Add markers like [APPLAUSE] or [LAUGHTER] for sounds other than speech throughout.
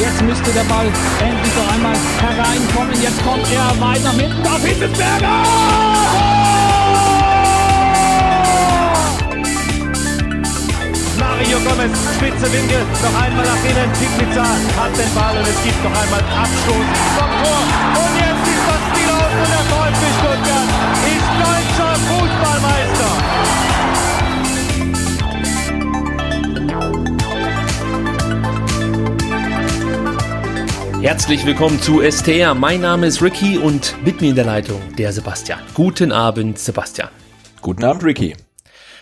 Jetzt müsste der Ball endlich noch einmal hereinkommen. Jetzt kommt er weiter mit auf Hitzelsberger! Mario Gomez, spitze Winkel, noch einmal nach innen, Pizza hat den Ball und es gibt noch einmal Abstoß vom Tor. Und jetzt Herzlich willkommen zu STR. Mein Name ist Ricky und mit mir in der Leitung der Sebastian. Guten Abend, Sebastian. Guten Abend, Ricky.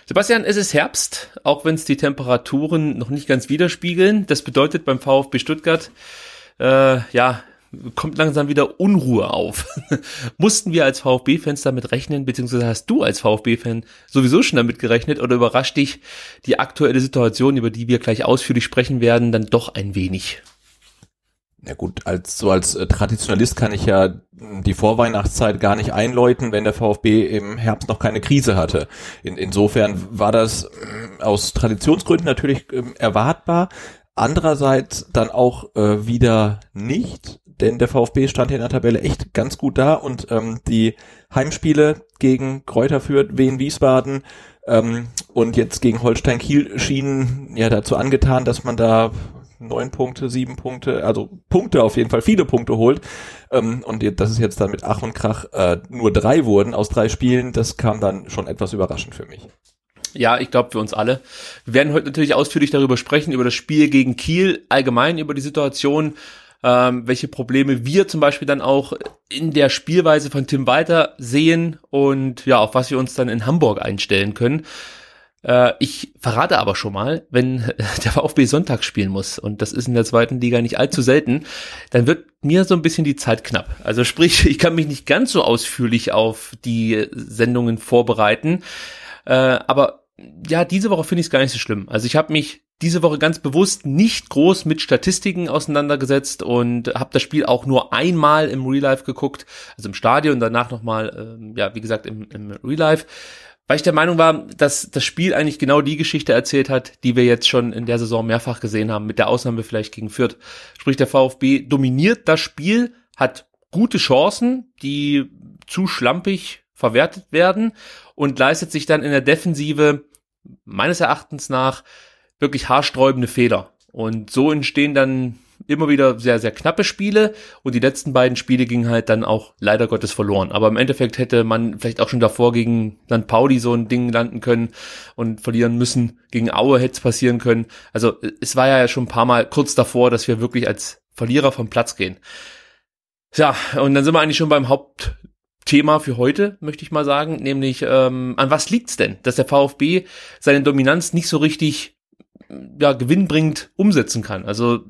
Sebastian, es ist Herbst, auch wenn es die Temperaturen noch nicht ganz widerspiegeln. Das bedeutet beim VfB Stuttgart, äh, ja, kommt langsam wieder Unruhe auf. [LAUGHS] Mussten wir als VfB-Fans damit rechnen, beziehungsweise hast du als VfB-Fan sowieso schon damit gerechnet oder überrascht dich die aktuelle Situation, über die wir gleich ausführlich sprechen werden, dann doch ein wenig? Ja gut, als so als äh, Traditionalist kann ich ja die Vorweihnachtszeit gar nicht einläuten, wenn der VfB im Herbst noch keine Krise hatte. In, insofern war das äh, aus Traditionsgründen natürlich äh, erwartbar. Andererseits dann auch äh, wieder nicht, denn der VfB stand hier in der Tabelle echt ganz gut da und ähm, die Heimspiele gegen Kräuter Fürth, Wien, Wiesbaden ähm, und jetzt gegen Holstein Kiel schienen ja dazu angetan, dass man da neun Punkte, sieben Punkte, also Punkte auf jeden Fall, viele Punkte holt. Ähm, und das ist jetzt dann mit Ach und Krach äh, nur drei wurden aus drei Spielen. Das kam dann schon etwas überraschend für mich. Ja, ich glaube für uns alle. Wir werden heute natürlich ausführlich darüber sprechen, über das Spiel gegen Kiel, allgemein über die Situation, ähm, welche Probleme wir zum Beispiel dann auch in der Spielweise von Tim Walter sehen und ja, auf was wir uns dann in Hamburg einstellen können. Äh, ich verrate aber schon mal, wenn [LAUGHS] der VfB Sonntag spielen muss, und das ist in der zweiten Liga nicht allzu selten, dann wird mir so ein bisschen die Zeit knapp. Also sprich, [LAUGHS] ich kann mich nicht ganz so ausführlich auf die Sendungen vorbereiten. Äh, aber ja, diese Woche finde ich es gar nicht so schlimm. Also ich habe mich diese Woche ganz bewusst nicht groß mit Statistiken auseinandergesetzt und habe das Spiel auch nur einmal im Real Life geguckt, also im Stadion, danach nochmal, ähm, ja, wie gesagt, im, im Real Life weil ich der Meinung war, dass das Spiel eigentlich genau die Geschichte erzählt hat, die wir jetzt schon in der Saison mehrfach gesehen haben, mit der Ausnahme vielleicht gegen Fürth. Sprich, der VfB dominiert das Spiel, hat gute Chancen, die zu schlampig verwertet werden und leistet sich dann in der Defensive meines Erachtens nach wirklich haarsträubende Fehler. Und so entstehen dann immer wieder sehr, sehr knappe Spiele und die letzten beiden Spiele gingen halt dann auch leider Gottes verloren. Aber im Endeffekt hätte man vielleicht auch schon davor gegen Land Pauli so ein Ding landen können und verlieren müssen. Gegen Aue hätte es passieren können. Also es war ja schon ein paar Mal kurz davor, dass wir wirklich als Verlierer vom Platz gehen. Ja, und dann sind wir eigentlich schon beim Hauptthema für heute, möchte ich mal sagen, nämlich ähm, an was liegt's denn, dass der VfB seine Dominanz nicht so richtig ja, gewinnbringend umsetzen kann. Also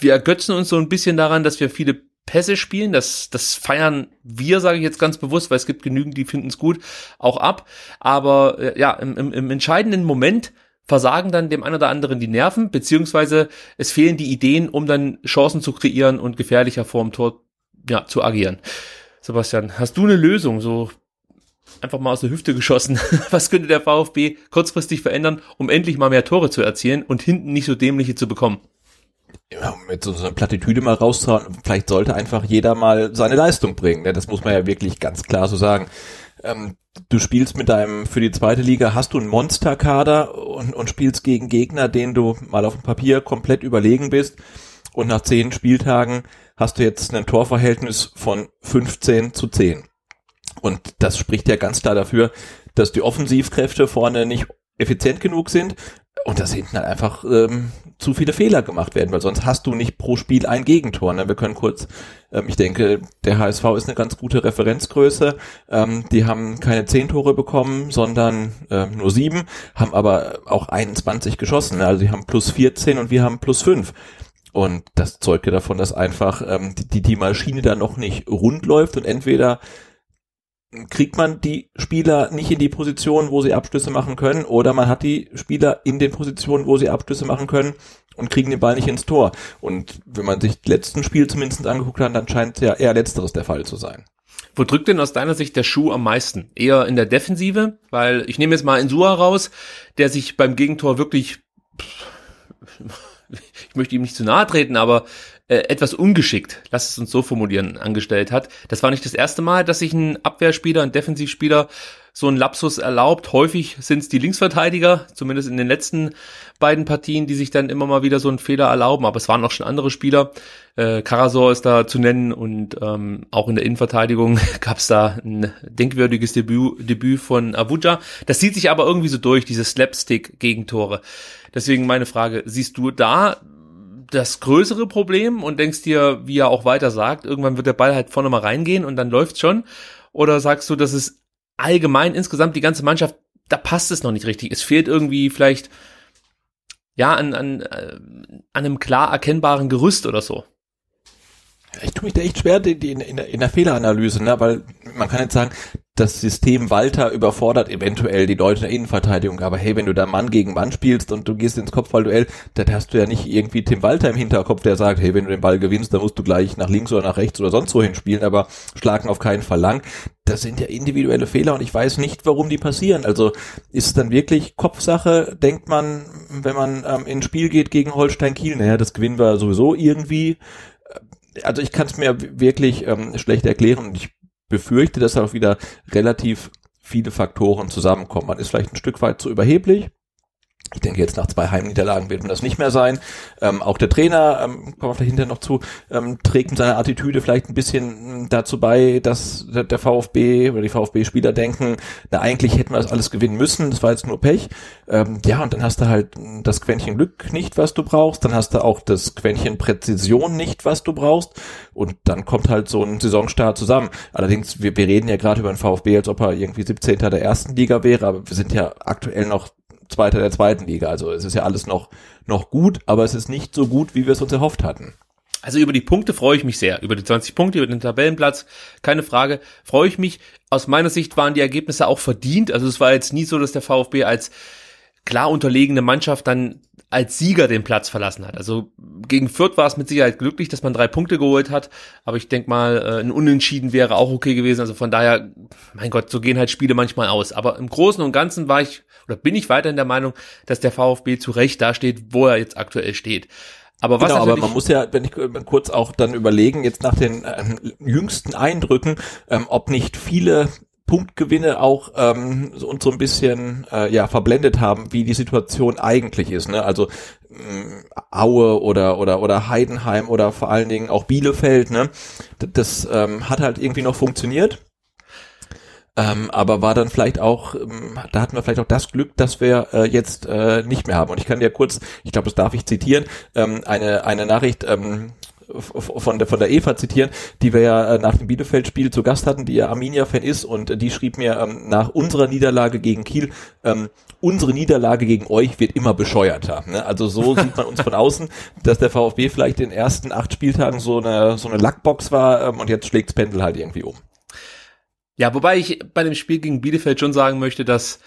wir ergötzen uns so ein bisschen daran, dass wir viele Pässe spielen. Das, das feiern wir, sage ich jetzt ganz bewusst, weil es gibt genügend, die finden es gut, auch ab. Aber äh, ja, im, im, im entscheidenden Moment versagen dann dem einen oder anderen die Nerven, beziehungsweise es fehlen die Ideen, um dann Chancen zu kreieren und gefährlicher vorm Tor ja, zu agieren. Sebastian, hast du eine Lösung, so einfach mal aus der Hüfte geschossen? [LAUGHS] Was könnte der VfB kurzfristig verändern, um endlich mal mehr Tore zu erzielen und hinten nicht so dämliche zu bekommen? Ja, mit so einer Plattitüde mal rauszuhauen, vielleicht sollte einfach jeder mal seine Leistung bringen. Ne? Das muss man ja wirklich ganz klar so sagen. Ähm, du spielst mit deinem, für die zweite Liga hast du einen Monsterkader und, und spielst gegen Gegner, denen du mal auf dem Papier komplett überlegen bist. Und nach zehn Spieltagen hast du jetzt ein Torverhältnis von 15 zu 10. Und das spricht ja ganz klar dafür, dass die Offensivkräfte vorne nicht effizient genug sind und das hinten halt einfach ähm, zu viele Fehler gemacht werden, weil sonst hast du nicht pro Spiel ein Gegentor. Ne? Wir können kurz, ähm, ich denke, der HSV ist eine ganz gute Referenzgröße. Ähm, die haben keine zehn Tore bekommen, sondern äh, nur sieben, haben aber auch 21 geschossen. Ne? Also die haben plus 14 und wir haben plus fünf. Und das zeugt ja davon, dass einfach ähm, die, die Maschine da noch nicht rund läuft und entweder kriegt man die Spieler nicht in die Position, wo sie Abschlüsse machen können, oder man hat die Spieler in den Positionen, wo sie Abschlüsse machen können und kriegen den Ball nicht ins Tor. Und wenn man sich das letzten Spiel zumindest angeguckt hat, dann scheint ja eher letzteres der Fall zu sein. Wo drückt denn aus deiner Sicht der Schuh am meisten? Eher in der Defensive? Weil ich nehme jetzt mal Insua raus, der sich beim Gegentor wirklich, [LAUGHS] ich möchte ihm nicht zu nahe treten, aber äh, etwas ungeschickt, lass es uns so formulieren, angestellt hat. Das war nicht das erste Mal, dass sich ein Abwehrspieler, ein Defensivspieler so einen Lapsus erlaubt. Häufig sind es die Linksverteidiger, zumindest in den letzten beiden Partien, die sich dann immer mal wieder so einen Fehler erlauben. Aber es waren auch schon andere Spieler. Äh, Karasor ist da zu nennen und ähm, auch in der Innenverteidigung [LAUGHS] gab es da ein denkwürdiges Debüt, Debüt von Abuja. Das zieht sich aber irgendwie so durch, diese Slapstick-Gegentore. Deswegen meine Frage, siehst du da das größere Problem und denkst dir, wie er auch weiter sagt, irgendwann wird der Ball halt vorne mal reingehen und dann läuft's schon? Oder sagst du, dass es allgemein insgesamt die ganze Mannschaft, da passt es noch nicht richtig. Es fehlt irgendwie vielleicht ja an, an, äh, an einem klar erkennbaren Gerüst oder so. Ich tue mich da echt schwer in, in, in der Fehleranalyse, ne? weil man kann jetzt sagen, das System Walter überfordert eventuell die der Innenverteidigung, aber hey, wenn du da Mann gegen Mann spielst und du gehst ins Kopfballduell, dann hast du ja nicht irgendwie Tim Walter im Hinterkopf, der sagt, hey, wenn du den Ball gewinnst, dann musst du gleich nach links oder nach rechts oder sonst wohin spielen, aber schlagen auf keinen Fall lang. Das sind ja individuelle Fehler und ich weiß nicht, warum die passieren. Also ist es dann wirklich Kopfsache, denkt man, wenn man ähm, ins Spiel geht gegen Holstein Kiel, naja, das gewinnen wir sowieso irgendwie also ich kann es mir wirklich ähm, schlecht erklären und ich befürchte, dass auch wieder relativ viele Faktoren zusammenkommen. Man ist vielleicht ein Stück weit zu überheblich, ich denke, jetzt nach zwei Heimniederlagen wird man das nicht mehr sein. Ähm, auch der Trainer, ähm, kommen wir vielleicht hinterher noch zu, ähm, trägt mit seiner Attitüde vielleicht ein bisschen hm, dazu bei, dass der VfB oder die VfB-Spieler denken, na eigentlich hätten wir das alles gewinnen müssen, das war jetzt nur Pech. Ähm, ja, und dann hast du halt das Quäntchen Glück nicht, was du brauchst, dann hast du auch das Quäntchen Präzision nicht, was du brauchst und dann kommt halt so ein Saisonstart zusammen. Allerdings, wir, wir reden ja gerade über den VfB, als ob er irgendwie 17. der ersten Liga wäre, aber wir sind ja aktuell noch Zweiter der zweiten Liga. Also es ist ja alles noch, noch gut, aber es ist nicht so gut, wie wir es uns erhofft hatten. Also über die Punkte freue ich mich sehr. Über die 20 Punkte, über den Tabellenplatz, keine Frage, freue ich mich. Aus meiner Sicht waren die Ergebnisse auch verdient. Also es war jetzt nie so, dass der VfB als klar unterlegene Mannschaft dann als Sieger den Platz verlassen hat. Also gegen Fürth war es mit Sicherheit glücklich, dass man drei Punkte geholt hat, aber ich denke mal, äh, ein Unentschieden wäre auch okay gewesen. Also von daher, mein Gott, so gehen halt Spiele manchmal aus. Aber im Großen und Ganzen war ich oder bin ich weiterhin der Meinung, dass der VfB zu Recht da steht, wo er jetzt aktuell steht. Aber was genau, aber man muss ja, wenn ich kurz auch dann überlegen, jetzt nach den ähm, jüngsten Eindrücken, ähm, ob nicht viele Punktgewinne auch ähm, uns so ein bisschen äh, ja verblendet haben, wie die Situation eigentlich ist. Ne? Also ähm, Aue oder oder oder Heidenheim oder vor allen Dingen auch Bielefeld. Ne? Das, das ähm, hat halt irgendwie noch funktioniert. Ähm, aber war dann vielleicht auch, ähm, da hatten wir vielleicht auch das Glück, dass wir äh, jetzt äh, nicht mehr haben. Und ich kann dir kurz, ich glaube, das darf ich zitieren, ähm, eine eine Nachricht ähm, von der, von der Eva zitieren, die wir ja äh, nach dem Bielefeld-Spiel zu Gast hatten, die ja Arminia-Fan ist und die schrieb mir ähm, nach unserer Niederlage gegen Kiel, ähm, unsere Niederlage gegen euch wird immer bescheuerter. Ne? Also so [LAUGHS] sieht man uns von außen, dass der VfB vielleicht in den ersten acht Spieltagen so eine, so eine Lackbox war ähm, und jetzt schlägt's Pendel halt irgendwie um. Ja, wobei ich bei dem Spiel gegen Bielefeld schon sagen möchte, dass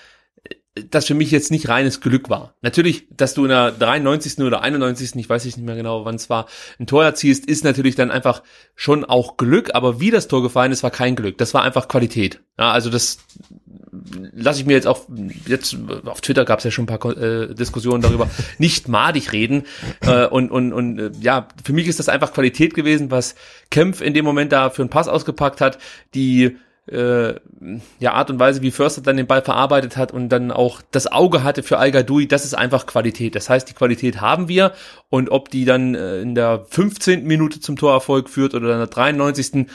das für mich jetzt nicht reines Glück war. Natürlich, dass du in der 93. oder 91. ich weiß nicht mehr genau, wann es war, ein Tor erzielst, ist natürlich dann einfach schon auch Glück, aber wie das Tor gefallen ist, war kein Glück. Das war einfach Qualität. Ja, also das lasse ich mir jetzt auch, jetzt auf Twitter gab es ja schon ein paar äh, Diskussionen darüber, [LAUGHS] nicht madig reden. Äh, und und, und äh, ja, für mich ist das einfach Qualität gewesen, was Kempf in dem Moment da für einen Pass ausgepackt hat, die äh, ja, Art und Weise, wie Förster dann den Ball verarbeitet hat und dann auch das Auge hatte für Al Gadoui, das ist einfach Qualität. Das heißt, die Qualität haben wir und ob die dann äh, in der 15. Minute zum Torerfolg führt oder in der 93.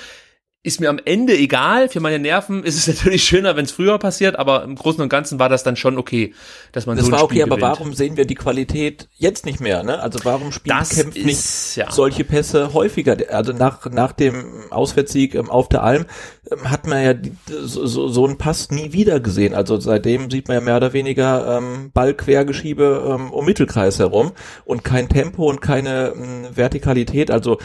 ist mir am Ende egal. Für meine Nerven ist es [LAUGHS] natürlich schöner, wenn es früher passiert, aber im Großen und Ganzen war das dann schon okay, dass man das so ein war Spiel okay, aber gewinnt. warum sehen wir die Qualität jetzt nicht mehr? Ne? Also warum spielt Das Kempf ist, nicht ja. solche Pässe häufiger? Also nach nach dem Auswärtssieg ähm, auf der Alm ähm, hat man ja so, so, so einen Pass nie wieder gesehen. Also seitdem sieht man ja mehr oder weniger ähm, Ballquergeschiebe ähm, um Mittelkreis herum und kein Tempo und keine ähm, Vertikalität. Also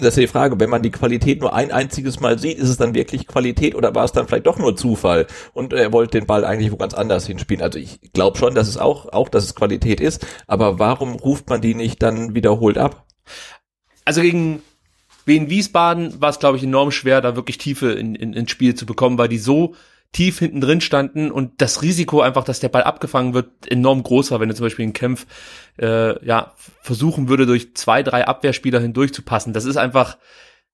das ist die Frage, wenn man die Qualität nur ein einziges Mal sieht, ist es dann wirklich Qualität oder war es dann vielleicht doch nur Zufall und er wollte den Ball eigentlich wo ganz anders hinspielen? Also ich glaube schon, dass es auch, auch, dass es Qualität ist, aber warum ruft man die nicht dann wiederholt ab? Also gegen Wien Wiesbaden war es, glaube ich, enorm schwer, da wirklich Tiefe in, in, ins Spiel zu bekommen, weil die so tief hinten drin standen und das Risiko einfach, dass der Ball abgefangen wird, enorm groß war, wenn du zum Beispiel einen Kämpf äh, ja, versuchen würde, durch zwei, drei Abwehrspieler hindurch zu passen. Das ist einfach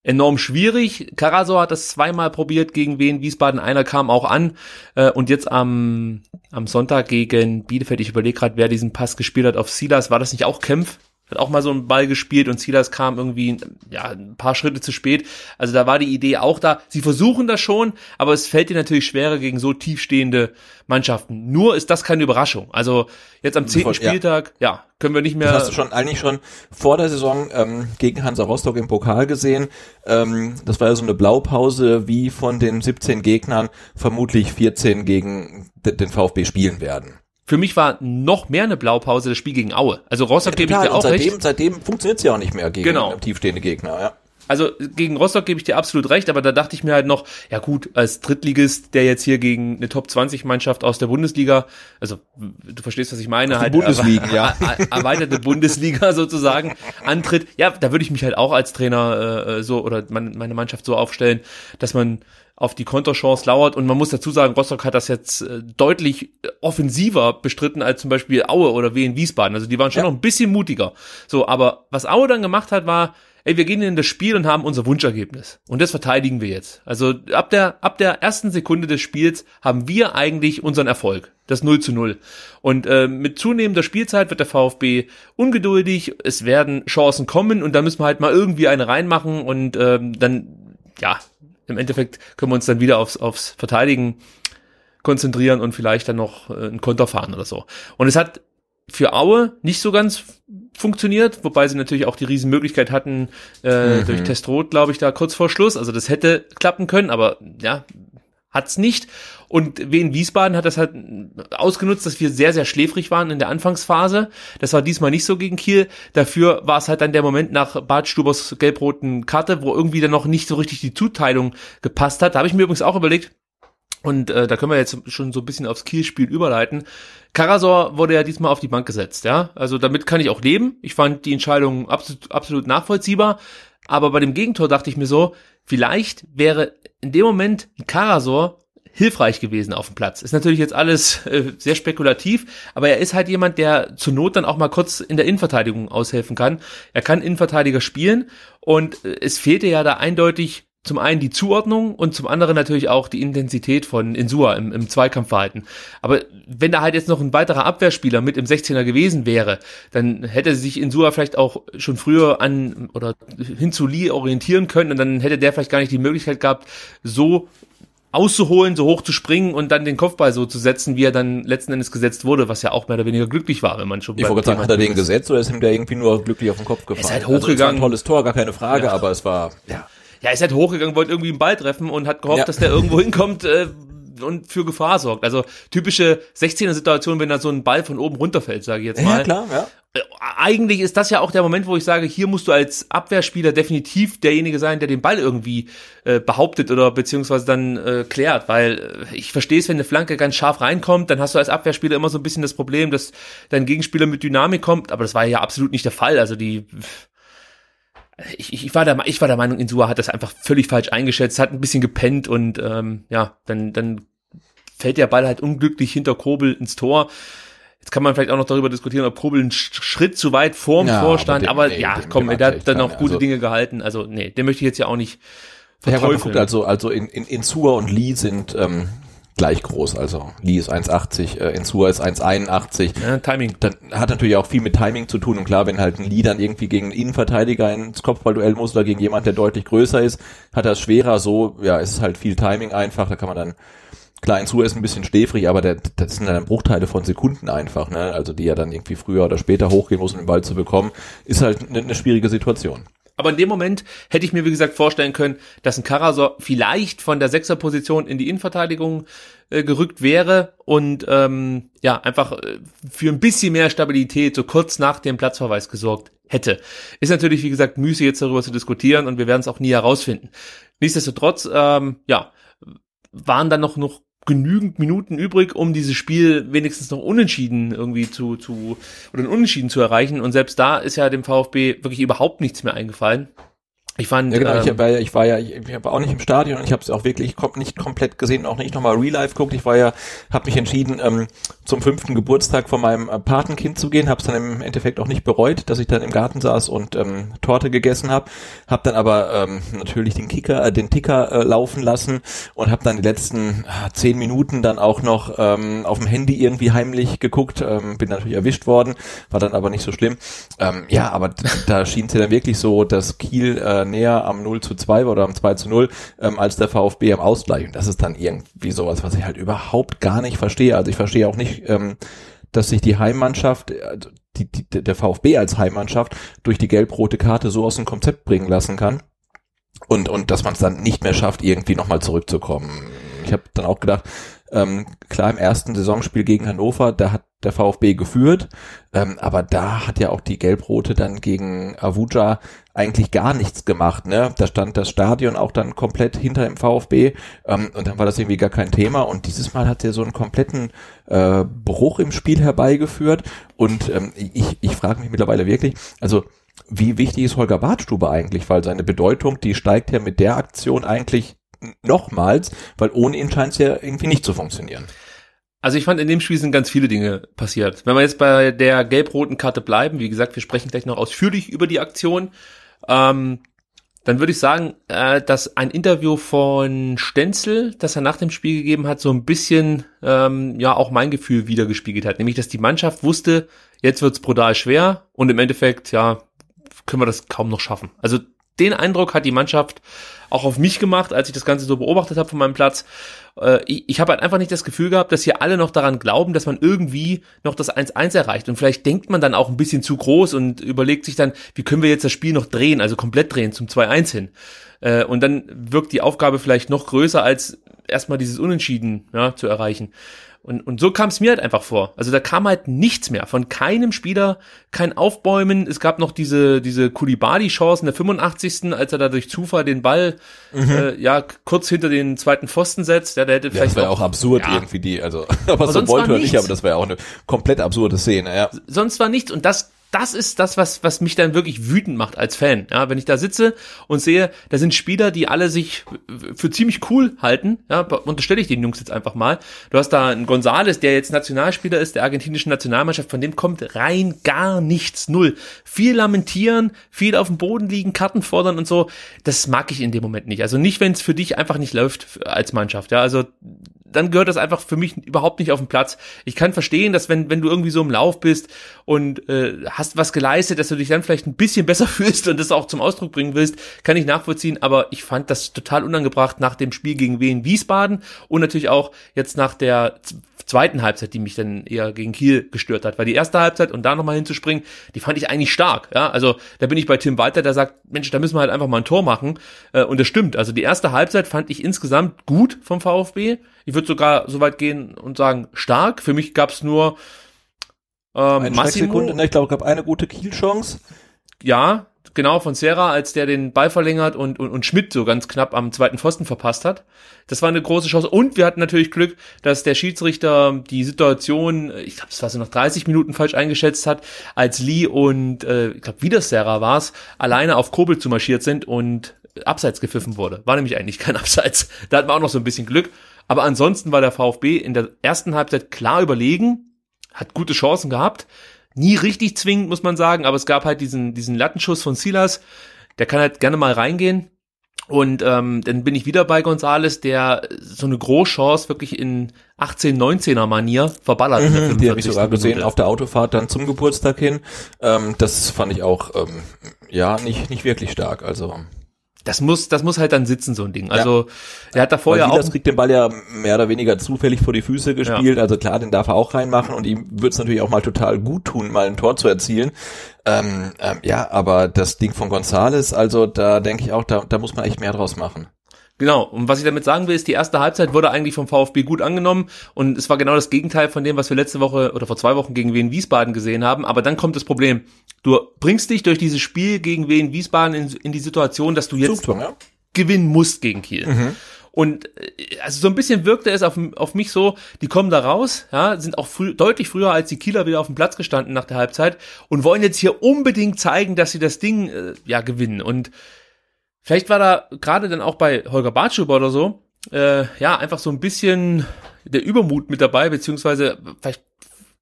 enorm schwierig. Karasor hat das zweimal probiert gegen Wien Wiesbaden, einer kam auch an äh, und jetzt am, am Sonntag gegen Bielefeld, ich überlege gerade, wer diesen Pass gespielt hat auf Silas, war das nicht auch Kämpf? Hat auch mal so einen Ball gespielt und Silas kam irgendwie ja, ein paar Schritte zu spät. Also da war die Idee auch da. Sie versuchen das schon, aber es fällt dir natürlich schwerer gegen so tiefstehende Mannschaften. Nur ist das keine Überraschung. Also jetzt am zehnten Voll, ja. Spieltag, ja, können wir nicht mehr. Das hast du schon eigentlich schon vor der Saison ähm, gegen Hansa Rostock im Pokal gesehen. Ähm, das war ja so eine Blaupause, wie von den 17 Gegnern vermutlich 14 gegen den VfB spielen werden. Für mich war noch mehr eine Blaupause das Spiel gegen Aue. Also Rostock gebe ich dir auch seitdem, recht. seitdem funktioniert es ja auch nicht mehr gegen Genau. tiefstehende Gegner. Ja. Also gegen Rostock gebe ich dir absolut recht, aber da dachte ich mir halt noch, ja gut, als Drittligist, der jetzt hier gegen eine Top 20 Mannschaft aus der Bundesliga, also du verstehst, was ich meine, halt Bundesligen, erwe- ja. er- erweiterte Bundesliga [LAUGHS] sozusagen antritt. Ja, da würde ich mich halt auch als Trainer äh, so oder mein, meine Mannschaft so aufstellen, dass man auf die Konterchance lauert und man muss dazu sagen, Rostock hat das jetzt äh, deutlich offensiver bestritten als zum Beispiel Aue oder Wien Wiesbaden. Also die waren schon Ja. noch ein bisschen mutiger. So, aber was Aue dann gemacht hat, war, ey, wir gehen in das Spiel und haben unser Wunschergebnis. Und das verteidigen wir jetzt. Also ab der, ab der ersten Sekunde des Spiels haben wir eigentlich unseren Erfolg. Das 0 zu 0. Und äh, mit zunehmender Spielzeit wird der VfB ungeduldig, es werden Chancen kommen und da müssen wir halt mal irgendwie eine reinmachen und ähm, dann, ja, im Endeffekt können wir uns dann wieder aufs, aufs Verteidigen konzentrieren und vielleicht dann noch äh, einen Konter fahren oder so. Und es hat für Aue nicht so ganz funktioniert, wobei sie natürlich auch die Riesenmöglichkeit hatten, äh, durch Testrot, glaube ich, da kurz vor Schluss. Also das hätte klappen können, aber ja, hat's nicht. Und Wien Wiesbaden hat das halt ausgenutzt, dass wir sehr, sehr schläfrig waren in der Anfangsphase. Das war diesmal nicht so gegen Kiel. Dafür war es halt dann der Moment nach Bart Stubers gelb-roten Karte, wo irgendwie dann noch nicht so richtig die Zuteilung gepasst hat. Da habe ich mir übrigens auch überlegt, und äh, da können wir jetzt schon so ein bisschen aufs Kielspiel überleiten. Karasor wurde ja diesmal auf die Bank gesetzt, ja. Also damit kann ich auch leben. Ich fand die Entscheidung absolut, absolut nachvollziehbar. Aber bei dem Gegentor dachte ich mir so, vielleicht wäre in dem Moment Karasor hilfreich gewesen auf dem Platz. Ist natürlich jetzt alles äh, sehr spekulativ, aber er ist halt jemand, der zur Not dann auch mal kurz in der Innenverteidigung aushelfen kann. Er kann Innenverteidiger spielen und äh, es fehlte ja da eindeutig zum einen die Zuordnung und zum anderen natürlich auch die Intensität von Insua im, im Zweikampfverhalten. Aber wenn da halt jetzt noch ein weiterer Abwehrspieler mit im 16er gewesen wäre, dann hätte sich Insua vielleicht auch schon früher an oder hin zu Lee orientieren können und dann hätte der vielleicht gar nicht die Möglichkeit gehabt, so auszuholen, so hoch zu springen und dann den Kopfball so zu setzen, wie er dann letzten Endes gesetzt wurde, was ja auch mehr oder weniger glücklich war, wenn man schon Ich wollte sagen, hat er den ist. gesetzt oder ist ihm der irgendwie nur glücklich auf den Kopf gefallen? halt Also, es war hochgegangen. ein tolles Tor, gar keine Frage, Ja. aber es war, ja. Ja, ist halt hochgegangen, wollte irgendwie einen Ball treffen und hat gehofft, Ja. dass der irgendwo hinkommt äh, und für Gefahr sorgt. Also typische 16er-Situation, wenn da so ein Ball von oben runterfällt, sage ich jetzt mal. Ja, klar, ja. Äh, Eigentlich ist das ja auch der Moment, wo ich sage, hier musst du als Abwehrspieler definitiv derjenige sein, der den Ball irgendwie äh, behauptet oder beziehungsweise dann äh, klärt, weil äh, ich verstehe es, wenn eine Flanke ganz scharf reinkommt, dann hast du als Abwehrspieler immer so ein bisschen das Problem, dass dein Gegenspieler mit Dynamik kommt, aber das war ja absolut nicht der Fall. Also die ich, ich, war der, ich war der Meinung, Insua hat das einfach völlig falsch eingeschätzt, hat ein bisschen gepennt und ähm, ja, dann, dann fällt der Ball halt unglücklich hinter Kobel ins Tor. Jetzt kann man vielleicht auch noch darüber diskutieren, ob Kobel einen Sch- Schritt zu weit vorm Ja, Tor aber stand, dem- aber, nee, ja, dem- komm, dem der hat dann auch gute Also- Dinge gehalten. Also, nee, den möchte ich jetzt ja auch nicht Ja, aber verteufeln. guckt, also, also in, in, in Sua und Lee sind ähm, gleich groß. Also Lee ist 1,80, äh, Insua ist 1,81. Ja, Timing. Dann hat natürlich auch viel mit Timing zu tun. Und klar, wenn halt ein Lee dann irgendwie gegen einen Innenverteidiger ins Kopfballduell muss oder gegen jemand, der deutlich größer ist, hat er es schwerer. So, ja, ist es halt viel Timing einfach. Da kann man dann Klar, Insua ist ein bisschen schläfrig, aber der, das sind dann Bruchteile von Sekunden einfach, ne? Also die ja dann irgendwie früher oder später hochgehen muss, um den Ball zu bekommen, ist halt eine, eine schwierige Situation. Aber in dem Moment hätte ich mir, wie gesagt, vorstellen können, dass ein Karasor vielleicht von der Sechserposition in die Innenverteidigung äh, gerückt wäre und ähm, ja, einfach äh, für ein bisschen mehr Stabilität so kurz nach dem Platzverweis gesorgt hätte. Ist natürlich, wie gesagt, müßig jetzt darüber zu diskutieren und wir werden es auch nie herausfinden. Nichtsdestotrotz, ähm, ja, waren dann noch, noch genügend Minuten übrig, um dieses Spiel wenigstens noch unentschieden irgendwie zu, zu oder Unentschieden zu erreichen. Und selbst da ist ja dem VfB wirklich überhaupt nichts mehr eingefallen. Ich fand, ja, genau, ähm, ich, war ja, ich war ja, ich war auch nicht im Stadion und ich habe es auch wirklich kom nicht komplett gesehen, auch nicht nochmal Real Life guckt. Ich war ja, habe mich entschieden, ähm, zum fünften Geburtstag von meinem äh, Patenkind zu gehen, habe es dann im Endeffekt auch nicht bereut, dass ich dann im Garten saß und ähm, Torte gegessen habe, habe dann aber ähm, natürlich den Kicker, äh, den Ticker äh, laufen lassen und habe dann die letzten äh, zehn Minuten dann auch noch ähm, auf dem Handy irgendwie heimlich geguckt, ähm, bin natürlich erwischt worden, war dann aber nicht so schlimm. Ähm, ja, aber da schien es ja dann wirklich so, dass Kiel äh, näher am 0 zu 2 oder am 2 zu 0 ähm, als der VfB am Ausgleich. Und das ist dann irgendwie sowas, was ich halt überhaupt gar nicht verstehe. Also ich verstehe auch nicht, ähm, dass sich die Heimmannschaft, also die, die, der VfB als Heimmannschaft durch die gelb-rote Karte so aus dem Konzept bringen lassen kann. Und, und dass man es dann nicht mehr schafft, irgendwie nochmal zurückzukommen. Ich habe dann auch gedacht, ähm, klar, im ersten Saisonspiel gegen Hannover, da hat der VfB geführt, ähm, aber da hat ja auch die Gelb-Rote dann gegen Avuja eigentlich gar nichts gemacht. Ne? Da stand das Stadion auch dann komplett hinter dem VfB ähm, und dann war das irgendwie gar kein Thema und dieses Mal hat er so einen kompletten äh, Bruch im Spiel herbeigeführt und ähm, ich, ich frage mich mittlerweile wirklich, also wie wichtig ist Holger Badstube eigentlich, weil seine Bedeutung, die steigt ja mit der Aktion eigentlich nochmals, weil ohne ihn scheint es ja irgendwie nicht zu funktionieren. Also ich fand, in dem Spiel sind ganz viele Dinge passiert. Wenn wir jetzt bei der gelb-roten Karte bleiben, wie gesagt, wir sprechen gleich noch ausführlich über die Aktion, ähm, dann würde ich sagen, äh, dass ein Interview von Stenzel, das er nach dem Spiel gegeben hat, so ein bisschen ähm, ja auch mein Gefühl wiedergespiegelt hat. Nämlich, dass die Mannschaft wusste, jetzt wird's brutal schwer und im Endeffekt, ja, können wir das kaum noch schaffen. Also den Eindruck hat die Mannschaft auch auf mich gemacht, als ich das Ganze so beobachtet habe von meinem Platz. Äh, ich ich habe halt einfach nicht das Gefühl gehabt, dass hier alle noch daran glauben, dass man irgendwie noch das 1-1 erreicht. Und vielleicht denkt man dann auch ein bisschen zu groß und überlegt sich dann, wie können wir jetzt das Spiel noch drehen, also komplett drehen zum 2-1 hin. Äh, und dann wirkt die Aufgabe vielleicht noch größer, als erstmal dieses Unentschieden ja, zu erreichen. Und, und so kam es mir halt einfach vor. Also da kam halt nichts mehr von keinem Spieler, kein Aufbäumen. Es gab noch diese, diese Kulibali-Chance in der 85. als er da durch Zufall den Ball mhm. äh, ja kurz hinter den zweiten Pfosten setzt. Ja, der hätte ja, vielleicht. das wäre auch, absurd ja. irgendwie die, also [LAUGHS] aber, aber so wollte er nicht, aber das wäre auch eine komplett absurde Szene, ja. Sonst war nichts und das das ist das, was, was mich dann wirklich wütend macht als Fan. Ja, wenn ich da sitze und sehe, da sind Spieler, die alle sich für ziemlich cool halten, ja, unterstelle ich den Jungs jetzt einfach mal. Du hast da einen Gonzales, der jetzt Nationalspieler ist, der argentinischen Nationalmannschaft, von dem kommt rein gar nichts, null. Viel lamentieren, viel auf dem Boden liegen, Karten fordern und so. Das mag ich in dem Moment nicht. Also nicht, wenn es für dich einfach nicht läuft als Mannschaft. Ja, also dann gehört das einfach für mich überhaupt nicht auf den Platz. Ich kann verstehen, dass wenn, wenn du irgendwie so im Lauf bist und äh, hast was geleistet, dass du dich dann vielleicht ein bisschen besser [LAUGHS] fühlst und das auch zum Ausdruck bringen willst, kann ich nachvollziehen, aber ich fand das total unangebracht nach dem Spiel gegen Wien Wiesbaden und natürlich auch jetzt nach der zweiten Halbzeit, die mich dann eher gegen Kiel gestört hat, weil die erste Halbzeit und da nochmal hinzuspringen, die fand ich eigentlich stark, ja, also da bin ich bei Tim Walter, der sagt, Mensch, da müssen wir halt einfach mal ein Tor machen. Äh, und das stimmt, also die erste Halbzeit fand ich insgesamt gut vom VfB, ich würde sogar so weit gehen und sagen, stark, für mich gab es nur ähm, eine Massimo. Ne, ich glaube, es gab eine gute Kiel-Chance. Ja, genau, von Serra, als der den Ball verlängert und, und, und Schmidt so ganz knapp am zweiten Pfosten verpasst hat. Das war eine große Chance. Und wir hatten natürlich Glück, dass der Schiedsrichter die Situation, ich glaube, es war so noch 30 Minuten falsch eingeschätzt hat, als Lee und äh, ich glaube, wieder Serra war es, alleine auf Kobel zu marschiert sind und abseits gepfiffen wurde. War nämlich eigentlich kein [LAUGHS] Abseits. Da hatten wir auch noch so ein bisschen Glück. Aber ansonsten war der VfB in der ersten Halbzeit klar überlegen, hat gute Chancen gehabt, nie richtig zwingend, muss man sagen, aber es gab halt diesen, diesen Lattenschuss von Silas, der kann halt gerne mal reingehen. Und ähm, dann bin ich wieder bei Gonzales, der so eine Großchance wirklich in 18, 19er Manier verballert. Mhm, die habe ich 45. sogar gesehen Minute. auf der Autofahrt dann zum Geburtstag hin. Ähm, das fand ich auch ähm, ja nicht nicht wirklich stark. Also Das muss, das muss halt dann sitzen, so ein Ding. Also, er hat da vorher auch, Silas kriegt den Ball ja mehr oder weniger zufällig vor die Füße gespielt. Also klar, den darf er auch reinmachen und ihm wird es natürlich auch mal total gut tun, mal ein Tor zu erzielen. Ähm, ähm, ja, aber das Ding von Gonzales, also da denke ich auch, da, da muss man echt mehr draus machen. Genau. Und was ich damit sagen will, ist, die erste Halbzeit wurde eigentlich vom VfB gut angenommen und es war genau das Gegenteil von dem, was wir letzte Woche oder vor zwei Wochen gegen Wien Wiesbaden gesehen haben. Aber dann kommt das Problem. Du bringst dich durch dieses Spiel gegen Wien Wiesbaden in, in die Situation, dass du jetzt Zugzwang, ja? gewinnen musst gegen Kiel. Und äh, also so ein bisschen wirkte es auf, auf mich so, die kommen da raus, ja, sind auch früh, deutlich früher als die Kieler wieder auf dem Platz gestanden nach der Halbzeit und wollen jetzt hier unbedingt zeigen, dass sie das Ding äh, ja gewinnen. Und vielleicht war da gerade dann auch bei Holger Bartschuber oder so, äh, ja, einfach so ein bisschen der Übermut mit dabei, beziehungsweise vielleicht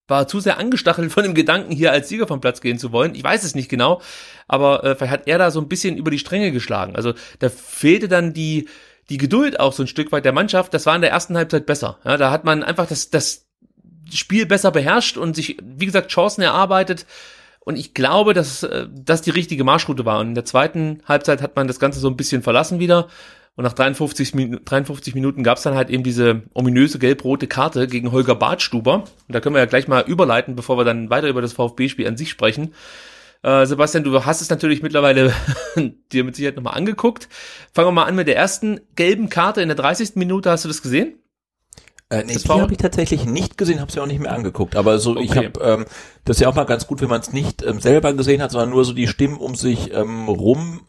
war zu sehr angestachelt von dem Gedanken, hier als Sieger vom Platz gehen zu wollen. Ich weiß es nicht genau, aber äh, vielleicht hat er da so ein bisschen über die Stränge geschlagen. Also da fehlte dann die, die Geduld auch so ein Stück weit der Mannschaft. Das war in der ersten Halbzeit besser. Ja, da hat man einfach das, das Spiel besser beherrscht und sich, wie gesagt, Chancen erarbeitet. Und ich glaube, dass äh, das die richtige Marschroute war. Und in der zweiten Halbzeit hat man das Ganze so ein bisschen verlassen wieder. Und nach 53, Min 53 Minuten gab es dann halt eben diese ominöse gelb-rote Karte gegen Holger Bartstuber. Und da können wir ja gleich mal überleiten, bevor wir dann weiter über das VfB-Spiel an sich sprechen. Äh, Sebastian, du hast es natürlich mittlerweile [LAUGHS] dir mit Sicherheit nochmal angeguckt. Fangen wir mal an mit der ersten gelben Karte in der 30. Minute. Hast du das gesehen? Äh, nee, Das die habe ich tatsächlich nicht gesehen, habe sie auch nicht mehr angeguckt. Aber so, ich Okay. habe, ähm, das ist ja auch mal ganz gut, wenn man es nicht ähm, selber gesehen hat, sondern nur so die Stimmen um sich ähm, rum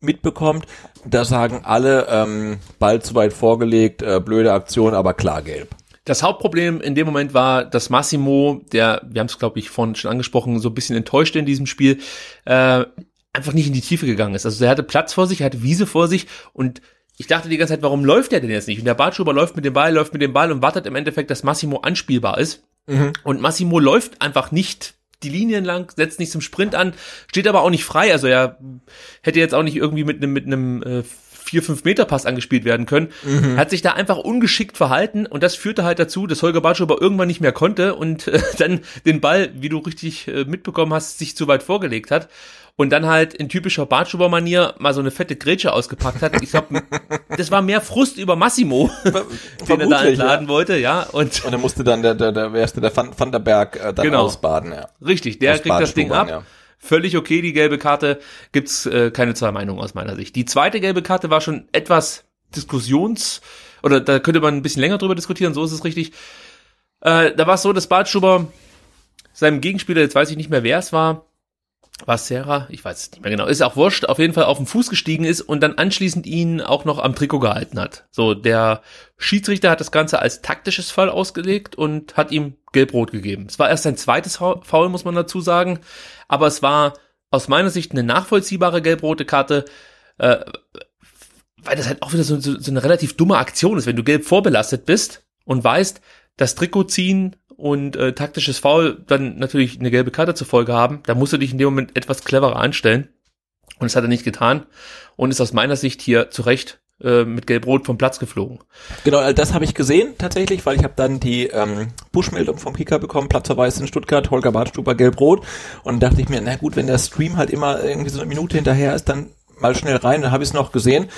mitbekommt. Da sagen alle, ähm, Ball zu weit vorgelegt, äh, blöde Aktion, aber klar gelb. Das Hauptproblem in dem Moment war, dass Massimo, der, wir haben es glaube ich vorhin schon angesprochen, so ein bisschen enttäuscht in diesem Spiel, äh, einfach nicht in die Tiefe gegangen ist. Also er hatte Platz vor sich, er hatte Wiese vor sich und ich dachte die ganze Zeit, warum läuft er denn jetzt nicht? Und der Bartschuber läuft mit dem Ball, läuft mit dem Ball und wartet im Endeffekt, dass Massimo anspielbar ist. Und Massimo läuft einfach nicht die Linien lang, setzt nicht zum Sprint an, steht aber auch nicht frei. Also er hätte jetzt auch nicht irgendwie mit einem mit einem äh, 4-5 Meter Pass angespielt werden können. Hat sich da einfach ungeschickt verhalten und das führte halt dazu, dass Holger Bartschuber irgendwann nicht mehr konnte und äh, [LAUGHS] dann den Ball, wie du richtig äh, mitbekommen hast, sich zu weit vorgelegt hat. Und dann halt in typischer Bartschuber-Manier mal so eine fette Grätsche ausgepackt hat. Ich glaube, das war mehr Frust über Massimo, [LAUGHS] den er da entladen ja. wollte, ja. Und Und dann musste dann der, der, der, wer ist der, der Van, Van der Berg äh, dann Genau. ausbaden, ja. Richtig, der Aus kriegt das Ding ab. Ja. Völlig okay, die gelbe Karte. Gibt's äh, keine zwei Meinungen aus meiner Sicht. Die zweite gelbe Karte war schon etwas Diskussions- oder da könnte man ein bisschen länger drüber diskutieren, so ist es richtig. Äh, da war es so, dass Bartschuber seinem Gegenspieler, jetzt weiß ich nicht mehr, wer es war, war es Serra? Ich weiß es nicht mehr genau. Ist auch wurscht, auf jeden Fall auf den Fuß gestiegen ist und dann anschließend ihn auch noch am Trikot gehalten hat. So, der Schiedsrichter hat das Ganze als taktisches Fall ausgelegt und hat ihm gelb-rot gegeben. Es war erst sein zweites Foul, muss man dazu sagen, aber es war aus meiner Sicht eine nachvollziehbare gelb-rote Karte, äh, weil das halt auch wieder so, so, so eine relativ dumme Aktion ist, wenn du gelb vorbelastet bist und weißt, das Trikot ziehen und äh, taktisches Foul dann natürlich eine gelbe Karte zur Folge haben, da musst du dich in dem Moment etwas cleverer anstellen. Und das hat er nicht getan. Und ist aus meiner Sicht hier zu Recht äh, mit Gelb-Rot vom Platz geflogen. Genau, äh, das habe ich gesehen tatsächlich, weil ich habe dann die ähm, Push-Meldung vom Kicker bekommen, Platzverweis in Stuttgart, Holger Badstuber gelb-rot. Und dachte ich mir, na gut, wenn der Stream halt immer irgendwie so eine Minute hinterher ist, dann mal schnell rein, dann habe ich es noch gesehen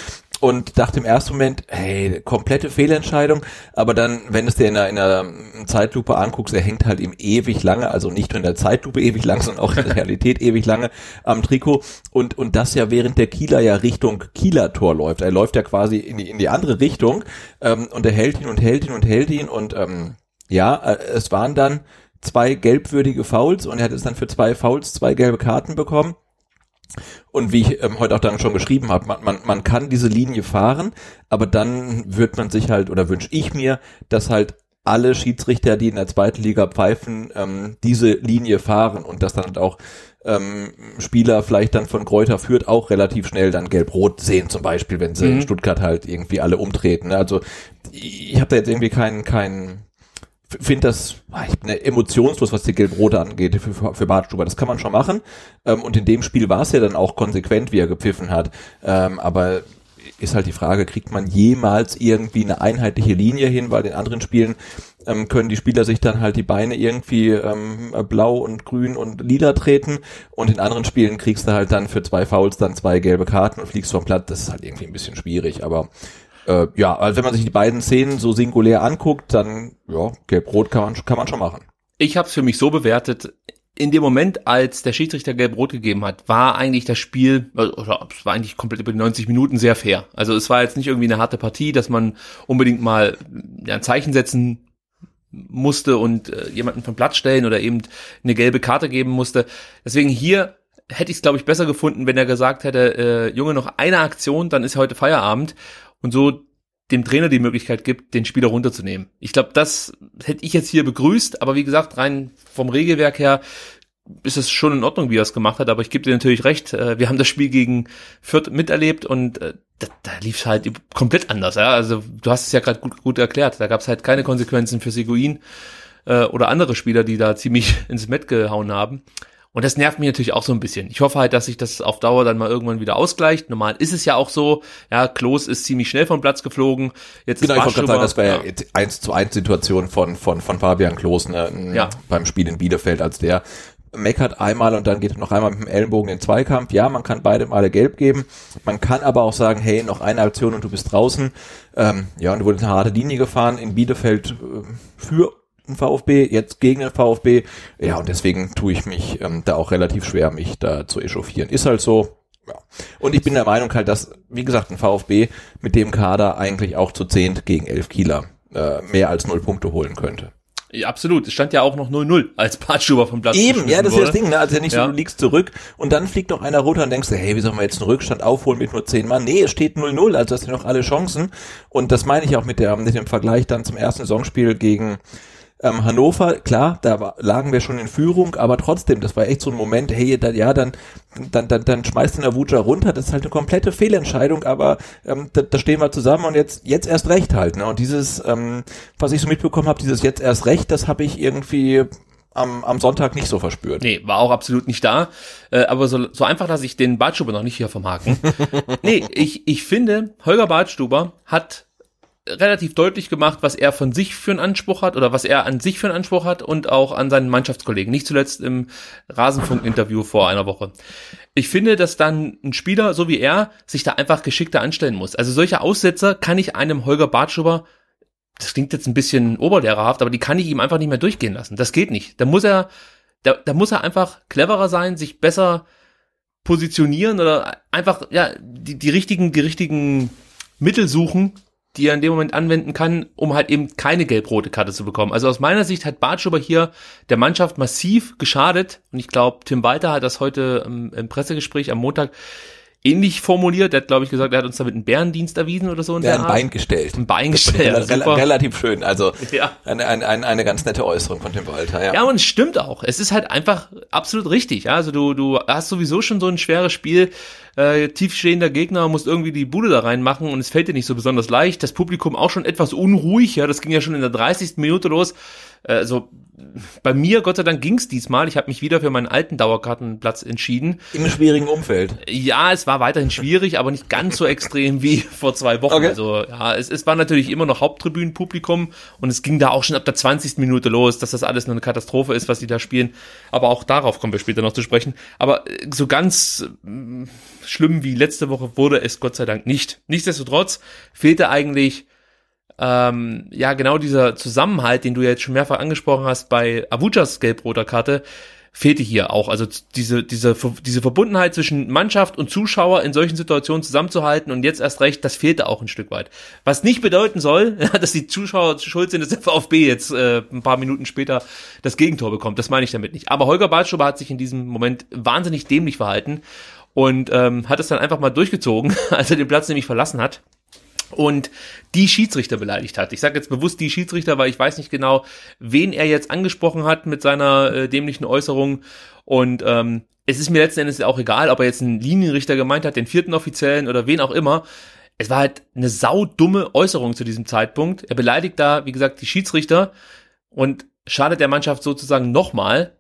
und dachte im ersten Moment, hey, komplette Fehlentscheidung, aber dann, wenn es dir in einer, in einer Zeitlupe anguckst, er hängt halt ihm ewig lange, also nicht nur in der Zeitlupe ewig lang, sondern auch in der Realität [LAUGHS] ewig lange am Trikot und, und das ja während der Kieler ja Richtung Kieler Tor läuft. Er läuft ja quasi in die, in die andere Richtung ähm, und er hält ihn und hält ihn und hält ihn und ähm, ja, äh, es waren dann zwei gelbwürdige Fouls und er hat es dann für zwei Fouls zwei gelbe Karten bekommen. Und wie ich ähm, heute auch dann schon geschrieben habe, man, man, man kann diese Linie fahren, aber dann wird man sich halt, oder wünsche ich mir, dass halt alle Schiedsrichter, die in der zweiten Liga pfeifen, ähm, diese Linie fahren und dass dann halt auch ähm, Spieler vielleicht dann von Kräuter führt auch relativ schnell dann gelb-rot sehen, zum Beispiel, wenn sie in Stuttgart halt irgendwie alle umtreten. Also ich habe da jetzt irgendwie keinen, keinen finde das ah, ich bin ja emotionslos, was die Gelb-Rote angeht für, für für Bartstuber. Das kann man schon machen. Ähm, und in dem Spiel war es ja dann auch konsequent, wie er gepfiffen hat. Ähm, aber ist halt die Frage, kriegt man jemals irgendwie eine einheitliche Linie hin, weil in anderen Spielen ähm, können die Spieler sich dann halt die Beine irgendwie ähm, blau und grün und lila treten und in anderen Spielen kriegst du halt dann für zwei Fouls dann zwei gelbe Karten und fliegst vom Platz. Das ist halt irgendwie ein bisschen schwierig, aber äh, ja, also wenn man sich die beiden Szenen so singulär anguckt, dann ja, gelb-rot kann man, kann man schon machen. Ich habe es für mich so bewertet, in dem Moment, als der Schiedsrichter gelb-rot gegeben hat, war eigentlich das Spiel, äh, oder es war eigentlich komplett über die 90 Minuten sehr fair. Also es war jetzt nicht irgendwie eine harte Partie, dass man unbedingt mal ja, ein Zeichen setzen musste und äh, jemanden vom Platz stellen oder eben eine gelbe Karte geben musste. Deswegen hier hätte ich es, glaube ich, besser gefunden, wenn er gesagt hätte, äh, Junge, noch eine Aktion, dann ist heute Feierabend und so dem Trainer die Möglichkeit gibt, den Spieler runterzunehmen. Ich glaube, das hätte ich jetzt hier begrüßt, aber wie gesagt, rein vom Regelwerk her ist es schon in Ordnung, wie er es gemacht hat, aber ich gebe dir natürlich recht, äh, wir haben das Spiel gegen Fürth miterlebt und äh, da, da lief es halt komplett anders. Ja? Also du hast es ja gerade gut, gut erklärt, da gab es halt keine Konsequenzen für Seguin äh, oder andere Spieler, die da ziemlich [LAUGHS] ins Met gehauen haben. Und das nervt mich natürlich auch so ein bisschen. Ich hoffe halt, dass sich das auf Dauer dann mal irgendwann wieder ausgleicht. Normal ist es ja auch so. Ja, Klos ist ziemlich schnell vom Platz geflogen. Jetzt genau, ich wollte gerade sagen, das wäre ja eins zu eins Situation von, von, von Fabian Klos, ne, ja. beim Spiel in Bielefeld, als der meckert einmal und dann geht er noch einmal mit dem Ellenbogen in den Zweikampf. Ja, man kann beide Male gelb geben. Man kann aber auch sagen, hey, noch eine Aktion und du bist draußen. Ähm, ja, und du wurdest eine harte Linie gefahren in Bielefeld äh, für VfB, jetzt gegen den VfB. Ja, und deswegen tue ich mich ähm, da auch relativ schwer, mich da zu echauffieren. Ist halt so. Ja. Und ich bin der Meinung halt, dass, wie gesagt, ein VfB mit dem Kader eigentlich auch zu zehnt gegen elf Kieler äh, mehr als null Punkte holen könnte. Ja, absolut. Es stand ja auch noch 0-0, als Bartschuber vom Platz Eben, ja, das ist das Ding, ne? Also nicht ja. so, du liegst zurück und dann fliegt noch einer runter und denkst du, hey, wie soll man jetzt einen Rückstand aufholen mit nur 10 Mann? Nee, es steht 0-0, also hast du noch alle Chancen. Und das meine ich auch mit der, mit dem Vergleich dann zum ersten Saisonspiel gegen, ähm, Hannover, klar, da war, lagen wir schon in Führung, aber trotzdem, das war echt so ein Moment, hey, da, ja, dann, dann, dann, dann schmeißt den Avuja runter, das ist halt eine komplette Fehlentscheidung, aber ähm, da, da stehen wir zusammen und jetzt, jetzt erst recht halt. Ne? Und dieses, ähm, was ich so mitbekommen habe, dieses jetzt erst recht, das habe ich irgendwie am, am Sonntag nicht so verspürt. Nee, war auch absolut nicht da. Äh, aber so, so einfach, dass ich den Bartstuber noch nicht hier vom Haken. [LAUGHS] nee, ich, ich finde, Holger Bartstuber hat relativ deutlich gemacht, was er von sich für einen Anspruch hat oder was er an sich für einen Anspruch hat und auch an seinen Mannschaftskollegen. Nicht zuletzt im Rasenfunk-Interview vor einer Woche. Ich finde, dass dann ein Spieler, so wie er, sich da einfach geschickter anstellen muss. Also solche Aussetzer kann ich einem Holger Bartschuber, das klingt jetzt ein bisschen oberlehrerhaft, aber die kann ich ihm einfach nicht mehr durchgehen lassen. Das geht nicht. Da muss er, da, da muss er einfach cleverer sein, sich besser positionieren oder einfach, ja, die, die richtigen, die richtigen Mittel suchen, die er in dem Moment anwenden kann, um halt eben keine gelb-rote Karte zu bekommen. Also aus meiner Sicht hat Bartschuber hier der Mannschaft massiv geschadet und ich glaube, Tim Walter hat das heute im, im Pressegespräch am Montag ähnlich formuliert. Er hat, glaube ich, gesagt, er hat uns damit einen Bärendienst erwiesen oder so. Ja, ein Bein gestellt. Ein Bein gestellt. Rel rel relativ schön. Also [LAUGHS] ja. eine, eine, eine ganz nette Äußerung von Tim Walter. Ja. ja, und es stimmt auch. Es ist halt einfach absolut richtig. Ja? Also du, du hast sowieso schon so ein schweres Spiel. Äh, tiefstehender Gegner musst irgendwie die Bude da reinmachen und es fällt dir nicht so besonders leicht. Das Publikum auch schon etwas unruhig. Ja, das ging ja schon in der 30. Minute los. Also bei mir, Gott sei Dank, ging's diesmal. Ich habe mich wieder für meinen alten Dauerkartenplatz entschieden. Im schwierigen Umfeld. Ja, es war weiterhin schwierig, aber nicht ganz so extrem wie [LAUGHS] vor zwei Wochen. Okay. Also ja, es, es war natürlich immer noch Haupttribünenpublikum und es ging da auch schon ab der 20. Minute los, dass das alles nur eine Katastrophe ist, was die da spielen. Aber auch darauf kommen wir später noch zu sprechen. Aber äh, so ganz äh, schlimm wie letzte Woche wurde es Gott sei Dank nicht. Nichtsdestotrotz fehlte eigentlich ähm, ja genau dieser Zusammenhalt, den du jetzt schon mehrfach angesprochen hast bei Avujas gelb-roter Karte, fehlte hier auch. Also diese, diese, diese Verbundenheit zwischen Mannschaft und Zuschauer in solchen Situationen zusammenzuhalten und jetzt erst recht, das fehlte auch ein Stück weit. Was nicht bedeuten soll, [LAUGHS] dass die Zuschauer schuld sind, dass der VfB jetzt äh, ein paar Minuten später das Gegentor bekommt. Das meine ich damit nicht. Aber Holger Bartschuber hat sich in diesem Moment wahnsinnig dämlich verhalten und ähm, hat es dann einfach mal durchgezogen, [LAUGHS] als er den Platz nämlich verlassen hat und die Schiedsrichter beleidigt hat. Ich sage jetzt bewusst die Schiedsrichter, weil ich weiß nicht genau, wen er jetzt angesprochen hat mit seiner äh, dämlichen Äußerung. Und ähm, es ist mir letzten Endes auch egal, ob er jetzt einen Linienrichter gemeint hat, den vierten Offiziellen oder wen auch immer. Es war halt eine saudumme Äußerung zu diesem Zeitpunkt. Er beleidigt da, wie gesagt, die Schiedsrichter und schadet der Mannschaft sozusagen nochmal.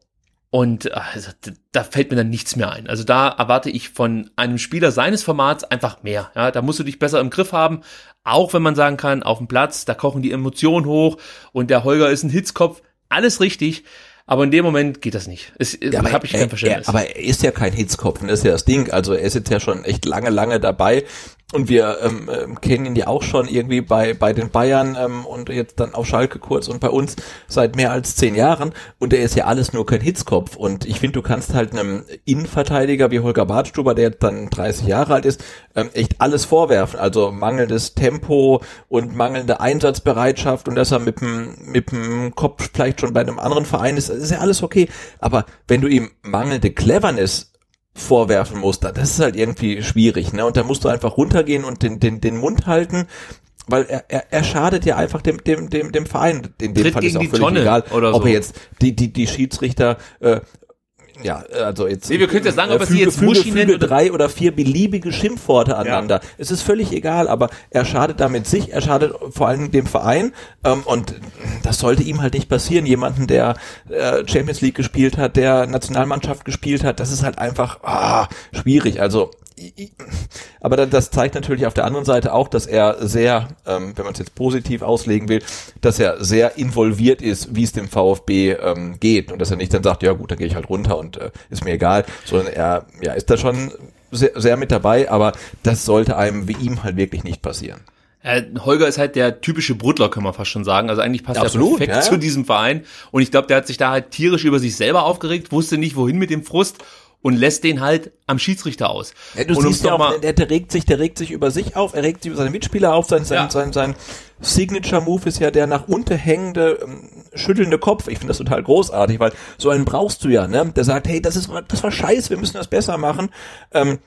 Und also, da fällt mir dann nichts mehr ein. Also da erwarte ich von einem Spieler seines Formats einfach mehr. Ja, da musst du dich besser im Griff haben. Auch wenn man sagen kann, auf dem Platz, da kochen die Emotionen hoch und der Holger ist ein Hitzkopf. Alles richtig. Aber in dem Moment geht das nicht. Es, ja, habe ich kein Verständnis. Er, aber er ist ja kein Hitzkopf, das ist ja das Ding. Also er ist jetzt ja schon echt lange, lange dabei. Und wir ähm, ähm, kennen ihn ja auch schon irgendwie bei, bei den Bayern ähm, und jetzt dann auf Schalke kurz und bei uns seit mehr als zehn Jahren. Und er ist ja alles nur kein Hitzkopf. Und ich finde, du kannst halt einem Innenverteidiger wie Holger Badstuber, der dann 30 Jahre alt ist, ähm, echt alles vorwerfen. Also mangelndes Tempo und mangelnde Einsatzbereitschaft und dass er mit dem, mit dem Kopf vielleicht schon bei einem anderen Verein ist, ist ja alles okay. Aber wenn du ihm mangelnde Cleverness vorwerfen muss. Das ist halt irgendwie schwierig, ne? Und da musst du einfach runtergehen und den, den, den Mund halten, weil er, er, er schadet ja einfach dem, dem, dem, dem Verein. In dem Tritt Fall ist auch völlig Tonne egal, oder ob so. er jetzt die, die, die Schiedsrichter äh, ja, also jetzt. Nee, wir können ja sagen, ob äh, sie jetzt Muschi nennt oder- drei oder vier beliebige Schimpfworte aneinander. Es ist völlig egal, aber er schadet damit sich, er schadet vor allem dem Verein ähm, und das sollte ihm halt nicht passieren. Jemanden, der äh, Champions League gespielt hat, der Nationalmannschaft gespielt hat, das ist halt einfach ah, schwierig. Also aber da- das zeigt natürlich auf der anderen Seite auch, dass er sehr, ähm, wenn man es jetzt positiv auslegen will, dass er sehr involviert ist, wie es dem VfB ähm, geht und dass er nicht dann sagt, ja gut, dann gehe ich halt runter und äh, ist mir egal, sondern er ja, ist da schon sehr, sehr mit dabei, aber das sollte einem wie ihm halt wirklich nicht passieren. Äh, Holger ist halt der typische Brudler, kann man fast schon sagen. Also eigentlich passt Absolut, er perfekt ja. zu diesem Verein. Und ich glaube, der hat sich da halt tierisch über sich selber aufgeregt, wusste nicht, wohin mit dem Frust und lässt den halt am Schiedsrichter aus. Ja, du und siehst ja auch, der, der regt sich, der regt sich über sich auf, er regt sich über seine Mitspieler auf, sein, sein, Ja. sein, sein Signature-Move ist ja der nach unten hängende, ähm, schüttelnde Kopf. Ich finde das total großartig, weil so einen brauchst du ja, ne? Der sagt, hey, das ist, das war scheiße, wir müssen das besser machen. Ähm,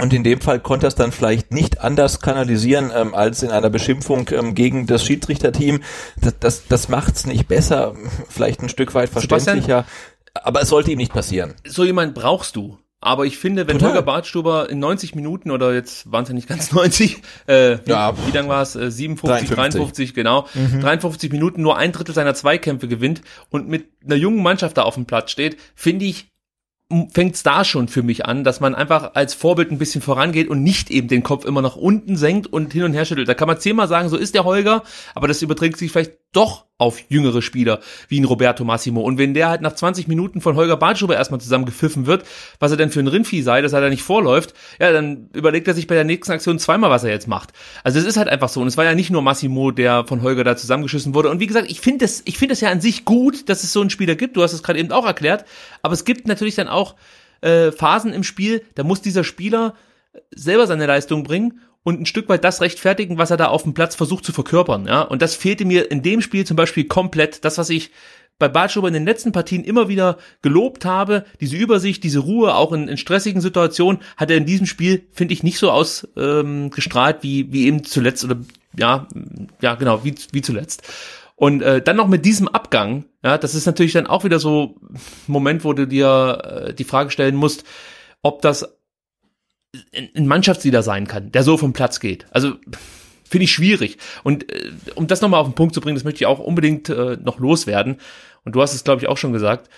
und in dem Fall konnte er es dann vielleicht nicht anders kanalisieren ähm, als in einer Beschimpfung ähm, gegen das Schiedsrichterteam. Das, das, das macht's nicht besser, vielleicht ein Stück weit Sebastian? Aber es sollte ihm nicht passieren. so jemand brauchst du. Aber ich finde, wenn Total. Holger Bartstuber in 90 Minuten oder jetzt waren es ja nicht ganz [LAUGHS] 90, äh, wie, Ja. wie lang war es? Äh, 57, 53. 53, genau. 53 Minuten nur ein Drittel seiner Zweikämpfe gewinnt und mit einer jungen Mannschaft da auf dem Platz steht, finde ich, fängt es da schon für mich an, dass man einfach als Vorbild ein bisschen vorangeht und nicht eben den Kopf immer nach unten senkt und hin und her schüttelt. Da kann man zehnmal sagen, so ist der Holger, aber das überträgt sich vielleicht doch auf jüngere Spieler wie ein Roberto Massimo. Und wenn der halt nach 20 Minuten von Holger Bartschuber erstmal zusammen gepfiffen wird, was er denn für ein Rindvieh sei, dass er da nicht vorläuft, ja, dann überlegt er sich bei der nächsten Aktion zweimal, was er jetzt macht. Also es ist halt einfach so. Und es war ja nicht nur Massimo, der von Holger da zusammengeschissen wurde. Und wie gesagt, ich finde es, ich finde es ja an sich gut, dass es so einen Spieler gibt. Du hast es gerade eben auch erklärt. Aber es gibt natürlich dann auch äh, Phasen im Spiel, da muss dieser Spieler selber seine Leistung bringen und ein Stück weit das rechtfertigen, was er da auf dem Platz versucht zu verkörpern. Ja? Und das fehlte mir in dem Spiel zum Beispiel komplett. Das, was ich bei Bartschuber in den letzten Partien immer wieder gelobt habe, diese Übersicht, diese Ruhe, auch in, in stressigen Situationen, hat er in diesem Spiel, finde ich, nicht so ausgestrahlt ähm, wie, wie eben zuletzt oder ja, ja, genau, wie, wie zuletzt. Und äh, dann noch mit diesem Abgang, ja, das ist natürlich dann auch wieder so ein Moment, wo du dir äh, die Frage stellen musst, ob das ein Mannschaftsleader sein kann, der so vom Platz geht. Also finde ich schwierig. Und äh, um das nochmal auf den Punkt zu bringen, das möchte ich auch unbedingt äh, noch loswerden. Und du hast es, glaube ich, auch schon gesagt.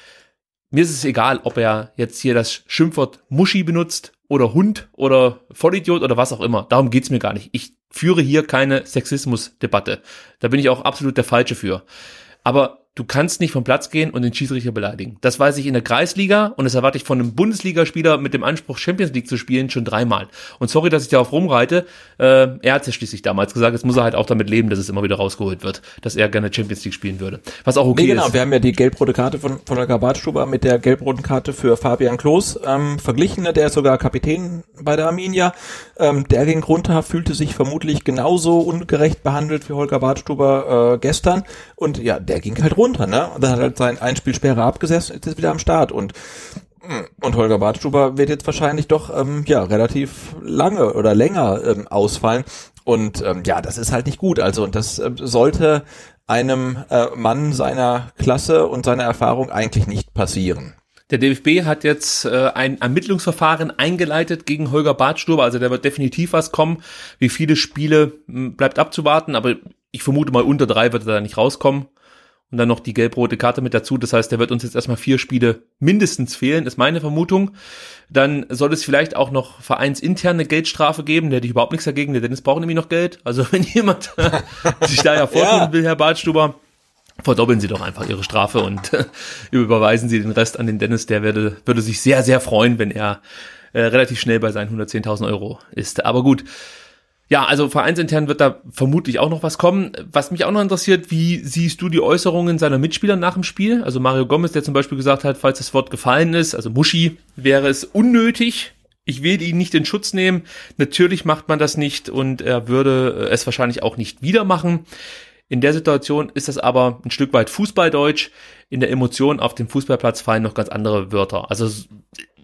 Mir ist es egal, ob er jetzt hier das Schimpfwort Muschi benutzt oder Hund oder Vollidiot oder was auch immer. Darum geht's mir gar nicht. Ich führe hier keine Sexismusdebatte. Da bin ich auch absolut der Falsche für. Aber du kannst nicht vom Platz gehen und den Schiedsrichter beleidigen. Das weiß ich in der Kreisliga und das erwarte ich von einem Bundesligaspieler mit dem Anspruch, Champions League zu spielen, schon dreimal. Und sorry, dass ich darauf rumreite. Äh, er hat es ja schließlich damals gesagt, jetzt muss er halt auch damit leben, dass es immer wieder rausgeholt wird, dass er gerne Champions League spielen würde. Was auch okay Nee, genau. ist. Wir haben ja die gelb-rote Karte von, von der Gabatstuber mit der gelb-roten Karte für Fabian Klos ähm, verglichen. Der ist sogar Kapitän bei der Arminia. Ähm, der ging runter, fühlte sich vermutlich genauso ungerecht behandelt wie Holger Bartstuber äh, gestern. Und ja, der ging halt runter, ne? Und dann hat halt sein Einspielsperre abgesessen, jetzt ist wieder am Start. Und und Holger Bartstuber wird jetzt wahrscheinlich doch ähm, ja relativ lange oder länger ähm, ausfallen. Und ähm, ja, das ist halt nicht gut. Also das äh, sollte einem äh, Mann seiner Klasse und seiner Erfahrung eigentlich nicht passieren. Der DFB hat jetzt äh, ein Ermittlungsverfahren eingeleitet gegen Holger Bartstuber, also da wird definitiv was kommen. Wie viele Spiele mh, bleibt abzuwarten, aber ich vermute mal unter drei wird er da nicht rauskommen. Und dann noch die gelb-rote Karte mit dazu. Das heißt, der wird uns jetzt erstmal vier Spiele mindestens fehlen, ist meine Vermutung. Dann soll es vielleicht auch noch vereinsinterne Geldstrafe geben. Der hätte ich überhaupt nichts dagegen. Der Dennis braucht nämlich noch Geld. Also [LAUGHS] wenn jemand [LAUGHS] sich da ja vortun will, Herr Bartstuber, verdoppeln Sie doch einfach Ihre Strafe und [LAUGHS] überweisen Sie den Rest an den Dennis. Der würde, würde sich sehr, sehr freuen, wenn er äh, relativ schnell bei seinen 110.000 Euro ist. Aber gut, ja, also vereinsintern wird da vermutlich auch noch was kommen. Was mich auch noch interessiert, wie siehst du die Äußerungen seiner Mitspieler nach dem Spiel? Also Mario Gomez, der zum Beispiel gesagt hat, falls das Wort gefallen ist, also Muschi, wäre es unnötig. Ich will ihn nicht in Schutz nehmen. Natürlich macht man das nicht und er würde es wahrscheinlich auch nicht wieder machen. In der Situation ist das aber ein Stück weit Fußballdeutsch. In der Emotion auf dem Fußballplatz fallen noch ganz andere Wörter. Also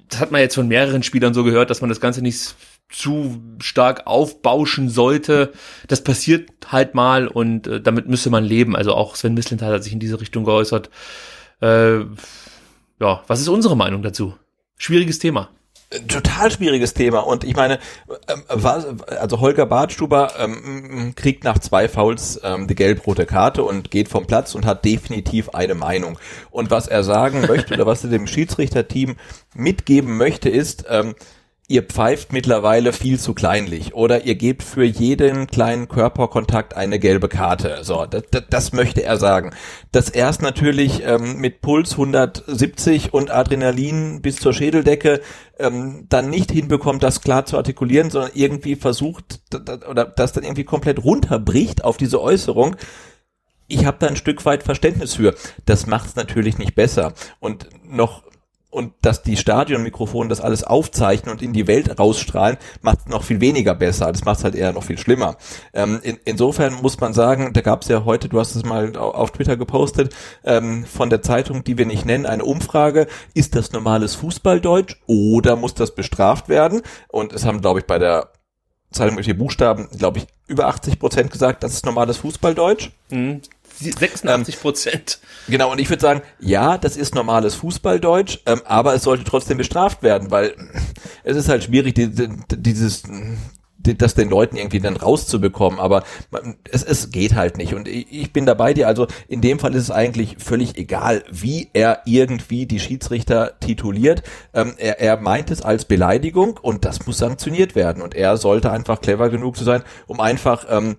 das hat man jetzt von mehreren Spielern so gehört, dass man das Ganze nicht zu stark aufbauschen sollte. Das passiert halt mal und äh, damit müsste man leben. Also auch Sven Mislintat hat sich in diese Richtung geäußert. Äh, ja, was ist unsere Meinung dazu? Schwieriges Thema total schwieriges Thema. Und ich meine, ähm, was, also Holger Bartstuber ähm, kriegt nach zwei Fouls ähm, die gelb-rote Karte und geht vom Platz und hat definitiv eine Meinung. Und was er sagen möchte [LAUGHS] oder was er dem Schiedsrichterteam mitgeben möchte, ist, ähm, ihr pfeift mittlerweile viel zu kleinlich oder ihr gebt für jeden kleinen Körperkontakt eine gelbe Karte. So, das, das, das möchte er sagen. Dass er es natürlich ähm, mit Puls 170 und Adrenalin bis zur Schädeldecke ähm, dann nicht hinbekommt, das klar zu artikulieren, sondern irgendwie versucht oder das dann irgendwie komplett runterbricht auf diese Äußerung. Ich habe da ein Stück weit Verständnis für. Das macht es natürlich nicht besser. Und noch und dass die Stadionmikrofone das alles aufzeichnen und in die Welt rausstrahlen, macht es noch viel weniger besser. Das macht es halt eher noch viel schlimmer. Ähm, in, insofern muss man sagen, da gab es ja heute, du hast es mal auf Twitter gepostet, ähm, von der Zeitung, die wir nicht nennen, eine Umfrage, ist das normales Fußballdeutsch oder muss das bestraft werden? Und es haben, glaube ich, bei der Zeitung mit vier Buchstaben, glaube ich, über 80 Prozent gesagt, das ist normales Fußballdeutsch. Mhm. 86 Prozent. Ähm, genau, und ich würde sagen, ja, das ist normales Fußballdeutsch, ähm, aber es sollte trotzdem bestraft werden, weil es ist halt schwierig, die, die, dieses das den Leuten irgendwie dann rauszubekommen, aber es, es geht halt nicht. Und ich, ich bin dabei dir, also in dem Fall ist es eigentlich völlig egal, wie er irgendwie die Schiedsrichter tituliert. Ähm, er, er meint es als Beleidigung und das muss sanktioniert werden. Und er sollte einfach clever genug zu sein, um einfach ähm,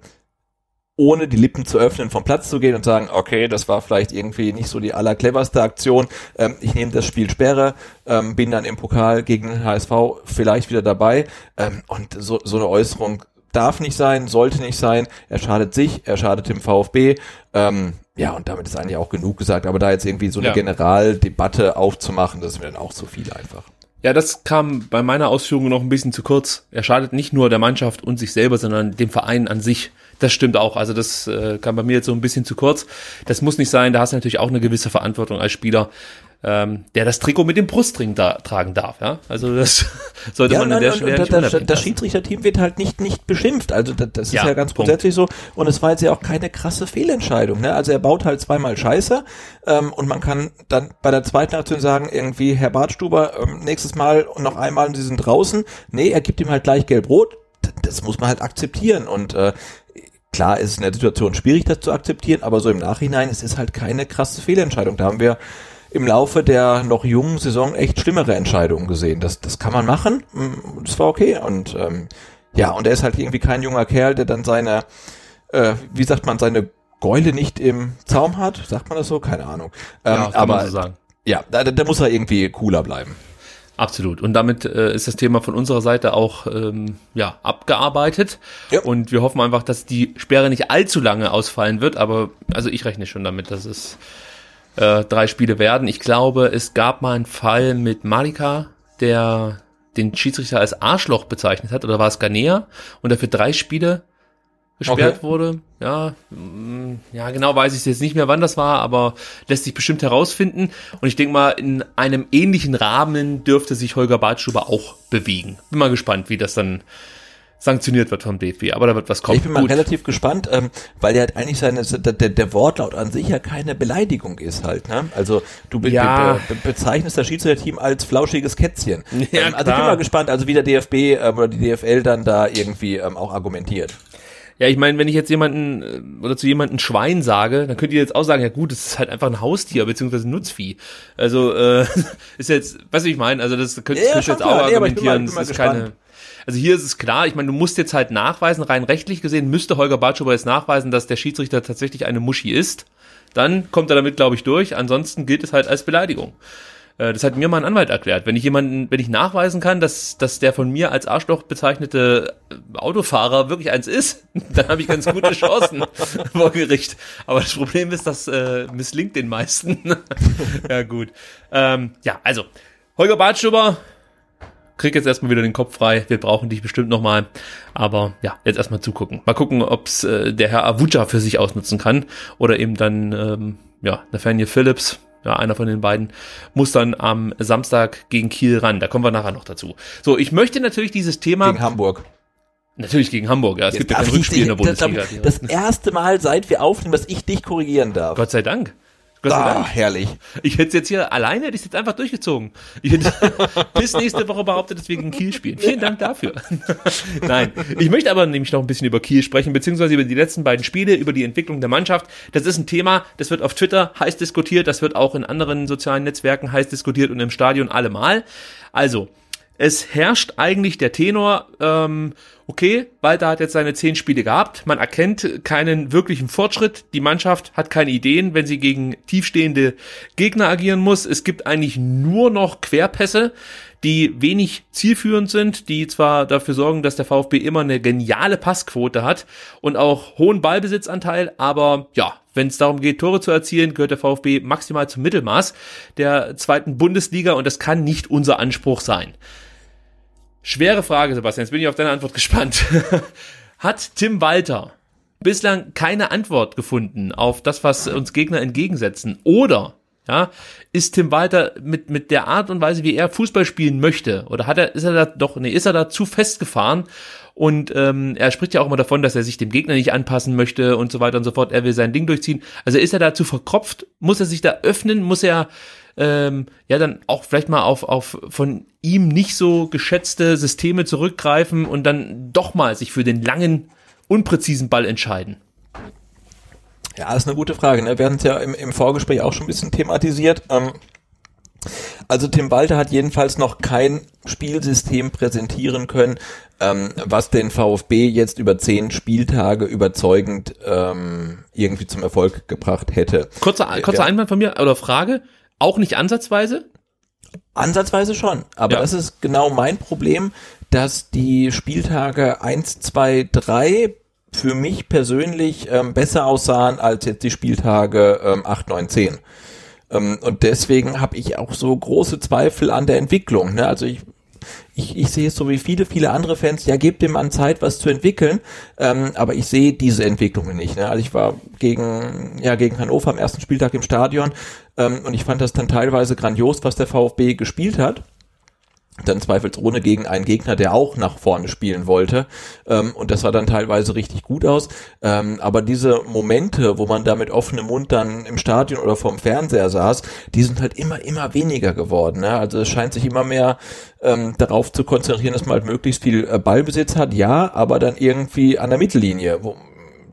ohne die Lippen zu öffnen, vom Platz zu gehen und sagen, okay, das war vielleicht irgendwie nicht so die allercleverste Aktion. Ähm, ich nehme das Spiel Sperre, ähm, bin dann im Pokal gegen den HSV vielleicht wieder dabei. Ähm, und so, so eine Äußerung darf nicht sein, sollte nicht sein. Er schadet sich, er schadet dem VfB. Ähm, ja, und damit ist eigentlich auch genug gesagt. Aber da jetzt irgendwie so eine ja. Generaldebatte aufzumachen, das ist mir dann auch zu viel einfach. Ja, das kam bei meiner Ausführung noch ein bisschen zu kurz. Er schadet nicht nur der Mannschaft und sich selber, sondern dem Verein an sich. Das stimmt auch. Also das äh, kam bei mir jetzt so ein bisschen zu kurz. Das muss nicht sein. Da hast du natürlich auch eine gewisse Verantwortung als Spieler, ähm, der das Trikot mit dem Brustring da, tragen darf. Ja, also das [LAUGHS] sollte ja, man in der Stelle nicht Das, das Schiedsrichterteam wird halt nicht nicht beschimpft. Also das, das ist ja, ja ganz Punkt. grundsätzlich so. Und es war jetzt ja auch keine krasse Fehlentscheidung. Ne? Also er baut halt zweimal Scheiße ähm, und man kann dann bei der zweiten Aktion sagen irgendwie Herr Bartstuber ähm, nächstes Mal und noch einmal und Sie sind draußen. Nee, er gibt ihm halt gleich gelb-rot. Das muss man halt akzeptieren und äh, klar ist in der Situation schwierig, das zu akzeptieren, aber so im Nachhinein, es ist halt keine krasse Fehlentscheidung. Da haben wir im Laufe der noch jungen Saison echt schlimmere Entscheidungen gesehen. Das, das kann man machen, mm, das war okay. Und ähm, ja, und er ist halt irgendwie kein junger Kerl, der dann seine, äh, wie sagt man, seine Gäule nicht im Zaum hat. Sagt man das so? Keine Ahnung. Ähm, ja, aber so ja, da, da muss er irgendwie cooler bleiben. Absolut. Und damit äh, ist das Thema von unserer Seite auch ähm, ja, abgearbeitet. Ja. Und wir hoffen einfach, dass die Sperre nicht allzu lange ausfallen wird. Aber also ich rechne schon damit, dass es äh, drei Spiele werden. Ich glaube, es gab mal einen Fall mit Malika, der den Schiedsrichter als Arschloch bezeichnet hat, oder war es Ganea, und dafür drei Spiele gesperrt okay. wurde. Ja, mm, ja, genau weiß ich jetzt nicht mehr, wann das war, aber lässt sich bestimmt herausfinden. Und ich denke mal, in einem ähnlichen Rahmen dürfte sich Holger Badstuber auch bewegen. Bin mal gespannt, wie das dann sanktioniert wird vom DFB, aber da wird was kommen. Ich bin mal Gut. relativ gespannt, ähm, weil der halt eigentlich seine, der, der Wortlaut an sich ja keine Beleidigung ist halt, ne? Also du be ja. be be bezeichnest das Schiedsrichterteam als flauschiges Kätzchen. [LAUGHS] Ja, ähm, also ich bin mal gespannt, also wie der DFB ähm, oder die DFL dann da irgendwie ähm, auch argumentiert. Ja, ich meine, wenn ich jetzt jemanden äh, oder zu jemandem Schwein sage, dann könnt ihr jetzt auch sagen, ja gut, das ist halt einfach ein Haustier beziehungsweise ein Nutzvieh. Also äh, [LAUGHS] ist jetzt, was ich meine, also das könnt, Ja, könnt ihr jetzt auch. Nee, argumentieren. mal das ist gespannt. keine. Also hier ist es klar, ich meine, du musst jetzt halt nachweisen, rein rechtlich gesehen müsste Holger Bartschuber jetzt nachweisen, dass der Schiedsrichter tatsächlich eine Muschi ist. Dann kommt er damit, glaube ich, durch. Ansonsten gilt es halt als Beleidigung. Äh, Das hat mir mal ein Anwalt erklärt. Wenn ich jemanden, wenn ich nachweisen kann, dass, dass der von mir als Arschloch bezeichnete äh, Autofahrer wirklich eins ist, [LAUGHS] dann habe ich ganz gute Chancen [LAUGHS] vor Gericht. Aber das Problem ist, das äh, misslingt den meisten. [LAUGHS] ja, gut. Ähm, ja, also, Holger Bartschuber, krieg jetzt erstmal wieder den Kopf frei. Wir brauchen dich bestimmt nochmal. Aber ja, jetzt erstmal zugucken. Mal gucken, ob's äh, der Herr Avuja für sich ausnutzen kann. Oder eben dann, ähm, ja, Nathaniel Phillips, ja, einer von den beiden, muss dann am Samstag gegen Kiel ran. Da kommen wir nachher noch dazu. So, ich möchte natürlich dieses Thema. Gegen Hamburg. natürlich gegen Hamburg, ja. Es gibt ja kein ich Rückspiel in der Bundesliga. Das, das erste Mal, seit wir aufnehmen, dass ich dich korrigieren darf. Gott sei Dank. Gott sei Ah, Dank. herrlich. Ich hätte es jetzt hier alleine, hätte ich jetzt einfach durchgezogen. Ich hätte [LAUGHS] bis nächste Woche behauptet, dass wir gegen Kiel spielen. Vielen Dank dafür. [LAUGHS] Nein, ich möchte aber nämlich noch ein bisschen über Kiel sprechen, beziehungsweise über die letzten beiden Spiele, über die Entwicklung der Mannschaft. Das ist ein Thema, das wird auf Twitter heiß diskutiert, das wird auch in anderen sozialen Netzwerken heiß diskutiert und im Stadion allemal. Also, es herrscht eigentlich der Tenor, ähm, okay, Walter hat jetzt seine zehn Spiele gehabt, man erkennt keinen wirklichen Fortschritt, die Mannschaft hat keine Ideen, wenn sie gegen tiefstehende Gegner agieren muss. Es gibt eigentlich nur noch Querpässe, die wenig zielführend sind, die zwar dafür sorgen, dass der VfB immer eine geniale Passquote hat und auch hohen Ballbesitzanteil, aber ja, wenn es darum geht, Tore zu erzielen, gehört der VfB maximal zum Mittelmaß der zweiten Bundesliga und das kann nicht unser Anspruch sein. Schwere Frage, Sebastian. Jetzt bin ich auf deine Antwort gespannt. [LAUGHS] Hat Tim Walter bislang keine Antwort gefunden auf das, was uns Gegner entgegensetzen? Oder ja, ist Tim Walter mit, mit der Art und Weise, wie er Fußball spielen möchte, oder hat er, ist er da doch, nee, ist er da zu festgefahren? Und ähm, er spricht ja auch immer davon, dass er sich dem Gegner nicht anpassen möchte und so weiter und so fort. Er will sein Ding durchziehen. Also ist er da zu verkropft? Muss er sich da öffnen? Muss er ähm, ja dann auch vielleicht mal auf, auf von ihm nicht so geschätzte Systeme zurückgreifen und dann doch mal sich für den langen, unpräzisen Ball entscheiden? Ja, das ist eine gute Frage. Ne? Wir hatten es ja im, im Vorgespräch auch schon ein bisschen thematisiert. Ähm, also Tim Walter hat jedenfalls noch kein Spielsystem präsentieren können, ähm, was den VfB jetzt über zehn Spieltage überzeugend ähm, irgendwie zum Erfolg gebracht hätte. Kurzer, kurzer Ja. Einwand von mir oder Frage, auch nicht ansatzweise? Ansatzweise schon. Aber Ja. das ist genau mein Problem, dass die Spieltage 1, 2, 3 für mich persönlich ähm, besser aussahen als jetzt die Spieltage ähm, 8, 9, 10. Ähm, und deswegen habe ich auch so große Zweifel an der Entwicklung. Ne? Also ich ich, ich sehe es so wie viele, viele andere Fans, ja, gebt dem Mann Zeit, was zu entwickeln, ähm, aber ich sehe diese Entwicklungen nicht. Ne? Also ich war gegen, ja, gegen Hannover am ersten Spieltag im Stadion ähm, und ich fand das dann teilweise grandios, was der VfB gespielt hat. Dann zweifelsohne gegen einen Gegner, der auch nach vorne spielen wollte. Ähm, und das sah dann teilweise richtig gut aus. Ähm, aber diese Momente, wo man da mit offenem Mund dann im Stadion oder vorm Fernseher saß, die sind halt immer, immer weniger geworden. Ne? Also es scheint sich immer mehr ähm, darauf zu konzentrieren, dass man halt möglichst viel äh, Ballbesitz hat, ja, aber dann irgendwie an der Mittellinie. Wo,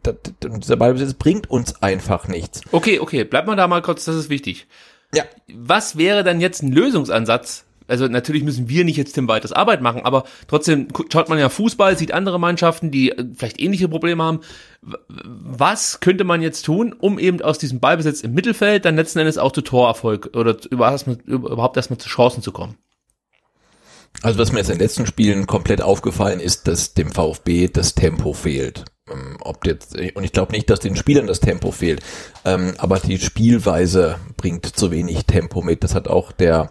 das, dieser Ballbesitz bringt uns einfach nichts. Okay, okay, bleib mal da mal kurz, das ist wichtig. Ja, Was wäre dann jetzt ein Lösungsansatz? Also natürlich müssen wir nicht jetzt Tim Walters Arbeit machen, aber trotzdem schaut man ja Fußball, sieht andere Mannschaften, die äh, vielleicht ähnliche Probleme haben. Was könnte man jetzt tun, um eben aus diesem Ballbesitz im Mittelfeld dann letzten Endes auch zu Torerfolg oder überhaupt erstmal, überhaupt erstmal zu Chancen zu kommen? Also was mir jetzt in den letzten Spielen komplett aufgefallen ist, dass dem VfB das Tempo fehlt. Ähm, Ob jetzt, und ich glaube nicht, dass den Spielern das Tempo fehlt, ähm, aber die Spielweise bringt zu wenig Tempo mit. Das hat auch der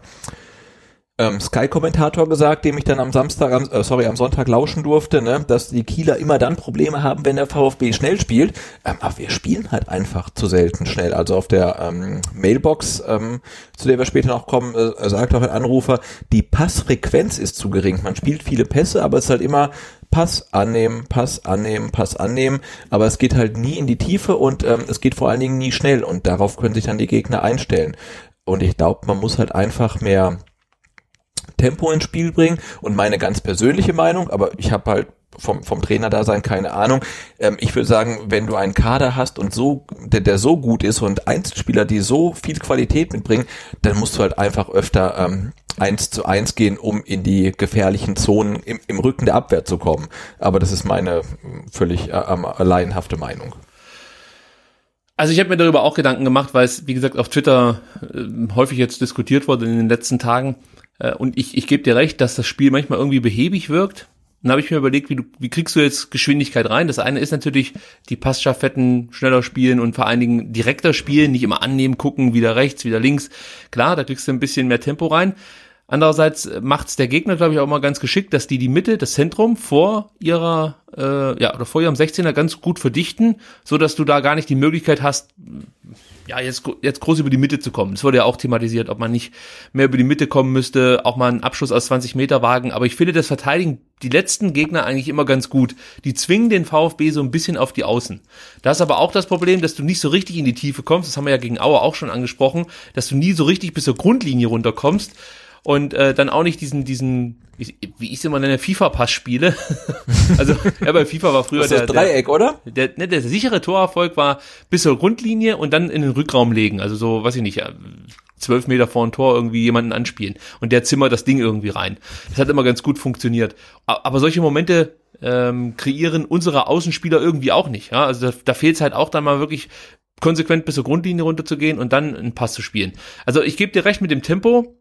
ähm, Sky-Kommentator gesagt, dem ich dann am Samstag, am, äh, sorry, am Sonntag lauschen durfte, ne, dass die Kieler immer dann Probleme haben, wenn der VfB schnell spielt. Ähm, aber wir spielen halt einfach zu selten schnell. Also auf der ähm, Mailbox, ähm, zu der wir später noch kommen, äh, sagt auch ein Anrufer, die Passfrequenz ist zu gering. Man spielt viele Pässe, aber es ist halt immer Pass annehmen, Pass annehmen, Pass annehmen, aber es geht halt nie in die Tiefe und ähm, es geht vor allen Dingen nie schnell und darauf können sich dann die Gegner einstellen. Und ich glaube, man muss halt einfach mehr Tempo ins Spiel bringen und meine ganz persönliche Meinung, aber ich habe halt vom, vom Trainer da sein, keine Ahnung. Ähm, ich würde sagen, wenn du einen Kader hast und so, der, der so gut ist und Einzelspieler, die so viel Qualität mitbringen, dann musst du halt einfach öfter ähm, eins zu eins gehen, um in die gefährlichen Zonen im, im Rücken der Abwehr zu kommen. Aber das ist meine völlig äh, alleinhafte Meinung. Also ich habe mir darüber auch Gedanken gemacht, weil es, wie gesagt, auf Twitter äh, häufig jetzt diskutiert wurde in den letzten Tagen. Äh, und ich, ich gebe dir recht, dass das Spiel manchmal irgendwie behäbig wirkt. Dann habe ich mir überlegt, wie, du, wie kriegst du jetzt Geschwindigkeit rein? Das eine ist natürlich die Passschaffetten schneller spielen und vor allen Dingen direkter spielen, nicht immer annehmen, gucken, wieder rechts, wieder links. Klar, da kriegst du ein bisschen mehr Tempo rein. Andererseits macht's der Gegner, glaube ich, auch mal ganz geschickt, dass die die Mitte, das Zentrum vor ihrer, äh, ja, oder vor ihrem 16er ganz gut verdichten, so dass du da gar nicht die Möglichkeit hast, ja, jetzt, jetzt groß über die Mitte zu kommen. Das wurde ja auch thematisiert, ob man nicht mehr über die Mitte kommen müsste, auch mal einen Abschluss aus 20 Meter wagen. Aber ich finde das Verteidigen die letzten Gegner eigentlich immer ganz gut. Die zwingen den VfB so ein bisschen auf die Außen. Da ist aber auch das Problem, dass du nicht so richtig in die Tiefe kommst. Das haben wir ja gegen Auer auch schon angesprochen, dass du nie so richtig bis zur Grundlinie runterkommst und äh, dann auch nicht diesen, diesen, wie ich es immer nenne, FIFA-Pass spiele. [LAUGHS] also, ja, bei FIFA war früher das ist der, Dreieck, der, oder? Der, ne, der sichere Torerfolg war bis zur Grundlinie und dann in den Rückraum legen. Also so, weiß ich nicht, zwölf Meter vor ein Tor irgendwie jemanden anspielen. Und der zimmert das Ding irgendwie rein. Das hat immer ganz gut funktioniert. Aber solche Momente ähm, kreieren unsere Außenspieler irgendwie auch nicht. Ja? Also da, da fehlt es halt auch dann mal wirklich konsequent bis zur Grundlinie runterzugehen und dann einen Pass zu spielen. Also ich gebe dir recht mit dem Tempo,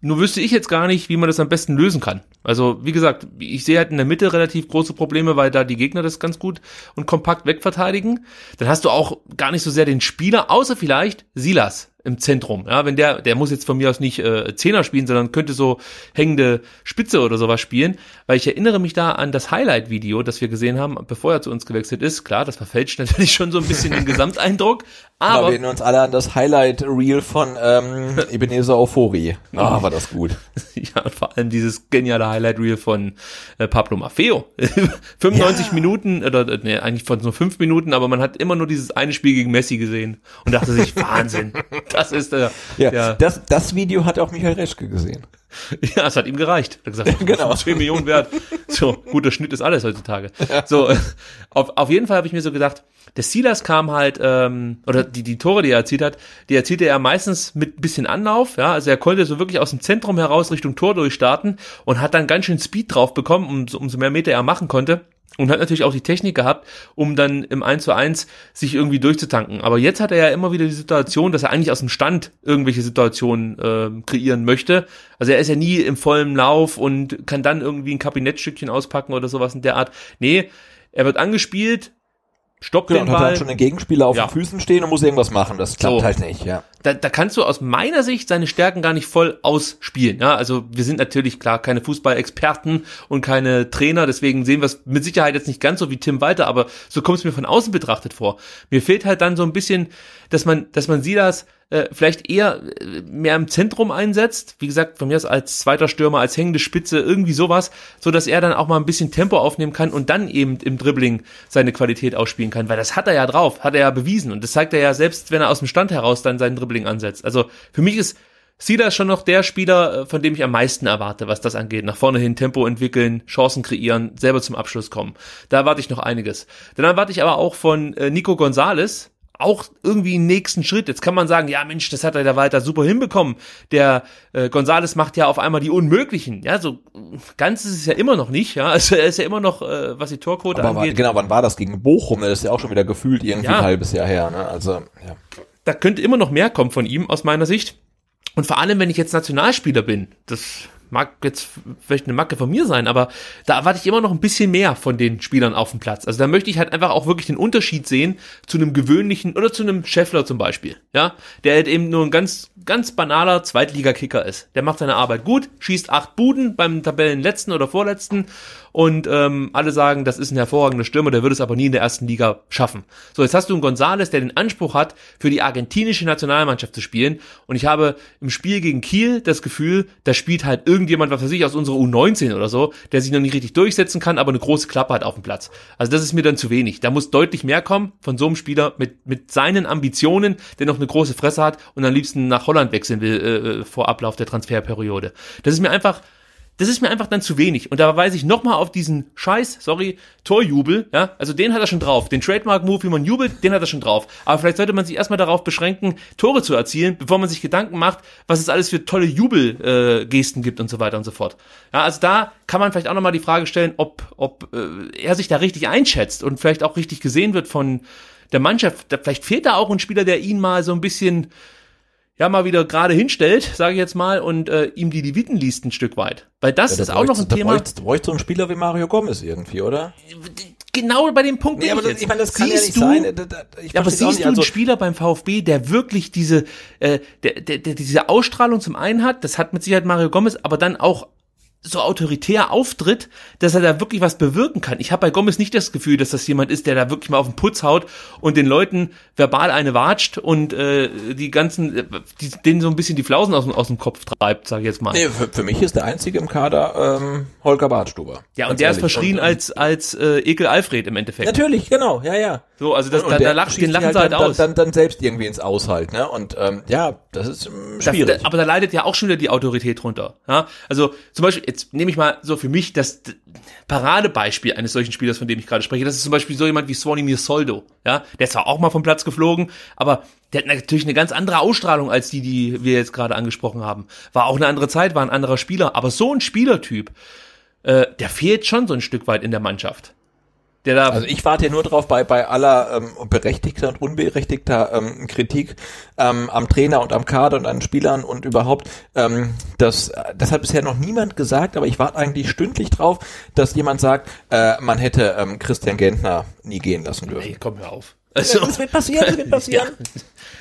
nur wüsste ich jetzt gar nicht, wie man das am besten lösen kann. Also, wie gesagt, ich sehe halt in der Mitte relativ große Probleme, weil da die Gegner das ganz gut und kompakt wegverteidigen. Dann hast du auch gar nicht so sehr den Spieler, außer vielleicht Silas im Zentrum. Ja, wenn der, der muss jetzt von mir aus nicht äh, Zehner spielen, sondern könnte so hängende Spitze oder sowas spielen, weil ich erinnere mich da an das Highlight-Video, das wir gesehen haben, bevor er zu uns gewechselt ist. Klar, das verfälscht [LAUGHS] natürlich schon so ein bisschen den Gesamteindruck, aber wir erinnern uns alle an das Highlight-Reel von ähm, [LAUGHS] Ebenezer Euphorie. Ah, war das gut. [LAUGHS] ja, und vor allem dieses geniale Highlight-Reel von äh, Pablo Maffeo. 95 ja. Minuten, oder nee, eigentlich von nur 5 Minuten, aber man hat immer nur dieses eine Spiel gegen Messi gesehen und dachte sich, Wahnsinn. Das ist der. Ja, der, das, das Video hat auch Michael Reschke gesehen. [LAUGHS] Ja, es hat ihm gereicht. Er hat gesagt, [LAUGHS] genau. 2 Millionen wert. So, guter Schnitt ist alles heutzutage. Ja. So, auf, auf jeden Fall habe ich mir so gedacht, der Silas kam halt, ähm, oder die, die Tore, die er erzielt hat, die erzielte er meistens mit ein bisschen Anlauf, ja, also er konnte so wirklich aus dem Zentrum heraus Richtung Tor durchstarten und hat dann ganz schön Speed drauf bekommen, umso, umso mehr Meter er machen konnte und hat natürlich auch die Technik gehabt, um dann im 1 zu 1 sich irgendwie durchzutanken. Aber jetzt hat er ja immer wieder die Situation, dass er eigentlich aus dem Stand irgendwelche Situationen äh, kreieren möchte. Also er ist ja nie im vollen Lauf und kann dann irgendwie ein Kabinettstückchen auspacken oder sowas in der Art. Nee, er wird angespielt, stoppt genau, den Ball. Hat halt schon den Gegenspieler auf ja. den Füßen stehen und muss irgendwas machen. Das klappt so. halt nicht, ja. Da, da kannst du aus meiner Sicht seine Stärken gar nicht voll ausspielen. Ja, also wir sind natürlich klar keine Fußballexperten und keine Trainer, deswegen sehen wir es mit Sicherheit jetzt nicht ganz so wie Tim Walter, aber so kommt es mir von außen betrachtet vor. Mir fehlt halt dann so ein bisschen, dass man, dass man sieht das äh, vielleicht eher äh, mehr im Zentrum einsetzt. Wie gesagt, von mir aus als zweiter Stürmer, als hängende Spitze, irgendwie sowas, so dass er dann auch mal ein bisschen Tempo aufnehmen kann und dann eben im Dribbling seine Qualität ausspielen kann, weil das hat er ja drauf, hat er ja bewiesen und das zeigt er ja selbst, wenn er aus dem Stand heraus dann seinen Dribbling ansetzt. Also für mich ist Sida schon noch der Spieler, äh, von dem ich am meisten erwarte, was das angeht. Nach vorne hin Tempo entwickeln, Chancen kreieren, selber zum Abschluss kommen. Da erwarte ich noch einiges. Dann erwarte ich aber auch von Nico Gonzales, auch irgendwie einen nächsten Schritt. Jetzt kann man sagen, ja Mensch, das hat er da weiter super hinbekommen. Der äh, Gonzales macht ja auf einmal die Unmöglichen. Ja, so ganz ist es ja immer noch nicht. Ja, [LAUGHS] also er ist ja immer noch, äh, was die Torquote Aber angeht. War, genau, wann war das gegen Bochum? Das ist ja auch schon wieder gefühlt irgendwie ja. ein halbes Jahr her. Ne? Also ja. Da könnte immer noch mehr kommen von ihm aus meiner Sicht. Und vor allem, wenn ich jetzt Nationalspieler bin, das mag jetzt vielleicht eine Macke von mir sein, aber da erwarte ich immer noch ein bisschen mehr von den Spielern auf dem Platz. Also da möchte ich halt einfach auch wirklich den Unterschied sehen zu einem gewöhnlichen oder zu einem Scheffler zum Beispiel, ja, der halt eben nur ein ganz, ganz banaler Zweitligakicker ist. Der macht seine Arbeit gut, schießt acht Buden beim Tabellenletzten oder Vorletzten und ähm, alle sagen, das ist ein hervorragender Stürmer, der würde es aber nie in der ersten Liga schaffen. So, jetzt hast du einen Gonzales, der den Anspruch hat, für die argentinische Nationalmannschaft zu spielen und ich habe im Spiel gegen Kiel das Gefühl, da spielt halt irgendjemand, was weiß ich, aus unserer U19 oder so, der sich noch nicht richtig durchsetzen kann, aber eine große Klappe hat auf dem Platz. Also das ist mir dann zu wenig. Da muss deutlich mehr kommen von so einem Spieler mit, mit seinen Ambitionen, der noch eine große Fresse hat und am liebsten nach Holland wechseln will äh, äh vor Ablauf der Transferperiode. Das ist mir einfach das ist mir einfach dann zu wenig. Und da weise ich nochmal auf diesen Scheiß, sorry, Torjubel, ja, also den hat er schon drauf. Den Trademark-Move, wie man jubelt, den hat er schon drauf. Aber vielleicht sollte man sich erstmal darauf beschränken, Tore zu erzielen, bevor man sich Gedanken macht, was es alles für tolle Jubelgesten äh, gibt und so weiter und so fort. Ja, also da kann man vielleicht auch nochmal die Frage stellen, ob, ob äh, er sich da richtig einschätzt und vielleicht auch richtig gesehen wird von der Mannschaft. Vielleicht fehlt da auch ein Spieler, der ihn mal so ein bisschen ja mal wieder gerade hinstellt, sage ich jetzt mal, und äh, ihm die Leviten liest ein Stück weit. Weil das ja, ist auch noch ein Thema. Du bräuchst so einen Spieler wie Mario Gomez irgendwie, oder? Genau bei dem Punkt. Nee, aber das, ich meine, das kann siehst ja nicht du, sein. ja, aber siehst du einen also Spieler beim VfB, der wirklich diese, äh, der, der, der diese Ausstrahlung zum einen hat, das hat mit Sicherheit Mario Gomez, aber dann auch so autoritär auftritt, dass er da wirklich was bewirken kann. Ich habe bei Gomez nicht das Gefühl, dass das jemand ist, der da wirklich mal auf den Putz haut und den Leuten verbal eine watscht und äh, die ganzen, die, denen so ein bisschen die Flausen aus, aus dem Kopf treibt, sage ich jetzt mal. Nee, für, für, mich ist der einzige im Kader ähm, Holger Bartstuber. Ja, und der ehrlich. ist verschrien und, als als äh, Ekel Alfred im Endeffekt. Natürlich, genau, ja, ja. So, also das, und, da, da lacht, den lachen sie halt, halt aus. Dann, dann, dann selbst irgendwie ins Aushalt, ne? Und ähm, ja, das ist ähm, schwierig. Das, aber da leidet ja auch schon wieder die Autorität drunter. Ja? Also zum Beispiel, jetzt nehme ich mal so für mich das Paradebeispiel eines solchen Spielers, von dem ich gerade spreche. Das ist zum Beispiel so jemand wie Svonimir Soldo. Ja, der ist zwar auch mal vom Platz geflogen, aber der hat natürlich eine ganz andere Ausstrahlung als die, die wir jetzt gerade angesprochen haben. War auch eine andere Zeit, war ein anderer Spieler. Aber so ein Spielertyp, äh, der fehlt schon so ein Stück weit in der Mannschaft der da. Also ich warte ja nur drauf bei bei aller ähm, berechtigter und unberechtigter ähm, Kritik ähm, am Trainer und am Kader und an Spielern und überhaupt. Ähm, das das hat bisher noch niemand gesagt, aber ich warte eigentlich stündlich drauf, dass jemand sagt, äh, man hätte ähm, Christian Gentner nie gehen lassen dürfen. Hey, komm hör auf. Also, das wird passieren, das wird [LAUGHS] passieren.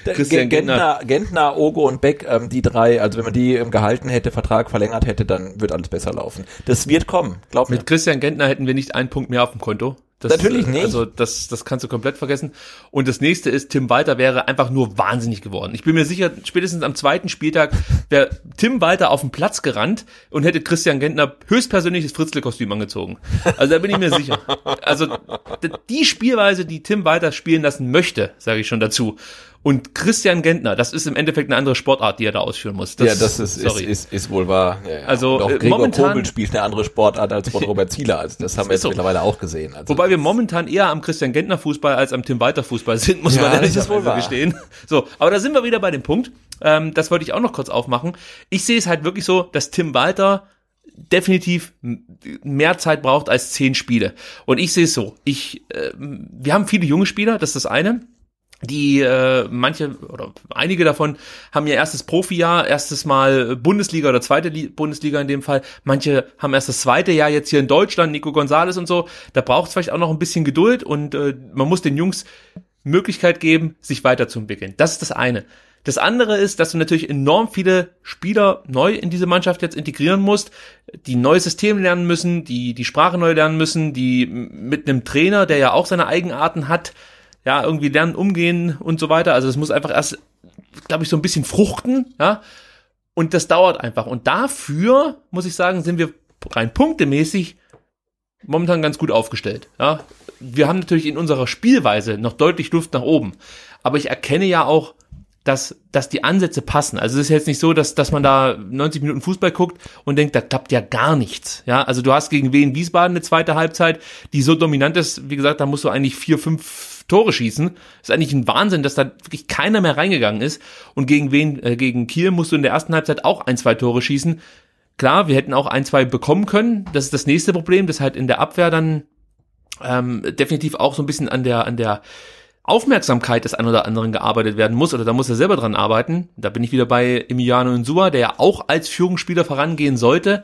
ja. Christian Gentner, Gentner, Ogo und Beck, ähm, die drei, also wenn man die ähm, gehalten hätte, Vertrag verlängert hätte, dann wird alles besser laufen. Das wird kommen, glaub mir. Mit Christian Gentner hätten wir nicht einen Punkt mehr auf dem Konto. Das, Natürlich nicht. Also das, das kannst du komplett vergessen. Und das nächste ist, Tim Walter wäre einfach nur wahnsinnig geworden. Ich bin mir sicher, spätestens am zweiten Spieltag wäre Tim Walter auf den Platz gerannt und hätte Christian Gentner höchstpersönliches Fritzle-Kostüm angezogen. Also da bin ich mir sicher. Also die Spielweise, die Tim Walter spielen lassen möchte, sage ich schon dazu, und Christian Gentner, das ist im Endeffekt eine andere Sportart, die er da ausführen muss. Das, ja, das ist, ist, ist, ist wohl wahr. Ja, ja. Also auch Gregor momentan, Kobel spielt eine andere Sportart als von [LAUGHS] Robert Zieler. Also das haben wir jetzt so. mittlerweile auch gesehen. Also Wobei wir momentan eher am Christian Gentner Fußball als am Tim Walter Fußball sind, muss ja, man ehrlicherweise gestehen. So, aber da sind wir wieder bei dem Punkt. Ähm, das wollte ich auch noch kurz aufmachen. Ich sehe es halt wirklich so, dass Tim Walter definitiv mehr Zeit braucht als zehn Spiele. Und ich sehe es so. Ich, äh, wir haben viele junge Spieler, das ist das eine die äh, manche oder einige davon haben ihr erstes Profijahr, erstes Mal Bundesliga oder zweite Li Bundesliga in dem Fall. Manche haben erst das zweite Jahr jetzt hier in Deutschland, Nico Gonzales und so. Da braucht es vielleicht auch noch ein bisschen Geduld und äh, man muss den Jungs Möglichkeit geben, sich weiterzuentwickeln. Das ist das eine. Das andere ist, dass du natürlich enorm viele Spieler neu in diese Mannschaft jetzt integrieren musst, die neues System lernen müssen, die die Sprache neu lernen müssen, die mit einem Trainer, der ja auch seine Eigenarten hat, ja, irgendwie lernen, umgehen und so weiter. Also es muss einfach erst, glaube ich, so ein bisschen fruchten, ja. Und das dauert einfach. Und dafür, muss ich sagen, sind wir rein punktemäßig momentan ganz gut aufgestellt. Ja. Wir haben natürlich in unserer Spielweise noch deutlich Luft nach oben. Aber ich erkenne ja auch, dass, dass die Ansätze passen. Also es ist jetzt nicht so, dass, dass man da 90 Minuten Fußball guckt und denkt, da klappt ja gar nichts. Ja, also du hast gegen Wien Wiesbaden eine zweite Halbzeit, die so dominant ist, wie gesagt, da musst du eigentlich vier, fünf Tore schießen. ist eigentlich ein Wahnsinn, dass da wirklich keiner mehr reingegangen ist. Und gegen wen, äh, gegen Kiel musst du in der ersten Halbzeit auch ein, zwei Tore schießen. Klar, wir hätten auch ein, zwei bekommen können. Das ist das nächste Problem, dass halt in der Abwehr dann ähm, definitiv auch so ein bisschen an der, an der Aufmerksamkeit des einen oder anderen gearbeitet werden muss, oder da muss er selber dran arbeiten. Da bin ich wieder bei Emiliano Insua, der ja auch als Führungsspieler vorangehen sollte.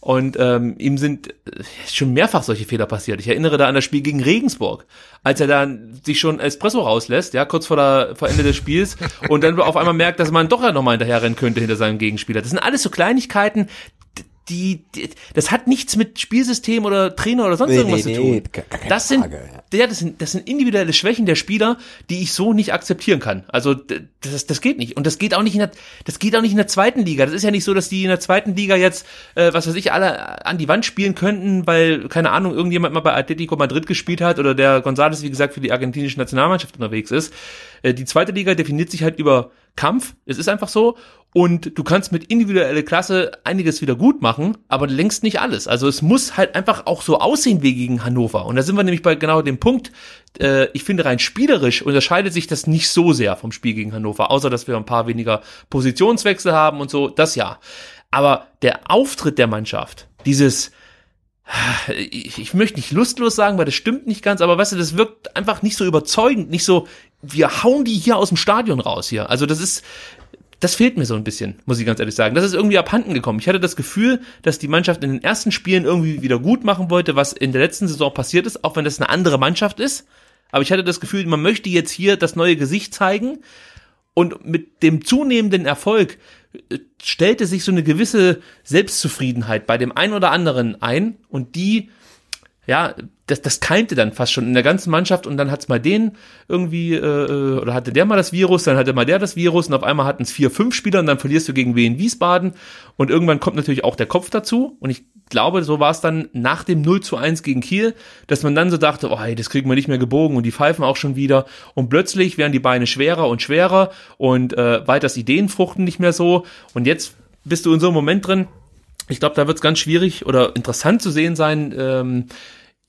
Und ähm, ihm sind äh, schon mehrfach solche Fehler passiert. Ich erinnere da an das Spiel gegen Regensburg, als er dann sich schon Espresso rauslässt, ja, kurz vor, der, vor Ende des Spiels und dann auf einmal merkt, dass man doch ja nochmal hinterher rennen könnte hinter seinem Gegenspieler. Das sind alles so Kleinigkeiten, die, die, das hat nichts mit Spielsystem oder Trainer oder sonst nee, irgendwas nee, zu tun. Nee, das sind, Frage, ja. ja. das sind, das sind individuelle Schwächen der Spieler, die ich so nicht akzeptieren kann. Also das, das geht nicht und das geht auch nicht in der, das geht auch nicht in der zweiten Liga. Das ist ja nicht so, dass die in der zweiten Liga jetzt, äh, was weiß ich, alle an die Wand spielen könnten, weil keine Ahnung irgendjemand mal bei Atletico Madrid gespielt hat oder der González wie gesagt für die argentinische Nationalmannschaft unterwegs ist. Äh, die zweite Liga definiert sich halt über Kampf. Es ist einfach so. Und du kannst mit individueller Klasse einiges wieder gut machen, aber längst nicht alles. Also es muss halt einfach auch so aussehen wie gegen Hannover. Und da sind wir nämlich bei genau dem Punkt. Äh, ich finde rein spielerisch unterscheidet sich das nicht so sehr vom Spiel gegen Hannover, außer dass wir ein paar weniger Positionswechsel haben und so. Das ja. Aber der Auftritt der Mannschaft, dieses ich, ich möchte nicht lustlos sagen, weil das stimmt nicht ganz, aber weißt du, das wirkt einfach nicht so überzeugend, nicht so, wir hauen die hier aus dem Stadion raus hier. Also das ist, das fehlt mir so ein bisschen, muss ich ganz ehrlich sagen. Das ist irgendwie abhanden gekommen. Ich hatte das Gefühl, dass die Mannschaft in den ersten Spielen irgendwie wieder gut machen wollte, was in der letzten Saison passiert ist, auch wenn das eine andere Mannschaft ist. Aber ich hatte das Gefühl, man möchte jetzt hier das neue Gesicht zeigen. Und mit dem zunehmenden Erfolg äh, stellte sich so eine gewisse Selbstzufriedenheit bei dem einen oder anderen ein und die ja, das, das keimte dann fast schon in der ganzen Mannschaft und dann hat's mal den irgendwie, äh, äh, oder hatte der mal das Virus, dann hatte mal der das Virus und auf einmal hatten es vier, fünf Spieler und dann verlierst du gegen Wien Wiesbaden und irgendwann kommt natürlich auch der Kopf dazu und ich glaube, so war es dann nach dem 0 zu 1 gegen Kiel, dass man dann so dachte, oh, hey, das kriegen wir nicht mehr gebogen und die pfeifen auch schon wieder und plötzlich werden die Beine schwerer und schwerer und äh, weiters Ideen fruchten nicht mehr so und jetzt bist du in so einem Moment drin, ich glaube, da wird es ganz schwierig oder interessant zu sehen sein, ähm,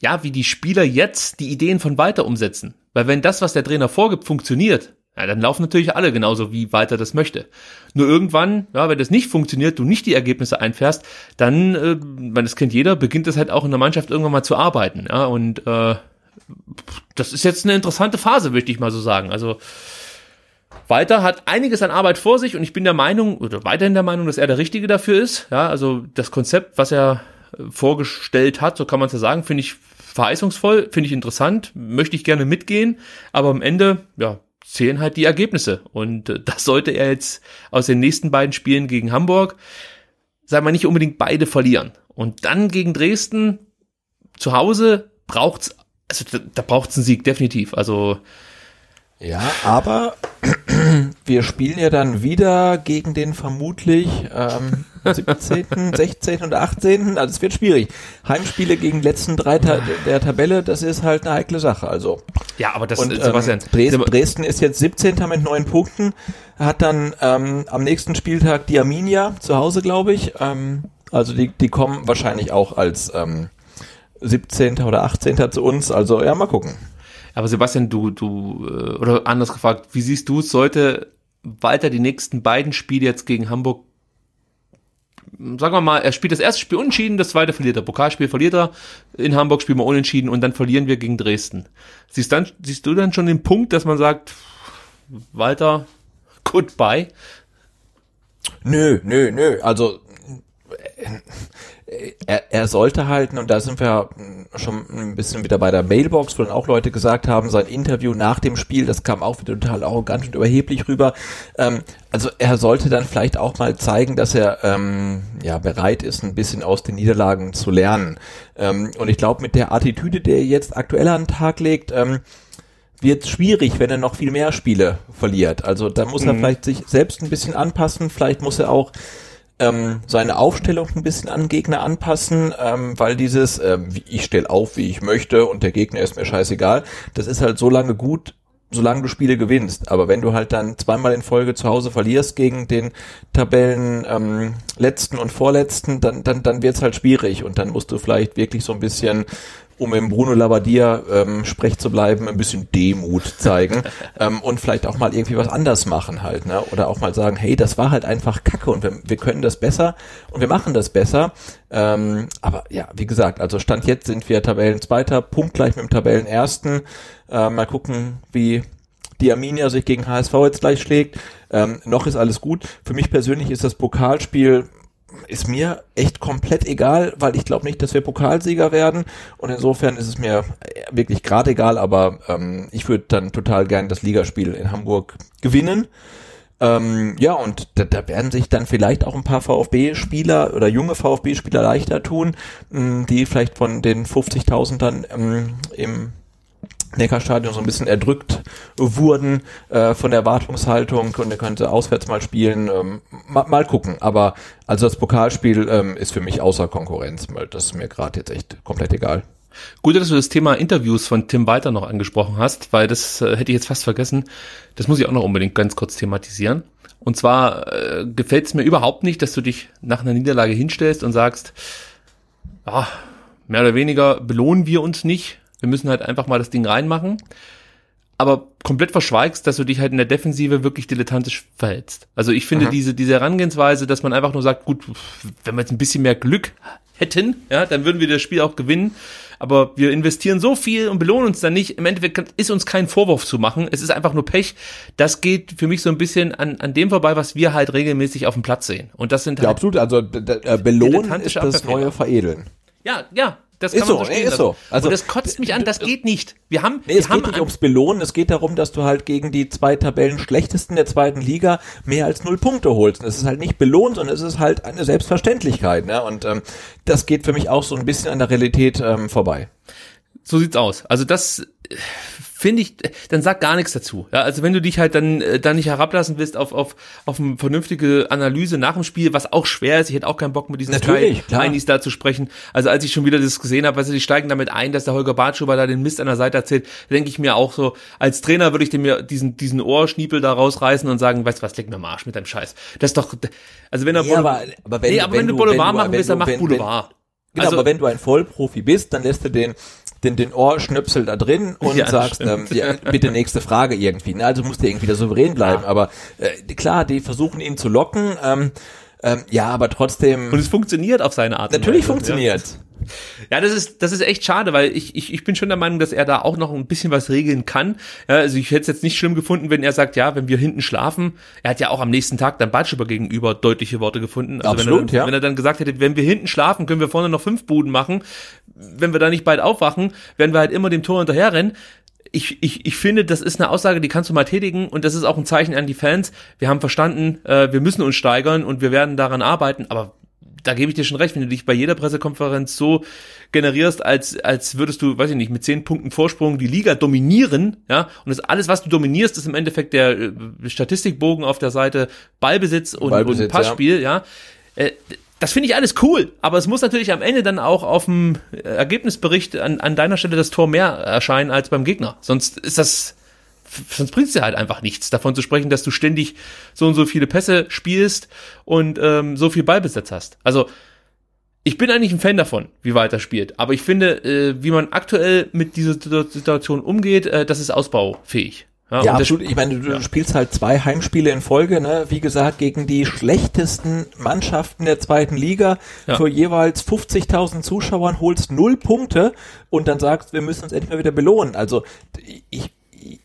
ja, wie die Spieler jetzt die Ideen von weiter umsetzen. Weil wenn das, was der Trainer vorgibt, funktioniert, ja, dann laufen natürlich alle genauso, wie weiter das möchte. Nur irgendwann, ja, wenn das nicht funktioniert, du nicht die Ergebnisse einfährst, dann, äh, das kennt jeder, beginnt es halt auch in der Mannschaft irgendwann mal zu arbeiten. Ja, und äh, das ist jetzt eine interessante Phase, möchte ich mal so sagen. Also Walter hat einiges an Arbeit vor sich und ich bin der Meinung, oder weiterhin der Meinung, dass er der Richtige dafür ist. Ja, also das Konzept, was er vorgestellt hat, so kann man es ja sagen, finde ich verheißungsvoll, finde ich interessant, möchte ich gerne mitgehen, aber am Ende, ja, zählen halt die Ergebnisse. Und äh, das sollte er jetzt aus den nächsten beiden Spielen gegen Hamburg, sagen wir nicht unbedingt beide verlieren. Und dann gegen Dresden zu Hause braucht's, also da, da braucht's einen Sieg, definitiv. Also ja, aber [CLEARS THROAT] wir spielen ja dann wieder gegen den vermutlich ähm, [LAUGHS] 17., 16. und 18. Also es wird schwierig. Heimspiele gegen letzten drei Ta der Tabelle, das ist halt eine heikle Sache. Also ja, aber das und, ähm, Sebastian, Dresden, Dresden ist jetzt 17. mit neun Punkten, hat dann ähm, am nächsten Spieltag die Arminia zu Hause, glaube ich. Ähm, also die, die kommen wahrscheinlich auch als ähm, 17. oder 18. zu uns. Also ja, mal gucken. Aber Sebastian, du, du, äh, oder anders gefragt, wie siehst du es, sollte Walter die nächsten beiden Spiele jetzt gegen Hamburg, sagen wir mal, er spielt das erste Spiel unentschieden, das zweite verliert er, Pokalspiel verliert er, in Hamburg spielen wir unentschieden und dann verlieren wir gegen Dresden. Siehst, dann, siehst du dann schon den Punkt, dass man sagt, Walter, goodbye? Nö, nö, nö, also er, er sollte halten, und da sind wir schon ein bisschen wieder bei der Mailbox, wo dann auch Leute gesagt haben, sein Interview nach dem Spiel, das kam auch wieder total arrogant und überheblich rüber. Ähm, also er sollte dann vielleicht auch mal zeigen, dass er ähm, ja bereit ist, ein bisschen aus den Niederlagen zu lernen. Ähm, und ich glaube, mit der Attitüde, der er jetzt aktuell an den Tag legt, ähm, wird schwierig, wenn er noch viel mehr Spiele verliert. Also da muss er mhm. vielleicht sich selbst ein bisschen anpassen, vielleicht muss er auch ähm, seine Aufstellung ein bisschen an Gegner anpassen, ähm, weil dieses, ähm, ich stelle auf, wie ich möchte und der Gegner ist mir scheißegal, das ist halt so lange gut, solange du Spiele gewinnst. Aber wenn du halt dann zweimal in Folge zu Hause verlierst gegen den Tabellen ähm, letzten und vorletzten, dann, dann, dann wird's halt schwierig und dann musst du vielleicht wirklich so ein bisschen um im Bruno Labbadia ähm, sprech zu bleiben, ein bisschen Demut zeigen [LAUGHS] ähm, und vielleicht auch mal irgendwie was anders machen halt, ne? Oder auch mal sagen, hey, das war halt einfach Kacke und wir, wir können das besser und wir machen das besser. Ähm, aber ja, wie gesagt, also Stand jetzt sind wir Tabellenzweiter, punktgleich mit dem Tabellenersten. Äh, mal gucken, wie die Arminia sich gegen HSV jetzt gleich schlägt. Ähm, noch ist alles gut. Für mich persönlich ist das Pokalspiel ist mir echt komplett egal, weil ich glaube nicht, dass wir Pokalsieger werden. Und insofern ist es mir wirklich gerade egal, aber ähm, ich würde dann total gern das Ligaspiel in Hamburg gewinnen. Ähm, ja, und da, da werden sich dann vielleicht auch ein paar VfB-Spieler oder junge VfB-Spieler leichter tun, mh, die vielleicht von den 50.000 dann ähm, im Neckarstadion so ein bisschen erdrückt wurden äh, von der Erwartungshaltung und er könnte auswärts mal spielen. Ähm, mal, mal gucken. Aber also das Pokalspiel ähm, ist für mich außer Konkurrenz, weil das ist mir gerade jetzt echt komplett egal. Gut, dass du das Thema Interviews von Tim Walter noch angesprochen hast, weil das äh, hätte ich jetzt fast vergessen. Das muss ich auch noch unbedingt ganz kurz thematisieren. Und zwar äh, gefällt es mir überhaupt nicht, dass du dich nach einer Niederlage hinstellst und sagst, ah, mehr oder weniger belohnen wir uns nicht. Wir müssen halt einfach mal das Ding reinmachen. Aber komplett verschweigst, dass du dich halt in der Defensive wirklich dilettantisch verhältst. Also ich finde Aha. diese, diese Herangehensweise, dass man einfach nur sagt, gut, wenn wir jetzt ein bisschen mehr Glück hätten, ja, dann würden wir das Spiel auch gewinnen. Aber wir investieren so viel und belohnen uns dann nicht. Im Endeffekt ist uns kein Vorwurf zu machen. Es ist einfach nur Pech. Das geht für mich so ein bisschen an, an dem vorbei, was wir halt regelmäßig auf dem Platz sehen. Und das sind Ja, halt, absolut. Also äh, belohnen ist das neue Veredeln. ja, ja, das Ist so, so stehen ist so. Also- und das kotzt mich an, das geht nicht. Wir haben, Nee, wir es haben geht nicht ums Belohnen, es geht darum, dass du halt gegen die zwei Tabellen schlechtesten der zweiten Liga mehr als null Punkte holst. Und es ist halt nicht belohnt, sondern es ist halt eine Selbstverständlichkeit. Ne? Und ähm, das geht für mich auch so ein bisschen an der Realität ähm, vorbei. So sieht's aus. Also das finde ich, dann sag gar nichts dazu. Ja, also wenn du dich halt dann äh, da nicht herablassen willst auf auf auf eine vernünftige Analyse nach dem Spiel, was auch schwer ist. Ich hätte auch keinen Bock mit diesen Natürlich, Sky klar. Heinis da zu sprechen. Also als ich schon wieder das gesehen habe, also die steigen damit ein, dass der Holger Bartschuber da den Mist an der Seite erzählt, denke ich mir auch so, als Trainer würde ich dem mir diesen diesen Ohrschniepel da rausreißen und sagen, weißt du was, leg mir am Arsch mit deinem Scheiß. Das ist doch also wenn er Ja, aber- aber wenn nee, aber wenn, wenn du du- Boulevard du- machen willst, dann mach Boulevard. Genau, also, aber wenn du ein Vollprofi bist, dann lässt du den den, den Ohrschnöpsel da drin und Ja, sagst, ähm, ja, bitte nächste Frage irgendwie. Ne? Also musst du irgendwie da souverän bleiben. Ja. Aber äh, klar, die versuchen ihn zu locken. Ähm, ähm, ja, aber trotzdem. und es funktioniert auf seine Art. natürlich Weise, funktioniert. Ja, das ist, das ist echt schade, weil ich, ich, ich bin schon der Meinung, dass er da auch noch ein bisschen was regeln kann. Ja, also ich hätte es jetzt nicht schlimm gefunden, wenn er sagt, ja, wenn wir hinten schlafen. Er hat ja auch am nächsten Tag dann Batschüber gegenüber deutliche Worte gefunden. Also Absolut, wenn er, ja. Wenn er dann gesagt hätte, wenn wir hinten schlafen, können wir vorne noch fünf Buden machen. Wenn wir da nicht bald aufwachen, werden wir halt immer dem Tor hinterherrennen. Ich, ich, ich finde, das ist eine Aussage, die kannst du mal tätigen und das ist auch ein Zeichen an die Fans. Wir haben verstanden, äh, wir müssen uns steigern und wir werden daran arbeiten, aber da gebe ich dir schon recht, wenn du dich bei jeder Pressekonferenz so generierst, als, als würdest du, weiß ich nicht, mit zehn Punkten Vorsprung die Liga dominieren, ja, und das alles, was du dominierst, ist im Endeffekt der äh, Statistikbogen auf der Seite Ballbesitz und, Ballbesitz, und Passspiel, ja. Äh, das finde ich alles cool, aber es muss natürlich am Ende dann auch auf dem Ergebnisbericht an, an deiner Stelle das Tor mehr erscheinen als beim Gegner. Sonst ist das, sonst bringt's dir halt einfach nichts, davon zu sprechen, dass du ständig so und so viele Pässe spielst und ähm, so viel Ballbesitz hast. Also ich bin eigentlich ein Fan davon, wie Walter spielt, aber ich finde, äh, wie man aktuell mit dieser Situ- Situation umgeht, äh, das ist ausbaufähig. Ja, das- absolut. Ich meine, du spielst halt zwei Heimspiele in Folge, ne? Wie gesagt, gegen die schlechtesten Mannschaften der zweiten Liga Ja. für jeweils 50.000 Zuschauern holst null Punkte und dann sagst, wir müssen uns endlich mal wieder belohnen. Also ich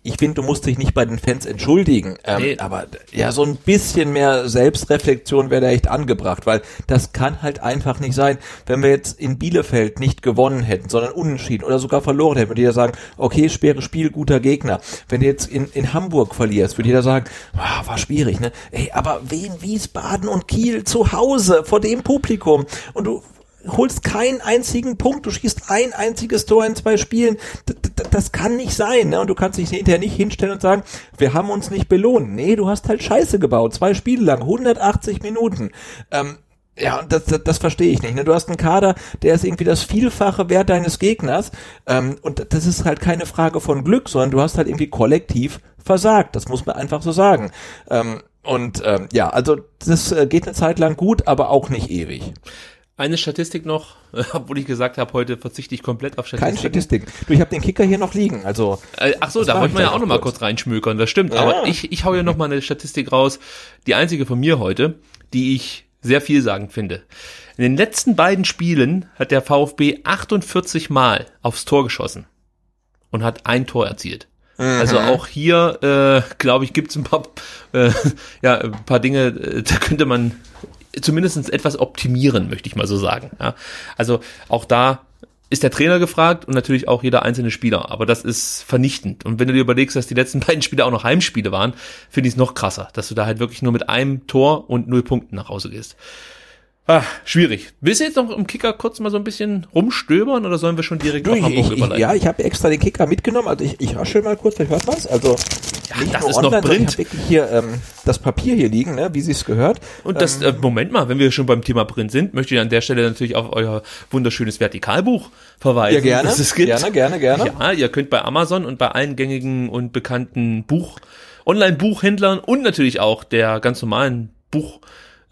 ich finde, du musst dich nicht bei den Fans entschuldigen, ähm, Nee. aber ja, so ein bisschen mehr Selbstreflexion wäre da echt angebracht, weil das kann halt einfach nicht sein. Wenn wir jetzt in Bielefeld nicht gewonnen hätten, sondern unentschieden oder sogar verloren hätten, würde jeder sagen, okay, schweres Spiel, guter Gegner. Wenn du jetzt in, in Hamburg verlierst, würde jeder sagen, ah, war schwierig, ne? Ey, aber Wien, Wiesbaden und Kiel zu Hause vor dem Publikum und du holst keinen einzigen Punkt, du schießt ein einziges Tor in zwei Spielen. D d- das kann nicht sein, ne? Und du kannst dich hinterher nicht hinstellen und sagen, wir haben uns nicht belohnt. Nee, du hast halt Scheiße gebaut, zwei Spiele lang, 180 Minuten. Ähm, ja, das, das, das verstehe ich nicht. Ne? Du hast einen Kader, der ist irgendwie das Vielfache wert deines Gegners. Ähm, und das ist halt keine Frage von Glück, sondern du hast halt irgendwie kollektiv versagt. Das muss man einfach so sagen. Ähm, und ähm, ja, also das äh, geht eine Zeit lang gut, aber auch nicht ewig. Eine Statistik noch, [LAUGHS] obwohl ich gesagt habe, heute verzichte ich komplett auf Keine Statistiken. Statistik. Du, ich habe den Kicker hier noch liegen. Also Äh, ach so, da wollten wir ja auch noch noch mal kurz. reinschmökern, das stimmt. Ja. Aber ich, ich hau ja noch mal eine Statistik raus, die einzige von mir heute, die ich sehr vielsagend finde. In den letzten beiden Spielen hat der VfB 48 Mal aufs Tor geschossen und hat ein Tor erzielt. Also auch hier, äh, glaube ich, gibt's ein paar, äh, [LAUGHS] ja, ein paar Dinge, äh, da könnte man zumindest etwas optimieren, möchte ich mal so sagen. Ja. Also auch da ist der Trainer gefragt und natürlich auch jeder einzelne Spieler. Aber das ist vernichtend. Und wenn du dir überlegst, dass die letzten [LAUGHS] beiden Spiele auch noch Heimspiele waren, finde ich es noch krasser, dass du da halt wirklich nur mit einem Tor und null Punkten nach Hause gehst. Ah, schwierig. Willst du jetzt noch im Kicker kurz mal so ein bisschen rumstöbern oder sollen wir schon direkt Du, auf Hamburg ich, ich, überleiten? ja, ich habe extra den Kicker mitgenommen. Also ich, ich raschel mal kurz, vielleicht hört man's. Also nicht das nur ist noch online, sondern Print. Ich habe wirklich hier ähm, das Papier hier liegen, ne, wie sich's gehört. Und das, äh, Moment mal, wenn wir schon beim Thema Print sind, möchte ich an der Stelle natürlich auf euer wunderschönes Vertikalbuch verweisen. Ja, gerne. Das es gibt. Gerne, gerne, gerne. Ja, ihr könnt bei Amazon und bei allen gängigen und bekannten Buch, Online-Buchhändlern und natürlich auch der ganz normalen Buch,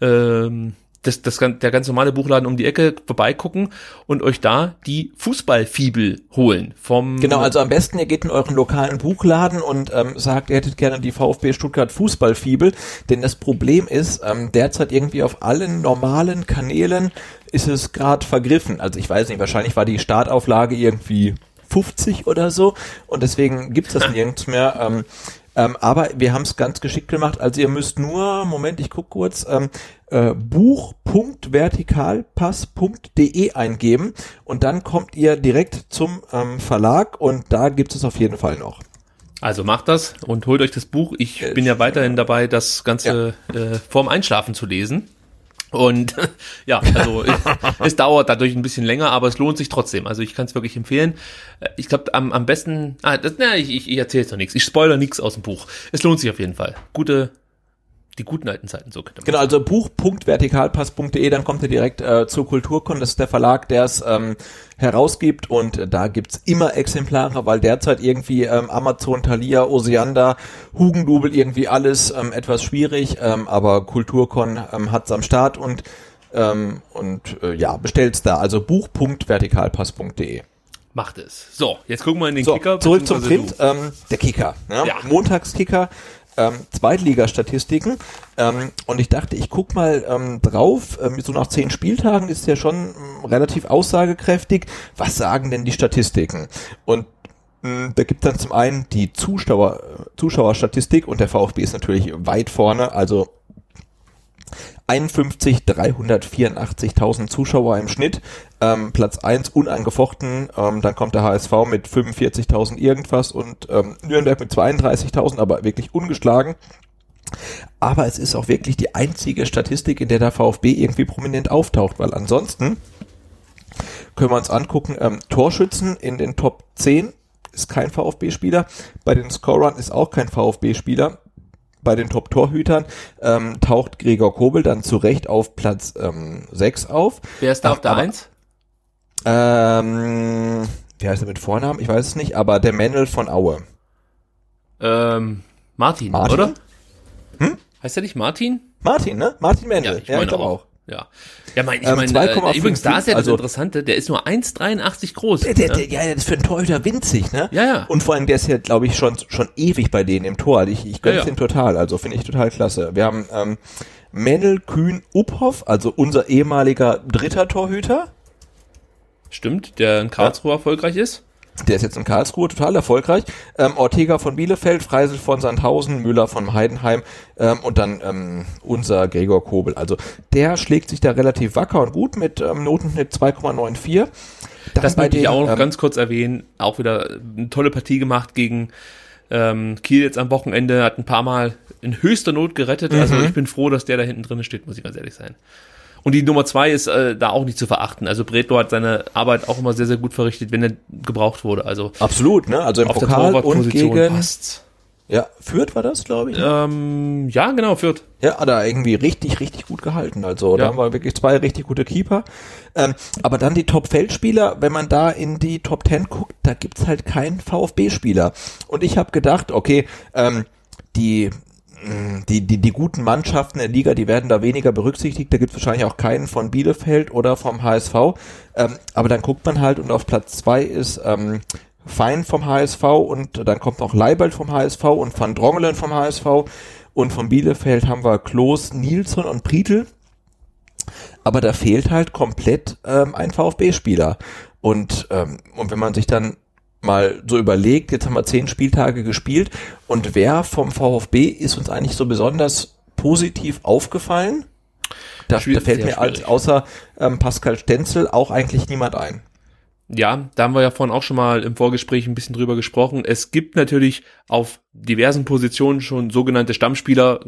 ähm, das, das, der ganz normale Buchladen um die Ecke vorbeigucken und euch da die Fußballfibel holen vom Genau, also am besten ihr geht in euren lokalen Buchladen und ähm, sagt, ihr hättet gerne die VfB Stuttgart Fußballfibel, denn das Problem ist, ähm, derzeit irgendwie auf allen normalen Kanälen ist es gerade vergriffen. Also ich weiß nicht, wahrscheinlich war die Startauflage irgendwie 50 oder so und deswegen gibt's das [LAUGHS] nirgends mehr. Ähm, ähm, aber wir haben es ganz geschickt gemacht. Also ihr müsst nur, Moment, ich guck kurz, ähm, äh, buch.vertikalpass.de eingeben und dann kommt ihr direkt zum ähm, Verlag und da gibt es auf jeden Fall noch. Also macht das und holt euch das Buch. Ich Äh, bin ja weiterhin dabei, das Ganze äh, vorm Einschlafen zu lesen. Und [LAUGHS] ja, also es dauert dadurch ein bisschen länger, aber es lohnt sich trotzdem. Also ich kann es wirklich empfehlen. Äh, Ich glaube, am, am besten, ah, das, na, ich, ich, ich erzähle jetzt noch nichts. Ich spoiler nichts aus dem Buch. Es lohnt sich auf jeden Fall. Gute, die guten alten Zeiten, so Genau, also buch.vertikalpass.de, dann kommt ihr direkt äh, zur Kulturkon, das ist der Verlag, der es ähm, herausgibt und äh, da gibt's immer Exemplare, weil derzeit irgendwie ähm, Amazon, Thalia, Osiander, Hugendubel irgendwie alles ähm, etwas schwierig, ähm, aber Kulturkon ähm, hat's am Start und ähm, und äh, ja, bestellt's da, also buch.vertikalpass.de. Macht es. So, jetzt gucken wir in den So, Kicker. zurück zum Print. Ähm, der Kicker. Ja? Ja. Montagskicker. Ähm, Zweitligastatistiken. Ähm, und ich dachte, ich guck mal ähm, drauf. Ähm, so nach zehn Spieltagen ist ja schon ähm, relativ aussagekräftig. Was sagen denn die Statistiken? Und mh, da gibt dann zum einen die Zuschauer, Zuschauerstatistik und der VfB ist natürlich weit vorne. Also 51, 384.000 Zuschauer im Schnitt. Ähm, Platz 1 unangefochten. Ähm, dann kommt der HSV mit 45.000 irgendwas und ähm, Nürnberg mit 32.000, aber wirklich ungeschlagen. Aber es ist auch wirklich die einzige Statistik, in der der VfB irgendwie prominent auftaucht, weil ansonsten können wir uns angucken, ähm, Torschützen in den Top 10 ist kein VfB-Spieler, bei den Scorern ist auch kein VfB-Spieler, bei den Top-Torhütern ähm, taucht Gregor Kobel dann zu Recht auf Platz ähm, 6 auf. Wer ist da auf der Aber- Eins? Ähm, wie heißt er mit Vornamen? Ich weiß es nicht, aber der Mendel von Aue. Ähm, Martin, Martin? oder? Hm? Heißt er nicht Martin? Martin, ne? Martin Mendel. Ja, ich, meine glaube auch. Ja. Ja, mein, ich Ähm, meine, 2,55, äh, übrigens, da ist ja das also- Interessante, der ist nur 1,83 groß. Der, der, ne? der, ja, der ist für einen Torhüter winzig, ne? Ja, ja. Und vor allem, der ist ja, glaube ich, schon, schon ewig bei denen im Tor. Also Ich, ich gönn's Ja, ja. den total, also finde ich total klasse. Wir haben ähm, Mendel Kühn Uphoff, also unser ehemaliger dritter Torhüter. Stimmt, der in Karlsruhe erfolgreich ist. Der ist jetzt in Karlsruhe total erfolgreich. Ähm, Ortega von Bielefeld, Freisel von Sandhausen, Müller von Heidenheim ähm, und dann ähm, unser Gregor Kobel. Also der schlägt sich da relativ wacker und gut mit ähm, Notenschnitt 2,94. Dann Das möchte ich auch noch ähm, ganz kurz erwähnen. Auch wieder eine tolle Partie gemacht gegen ähm, Kiel jetzt am Wochenende. Hat ein paar Mal in höchster Not gerettet. Also Mhm. ich bin froh, dass der da hinten drin steht, muss ich ganz ehrlich sein. Und die Nummer zwei ist äh, da auch nicht zu verachten. Also Bredlo hat seine Arbeit auch immer sehr, sehr gut verrichtet, wenn er gebraucht wurde. Also Absolut, ne? Also im auf der Pokal und Torwartposition gegen passt's. ja, Fürth war das, glaube ich. ne? Ähm, ja, genau, Fürth. Ja, hat er irgendwie richtig, richtig gut gehalten. Also da Ja. haben wir wirklich zwei richtig gute Keeper. Ähm, aber dann die Top-Feldspieler, wenn man da in die Top 10 guckt, da gibt's halt keinen VfB-Spieler. Und ich habe gedacht, okay, ähm, die die, die, die guten Mannschaften der Liga, die werden da weniger berücksichtigt. Da gibt's wahrscheinlich auch keinen von Bielefeld oder vom HSV. Ähm, aber dann guckt man halt und auf Platz zwei ist ähm, Fein vom HSV und dann kommt noch Leibold vom HSV und Van Drongelen vom HSV. Und von Bielefeld haben wir Klos, Nilsson und Prietl. Aber da fehlt halt komplett ähm, ein VfB-Spieler. Und, ähm, und wenn man sich dann mal so überlegt, jetzt haben wir zehn Spieltage gespielt und wer vom VfB ist uns eigentlich so besonders positiv aufgefallen? Da, da fällt mir als, außer ähm, Pascal Stenzel auch eigentlich niemand ein. Ja, da haben wir ja vorhin auch schon mal im Vorgespräch ein bisschen drüber gesprochen. Es gibt natürlich auf diversen Positionen schon sogenannte Stammspieler.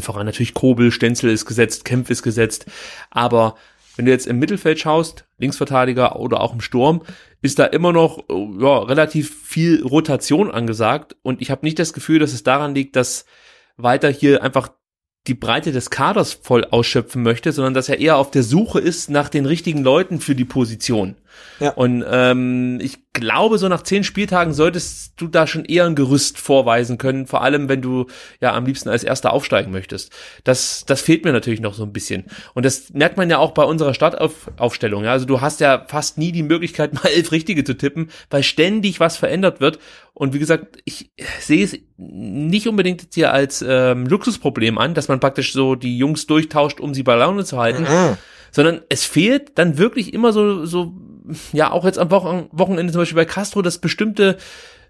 Voran natürlich Kobel, Stenzel ist gesetzt, Kempf ist gesetzt. Aber wenn du jetzt im Mittelfeld schaust, Linksverteidiger oder auch im Sturm, ist da immer noch ja, relativ viel Rotation angesagt. Und ich habe nicht das Gefühl, dass es daran liegt, dass weiter hier einfach die Breite des Kaders voll ausschöpfen möchte, sondern dass er eher auf der Suche ist nach den richtigen Leuten für die Position. Ja. Und ähm, ich glaube, so nach zehn Spieltagen solltest du da schon eher ein Gerüst vorweisen können, vor allem wenn du ja am liebsten als Erster aufsteigen möchtest. Das, das fehlt mir natürlich noch so ein bisschen. Und das merkt man ja auch bei unserer Startaufstellung. Ja? Also du hast ja fast nie die Möglichkeit, [LAUGHS] mal elf Richtige zu tippen, weil ständig was verändert wird. Und wie gesagt, ich sehe es nicht unbedingt jetzt hier als ähm, Luxusproblem an, dass man praktisch so die Jungs durchtauscht, um sie bei Laune zu halten. Mhm sondern es fehlt dann wirklich immer so, so, ja, auch jetzt am Wochenende zum Beispiel bei Castro, dass bestimmte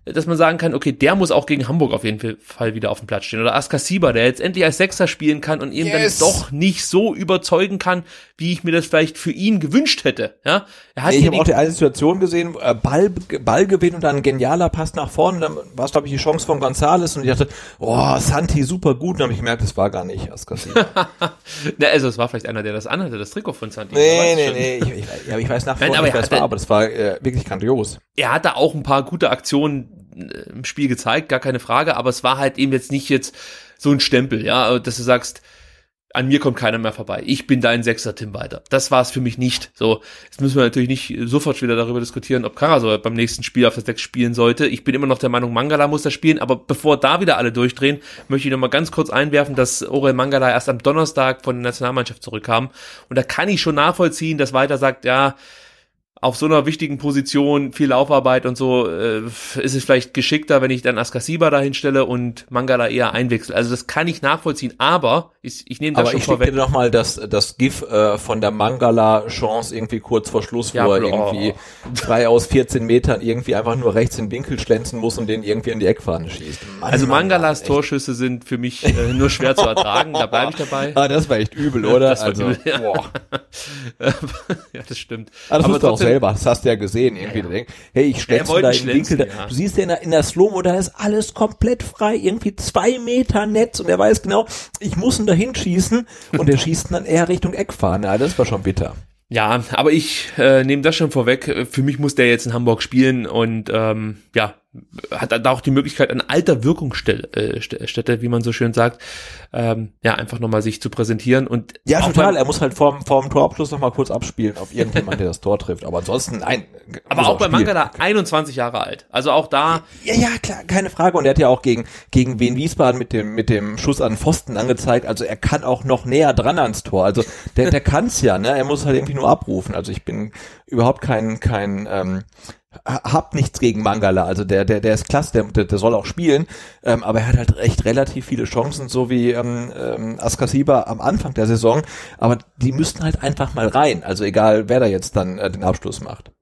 dass man sagen kann, okay, der muss auch gegen Hamburg auf jeden Fall wieder auf dem Platz stehen. Oder Askasiba, der jetzt endlich als Sechser spielen kann und eben yes. dann doch nicht so überzeugen kann, wie ich mir das vielleicht für ihn gewünscht hätte. Ja, er hat nee, ich habe auch die eine Situation gesehen, äh, Ball, Ballgewinn und dann ein genialer Pass nach vorne. Dann war es, glaube ich, die Chance von Gonzales und ich dachte, oh, Santi, super gut. Und dann habe ich gemerkt, das war gar nicht Askasiba. [LAUGHS] Na, also es war vielleicht einer, der das anhatte, das Trikot von Santi. Nee, nee, nee. Ich, ich, ja, ich weiß nach vorne, Nein, aber, nicht, war, aber das war äh, wirklich grandios. Er hatte auch ein paar gute Aktionen im Spiel gezeigt, gar keine Frage, aber es war halt eben jetzt nicht jetzt so ein Stempel, ja, dass du sagst, an mir kommt keiner mehr vorbei. Ich bin dein Sechser, Tim weiter. Das war es für mich nicht. So, jetzt müssen wir natürlich nicht sofort wieder darüber diskutieren, ob Karasor beim nächsten Spiel auf das Sechs spielen sollte. Ich bin immer noch der Meinung, Mangala muss das spielen, aber bevor da wieder alle durchdrehen, möchte ich noch mal ganz kurz einwerfen, dass Orel Mangala erst am Donnerstag von der Nationalmannschaft zurückkam. Und da kann ich schon nachvollziehen, dass weiter sagt, ja, auf so einer wichtigen Position, viel Laufarbeit und so, äh, ist es vielleicht geschickter, wenn ich dann Askasiba dahin stelle und Mangala eher einwechsel. Also das kann ich nachvollziehen, aber ich, ich nehme das aber schon ich vorweg. Aber ich noch mal das, das GIF äh, von der Mangala-Chance irgendwie kurz vor Schluss, ja, wo er irgendwie frei aus 14 Metern irgendwie einfach nur rechts in den Winkel schlänzen muss und den irgendwie in die Eckfahne schießt. Mann, also Mangalas Mann, Torschüsse sind für mich äh, nur schwer zu ertragen, da bleibe ich dabei. Ah, das war echt übel, oder? Das also, übel, ja. Boah. [LAUGHS] ja, das stimmt. Ah, das aber trotzdem, selber, das hast du ja gesehen, irgendwie. Ja, ja. Hey, ich schlänze da im Winkel, ja. du siehst ja in der, in der Slow-Mo, da ist alles komplett frei, irgendwie zwei Meter Netz und er weiß genau, ich muss ihn da hinschießen [LAUGHS] und er schießt dann eher Richtung Eckfahne, ja, das war schon bitter. Ja, aber ich äh, nehme das schon vorweg. Für mich muss der jetzt in Hamburg spielen und ähm, ja, hat da auch die Möglichkeit, an alter Wirkungsstätte, äh, wie man so schön sagt, ähm, ja, einfach nochmal sich zu präsentieren. Und ja, total. Er muss halt vorm, vorm Torabschluss nochmal kurz abspielen auf irgendjemand, der das Tor trifft. Aber ansonsten, nein. Aber auch bei Mangala 21 Jahre alt. Also auch da. Ja, ja, klar, keine Frage. Und er hat ja auch gegen, gegen Wien Wiesbaden mit dem, mit dem Schuss an Pfosten angezeigt. Also er kann auch noch näher dran ans Tor. Also der, der kann's ja, ne? Er muss halt irgendwie nur abrufen. Also ich bin überhaupt kein, kein, ähm, hab nichts gegen Mangala, also der, der, der ist klasse, der, der soll auch spielen, ähm, aber er hat halt echt relativ viele Chancen, so wie ähm, ähm, Askasiba am Anfang der Saison, aber die müssten halt einfach mal rein, also egal wer da jetzt dann äh, den Abschluss macht.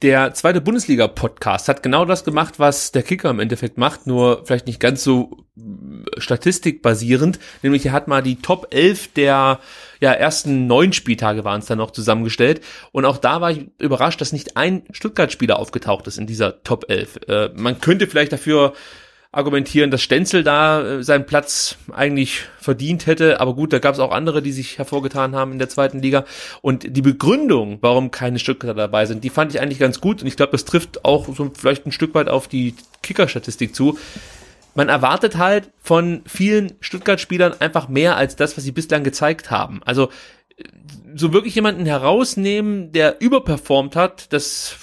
Der zweite Bundesliga-Podcast hat genau das gemacht, was der Kicker im Endeffekt macht, nur vielleicht nicht ganz so äh, statistikbasierend. Nämlich er hat mal die Top 11 der ja, ersten neun Spieltage waren es dann noch zusammengestellt. Und auch da war ich überrascht, dass nicht ein Stuttgart-Spieler aufgetaucht ist in dieser Top 11. Äh, man könnte vielleicht dafür argumentieren, dass Stenzel da äh, seinen Platz eigentlich verdient hätte. Aber gut, da gab es auch andere, die sich hervorgetan haben in der zweiten Liga. Und die Begründung, warum keine Stuttgarter dabei sind, die fand ich eigentlich ganz gut. Und ich glaube, das trifft auch so vielleicht ein Stück weit auf die Kicker-Statistik zu. Man erwartet halt von vielen Stuttgart-Spielern einfach mehr als das, was sie bislang gezeigt haben. Also so wirklich jemanden herausnehmen, der überperformt hat, das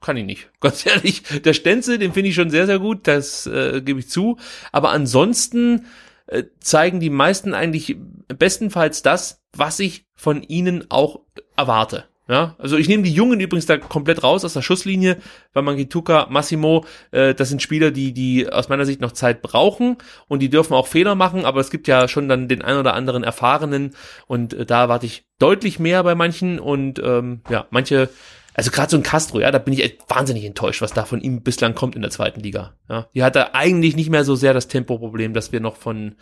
kann ich nicht. [LAUGHS] Ganz ehrlich, der Stenzel, den finde ich schon sehr, sehr gut, das äh, gebe ich zu. Aber ansonsten äh, zeigen die meisten eigentlich bestenfalls das, was ich von ihnen auch erwarte. Ja, also ich nehme die Jungen übrigens da komplett raus aus der Schusslinie, weil man Gituka, Massimo, äh, das sind Spieler, die die aus meiner Sicht noch Zeit brauchen und die dürfen auch Fehler machen, aber es gibt ja schon dann den ein oder anderen erfahrenen und äh, da erwarte ich deutlich mehr bei manchen und ähm, ja, manche also gerade so ein Castro, ja, da bin ich echt wahnsinnig enttäuscht, was da von ihm bislang kommt in der zweiten Liga. Ja, die hat da eigentlich nicht mehr so sehr das Tempoproblem, das wir noch von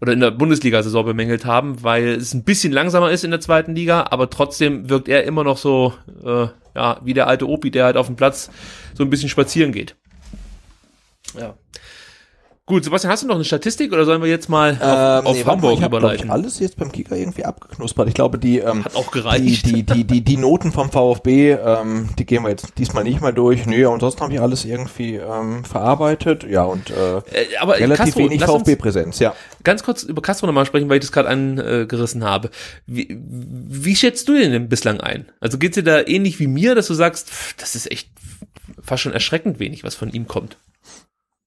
oder in der Bundesliga-Saison bemängelt haben, weil es ein bisschen langsamer ist in der zweiten Liga, aber trotzdem wirkt er immer noch so, äh, ja, wie der alte Opi, der halt auf dem Platz so ein bisschen spazieren geht. Ja. Gut, Sebastian, hast du noch eine Statistik oder sollen wir jetzt mal auf, Ähm, auf nee, Hamburg ich hab, überleiten? Ich, alles jetzt beim Kicker irgendwie abgeknuspert. Ich glaube, die, ähm, Hat auch gereicht. Die, die, die, die, die Noten vom VfB, ähm, die gehen wir jetzt diesmal nicht mal durch. Nö, ansonsten habe ich alles irgendwie ähm, verarbeitet. Ja, und äh, Äh, aber relativ Castro, wenig VfB-Präsenz, ja. ganz kurz über Castro nochmal sprechen, weil ich das gerade angerissen habe. Wie, wie schätzt du den denn bislang ein? Also geht's dir da ähnlich wie mir, dass du sagst, pff, das ist echt fast schon erschreckend wenig, was von ihm kommt?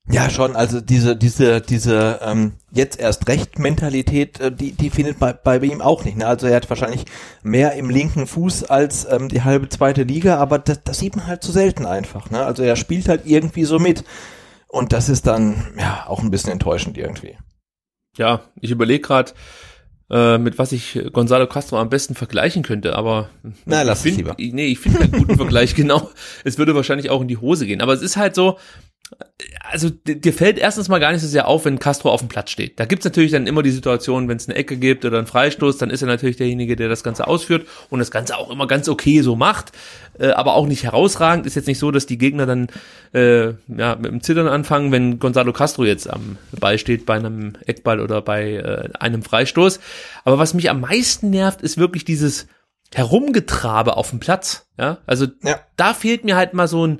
Ja, schon. Also diese, diese, diese ähm, jetzt erst recht Mentalität, äh, die, die findet bei, bei ihm auch nicht. Ne? Also er hat wahrscheinlich mehr im linken Fuß als ähm, die halbe zweite Liga, aber das, das sieht man halt zu selten einfach. Ne? Also er spielt halt irgendwie so mit. Und das ist dann ja auch ein bisschen enttäuschend irgendwie. Ja, ich überlege gerade, äh, mit was ich Gonzalo Castro am besten vergleichen könnte, aber Na, ich lass es find, lieber. ich- Nee, ich finde keinen guten Vergleich, [LAUGHS] genau. Es würde wahrscheinlich auch in die Hose gehen. Aber es ist halt so, also dir fällt erstens mal gar nicht so sehr auf, wenn Castro auf dem Platz steht. Da gibt's natürlich dann immer die Situation, wenn es eine Ecke gibt oder einen Freistoß, dann ist er natürlich derjenige, der das Ganze ausführt und das Ganze auch immer ganz okay so macht, äh, aber auch nicht herausragend. Ist jetzt nicht so, dass die Gegner dann äh, ja, mit dem Zittern anfangen, wenn Gonzalo Castro jetzt am Ball steht bei einem Eckball oder bei äh, einem Freistoß. Aber was mich am meisten nervt, ist wirklich dieses Herumgetrabe auf dem Platz. Ja, also Ja. da fehlt mir halt mal so ein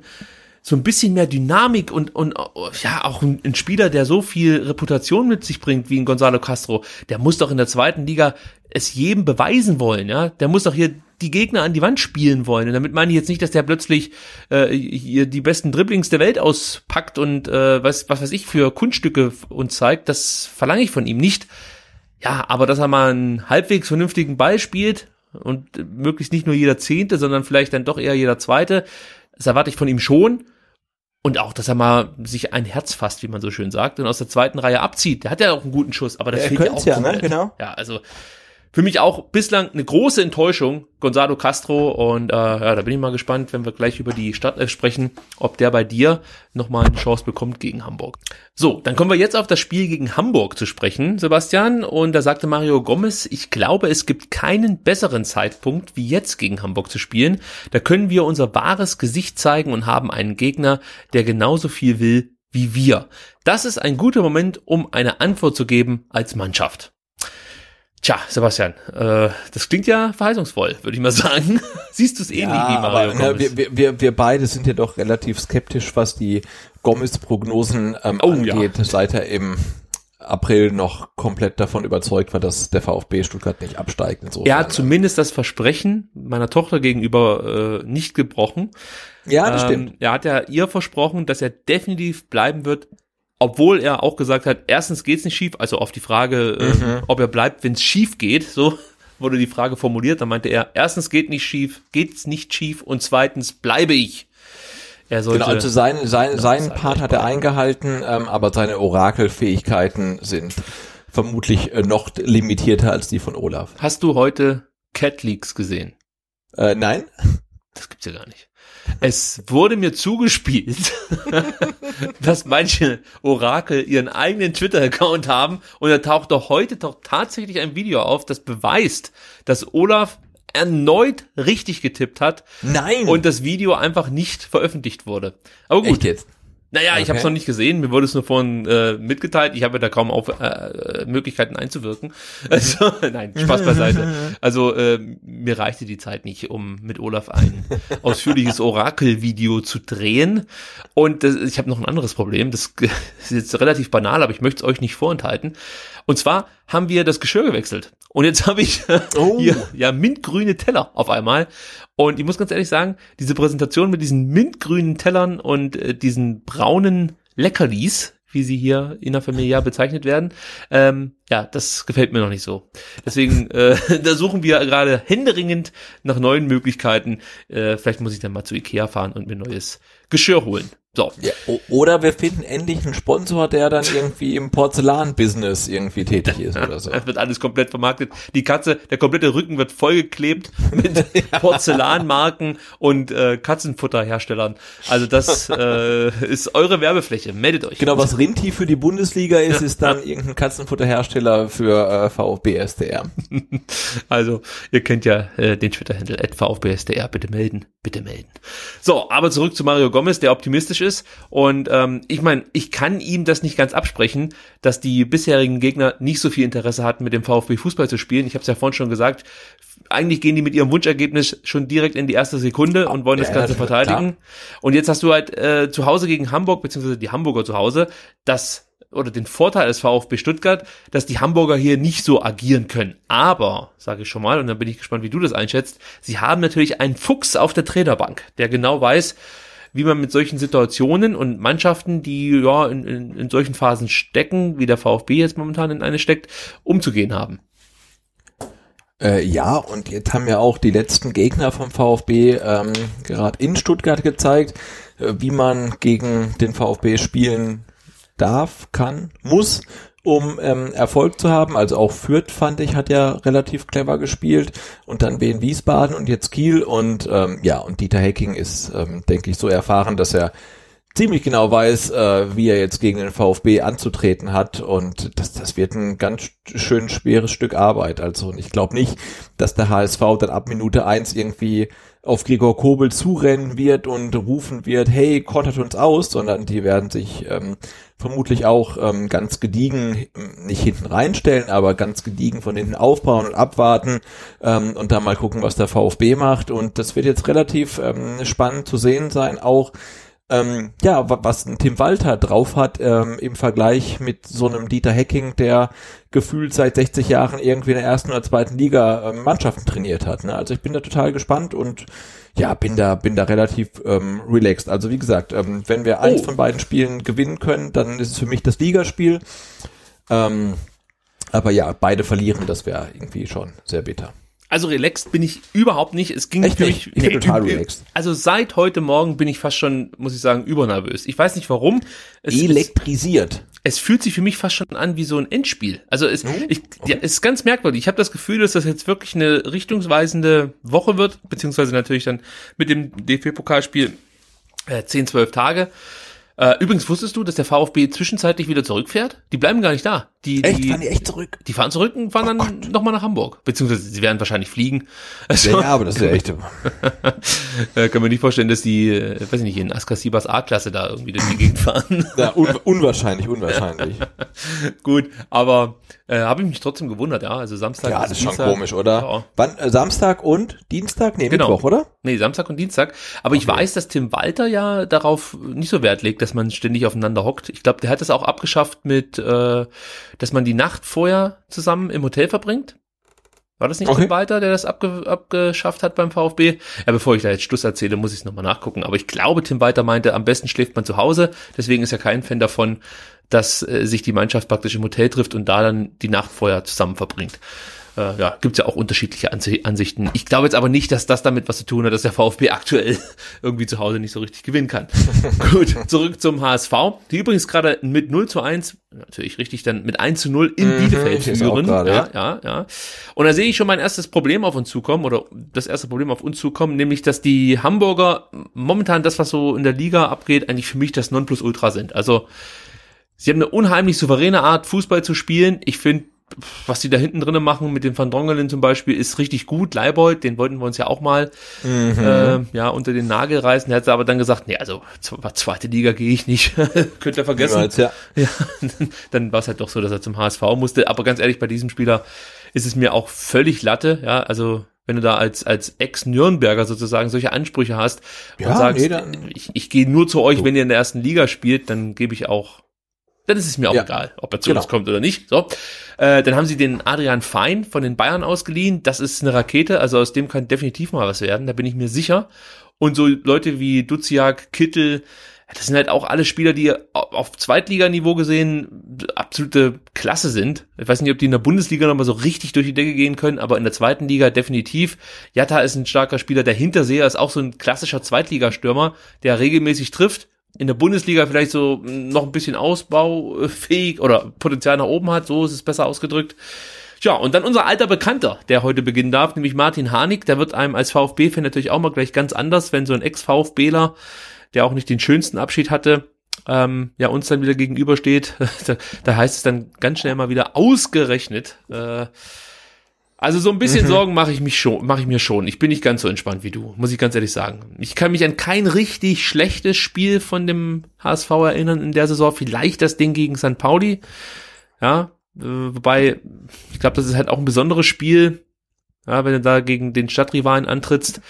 so ein bisschen mehr Dynamik und, und ja, auch ein, ein Spieler, der so viel Reputation mit sich bringt wie ein Gonzalo Castro, der muss doch in der zweiten Liga es jedem beweisen wollen, ja. Der muss doch hier die Gegner an die Wand spielen wollen. Und damit meine ich jetzt nicht, dass der plötzlich äh, hier die besten Dribblings der Welt auspackt und äh, was, was weiß ich für Kunststücke uns zeigt. Das verlange ich von ihm nicht. Ja, aber dass er mal einen halbwegs vernünftigen Ball spielt und möglichst nicht nur jeder Zehnte, sondern vielleicht dann doch eher jeder Zweite, das erwarte ich von ihm schon. Und auch, dass er mal sich ein Herz fasst, wie man so schön sagt, und aus der zweiten Reihe abzieht. Der hat ja auch einen guten Schuss, aber das Er fehlt ja auch ja, ne? Genau. Ja, also für mich auch bislang eine große Enttäuschung, Gonzalo Castro. Und äh, ja, da bin ich mal gespannt, wenn wir gleich über die Startelf sprechen, ob der bei dir nochmal eine Chance bekommt gegen Hamburg. So, dann kommen wir jetzt auf das Spiel gegen Hamburg zu sprechen, Sebastian. Und da sagte Mario Gomez, ich glaube, es gibt keinen besseren Zeitpunkt, wie jetzt gegen Hamburg zu spielen. Da können wir unser wahres Gesicht zeigen und haben einen Gegner, der genauso viel will wie wir. Das ist ein guter Moment, um eine Antwort zu geben als Mannschaft. Tja, Sebastian, äh, das klingt ja verheißungsvoll, würde ich mal sagen. [LAUGHS] Siehst du es ähnlich wie Mario aber, ne, Gomez? wir, wir, wir, wir beide sind ja doch relativ skeptisch, was die Gomez-Prognosen ähm, Oh, ja. angeht, seit er im April noch komplett davon überzeugt war, dass der VfB Stuttgart nicht absteigt. Insofern, er hat zumindest das Versprechen meiner Tochter gegenüber äh, nicht gebrochen. ja, das Ähm, stimmt. Er hat ja ihr versprochen, dass er definitiv bleiben wird, obwohl er auch gesagt hat, erstens geht's nicht schief, also auf die Frage, Mhm. äh, ob er bleibt, wenn es schief geht, so [LAUGHS] wurde die Frage formuliert, dann meinte er, erstens geht nicht schief, geht's nicht schief und zweitens bleibe ich. Er sollte Genau, also sein, sein, seinen das Part hat er eingehalten, ähm, aber seine Orakelfähigkeiten sind vermutlich äh, noch limitierter als die von Olaf. Hast du heute Cat Leaks gesehen? Äh, nein? Das gibt's ja gar nicht. Es wurde mir zugespielt, [LAUGHS] dass manche Orakel ihren eigenen Twitter-Account haben und da taucht doch heute doch tatsächlich ein Video auf, das beweist, dass Olaf erneut richtig getippt hat Nein! und das Video einfach nicht veröffentlicht wurde. Aber gut, Echt jetzt? Naja, ich Okay. habe es noch nicht gesehen, mir wurde es nur vorhin äh, mitgeteilt. Ich habe ja da kaum auf, äh, Möglichkeiten einzuwirken. [LAUGHS] Also, nein, Spaß beiseite. [LAUGHS] Also äh, mir reichte die Zeit nicht, um mit Olaf ein ausführliches Orakel-Video zu drehen. Und das, ich habe noch ein anderes Problem. Das [LAUGHS] ist jetzt relativ banal, aber ich möchte es euch nicht vorenthalten. Und zwar haben wir das Geschirr gewechselt. Und jetzt habe ich [LAUGHS] Oh. hier ja mintgrüne Teller auf einmal. Und ich muss ganz ehrlich sagen, diese Präsentation mit diesen mintgrünen Tellern und äh, diesen braunen Leckerlis, wie sie hier innerfamiliär bezeichnet werden, ähm, ja, das gefällt mir noch nicht so. Deswegen, äh, [LAUGHS] da suchen wir gerade händeringend nach neuen Möglichkeiten. Äh, vielleicht muss ich dann mal zu Ikea fahren und mir neues Geschirr holen. So. Ja, oder wir finden endlich einen Sponsor, der dann irgendwie im Porzellan-Business irgendwie tätig ist oder so. [LAUGHS] Es wird alles komplett vermarktet. Die Katze, der komplette Rücken wird vollgeklebt [LAUGHS] mit Porzellanmarken und äh, Katzenfutterherstellern. Also das [LAUGHS] äh, ist eure Werbefläche. Meldet euch. Genau, was Rinti für die Bundesliga ist, ist dann irgendein Katzenfutterhersteller für äh, VfB SDR. Also ihr kennt ja äh, den Twitter-Handle VfBSDR. Bitte melden, bitte melden. So, aber zurück zu Mario Gomez, der optimistisch ist. Und ähm, ich meine, ich kann ihm das nicht ganz absprechen, dass die bisherigen Gegner nicht so viel Interesse hatten, mit dem VfB Fußball zu spielen. Ich habe es ja vorhin schon gesagt, eigentlich gehen die mit ihrem Wunschergebnis schon direkt in die erste Sekunde und wollen das Ja, Ganze verteidigen. klar. Und jetzt hast du halt äh, zu Hause gegen Hamburg, beziehungsweise die Hamburger zu Hause, das oder den Vorteil des VfB Stuttgart, dass die Hamburger hier nicht so agieren können. Aber, sage ich schon mal, und dann bin ich gespannt, wie du das einschätzt, sie haben natürlich einen Fuchs auf der Trainerbank, der genau weiß, wie man mit solchen Situationen und Mannschaften, die ja in, in, in solchen Phasen stecken, wie der VfB jetzt momentan in eine steckt, umzugehen haben. Äh, ja, und jetzt haben ja auch die letzten Gegner vom VfB ähm, gerade in Stuttgart gezeigt, äh, wie man gegen den VfB spielen darf, kann, muss, um ähm, Erfolg zu haben. Also auch Fürth, fand ich, hat ja relativ clever gespielt und dann Wien Wiesbaden und jetzt Kiel und ähm, ja, und Dieter Hecking ist, ähm, denke ich, so erfahren, dass er ziemlich genau weiß, äh, wie er jetzt gegen den VfB anzutreten hat und das, das wird ein ganz schön schweres Stück Arbeit. Also und ich glaube nicht, dass der HSV dann ab Minute eins irgendwie auf Gregor Kobel zurennen wird und rufen wird, hey, kontert uns aus, sondern die werden sich ähm, vermutlich auch ähm, ganz gediegen, ähm, nicht hinten reinstellen, aber ganz gediegen von hinten aufbauen und abwarten ähm, und dann mal gucken, was der VfB macht. Und das wird jetzt relativ ähm, spannend zu sehen sein, auch ähm, ja, wa- was ein Tim Walter drauf hat ähm, im Vergleich mit so einem Dieter Hecking, der gefühlt seit 60 Jahren irgendwie in der ersten oder zweiten Liga ähm, Mannschaften trainiert hat. Ne? Also ich bin da total gespannt und ja, bin da, bin da relativ ähm, relaxed. Also wie gesagt, ähm, wenn wir eins Oh. von beiden Spielen gewinnen können, dann ist es für mich das Ligaspiel. Ähm, aber ja, beide verlieren, das wäre irgendwie schon sehr bitter. Also relaxed bin ich überhaupt nicht. Es ging Echt für nicht? mich. Ich bin total [LAUGHS] relaxed. Also seit heute Morgen bin ich fast schon, muss ich sagen, übernervös. Ich weiß nicht warum. Es, Elektrisiert. es fühlt sich für mich fast schon an wie so ein Endspiel. Also es, ich, ja, es ist ganz merkwürdig. Ich habe das Gefühl, dass das jetzt wirklich eine richtungsweisende Woche wird, beziehungsweise natürlich dann mit dem DFB-Pokalspiel äh, 10, 12 Tage. Äh, übrigens wusstest du, dass der VfB zwischenzeitlich wieder zurückfährt? Die bleiben gar nicht da. Die, Echt? die, Fahren die echt zurück? die fahren zurück und fahren dann nochmal nach Hamburg. Beziehungsweise sie werden wahrscheinlich fliegen. Also, Ja, ja, aber das ist ja echt. [LAUGHS] äh, kann man nicht vorstellen, dass die, äh, weiß ich nicht, in Askasibas A-Klasse da irgendwie durch die Gegend fahren. [LAUGHS] Ja, un unwahrscheinlich, unwahrscheinlich. [LAUGHS] Gut, aber äh, habe ich mich trotzdem gewundert, ja. Also Samstag. Ja, das ist schon Dienstag. komisch, oder? Ja. Wann, äh, Samstag und Dienstag? Nee, Genau. Mittwoch, oder? Nee, Samstag und Dienstag. Aber ich weiß, dass Tim Walter ja darauf nicht so Wert legt, dass man ständig aufeinander hockt. Ich glaube, der hat das auch abgeschafft mit, äh, dass man die Nacht vorher zusammen im Hotel verbringt. War das nicht Okay. Tim Walter, der das abge abgeschafft hat beim VfB? Ja, bevor ich da jetzt Schluss erzähle, muss ich es nochmal nachgucken. Aber ich glaube, Tim Walter meinte, am besten schläft man zu Hause. Deswegen ist er kein Fan davon, dass äh, sich die Mannschaft praktisch im Hotel trifft und da dann die Nacht vorher zusammen verbringt. Äh, ja, gibt's ja auch unterschiedliche Ansi Ansichten. Ich glaube jetzt aber nicht, dass das damit was zu tun hat, dass der VfB aktuell [LAUGHS] irgendwie zu Hause nicht so richtig gewinnen kann. [LAUGHS] Gut, zurück zum HSV, die übrigens gerade mit 0 zu 1, natürlich richtig, dann mit 1 zu 0 in Bielefeld seh's auch führen. gerade, ja, ja, ja. Und da sehe ich schon mein erstes Problem auf uns zukommen, oder das erste Problem auf uns zukommen, nämlich, dass die Hamburger momentan das, was so in der Liga abgeht, eigentlich für mich das Nonplusultra sind. Also, sie haben eine unheimlich souveräne Art, Fußball zu spielen. Ich finde, was die da hinten drinnen machen mit dem Van Drongelen zum Beispiel ist richtig gut. Leibold, den wollten wir uns ja auch mal äh, ja unter den Nagel reißen. Der hat aber dann gesagt, nee, also zwe- zweite Liga gehe ich nicht. [LAUGHS] Könnt ihr vergessen. Niemals, ja. [LAUGHS] Ja, dann war es halt doch so, dass er zum HSV musste. Aber ganz ehrlich, bei diesem Spieler ist es mir auch völlig Latte. Ja, also wenn du da als, als Ex-Nürnberger sozusagen solche Ansprüche hast und Ja, sagst, nee, ich, ich gehe nur zu euch, wenn ihr in der ersten Liga spielt, dann gebe ich auch, dann ist es mir auch Ja. egal, ob er zu Genau. uns kommt oder nicht. So, äh, dann haben sie den Adrian Fein von den Bayern ausgeliehen. Das ist eine Rakete, also aus dem kann definitiv mal was werden, da bin ich mir sicher. Und so Leute wie Duziak, Kittel, das sind halt auch alle Spieler, die auf Zweitliganiveau gesehen absolute Klasse sind. Ich weiß nicht, ob die in der Bundesliga nochmal so richtig durch die Decke gehen können, aber in der zweiten Liga definitiv. Jatta ist ein starker Spieler. Der Hinterseher ist auch so ein klassischer Zweitligastürmer, der regelmäßig trifft. In der Bundesliga vielleicht so noch ein bisschen ausbaufähig oder Potenzial nach oben hat, so ist es besser ausgedrückt. Ja, und dann unser alter Bekannter, der heute beginnen darf, nämlich Martin Harnik. Der wird einem als VfB-Fan natürlich auch mal gleich ganz anders, wenn so ein Ex-VfBler, der auch nicht den schönsten Abschied hatte, ähm, ja, uns dann wieder gegenübersteht. [LAUGHS] da, da heißt es dann ganz schnell mal wieder ausgerechnet. Äh, Also so ein bisschen mhm. Sorgen mache ich mich schon, mache ich mir schon. Ich bin nicht ganz so entspannt wie du, muss ich ganz ehrlich sagen. Ich kann mich an kein richtig schlechtes Spiel von dem HSV erinnern in der Saison. Vielleicht das Ding gegen St. Pauli. Ja, äh, wobei, ich glaube, das ist halt auch ein besonderes Spiel. Ja, wenn du da gegen den Stadtrivalen antrittst.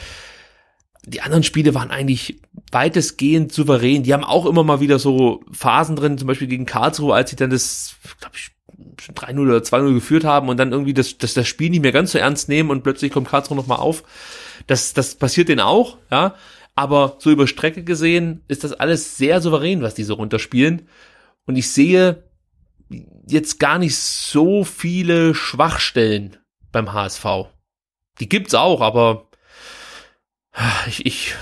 Die anderen Spiele waren eigentlich weitestgehend souverän. Die haben auch immer mal wieder so Phasen drin, zum Beispiel gegen Karlsruhe, als sie dann das, glaube ich, 3-0 oder 2-0 geführt haben und dann irgendwie das, das, das Spiel nicht mehr ganz so ernst nehmen und plötzlich kommt Karlsruhe nochmal auf. Das, das passiert denen auch, ja. Aber so über Strecke gesehen ist das alles sehr souverän, was die so runterspielen. Und ich sehe jetzt gar nicht so viele Schwachstellen beim HSV. Die gibt's auch, aber ich, ich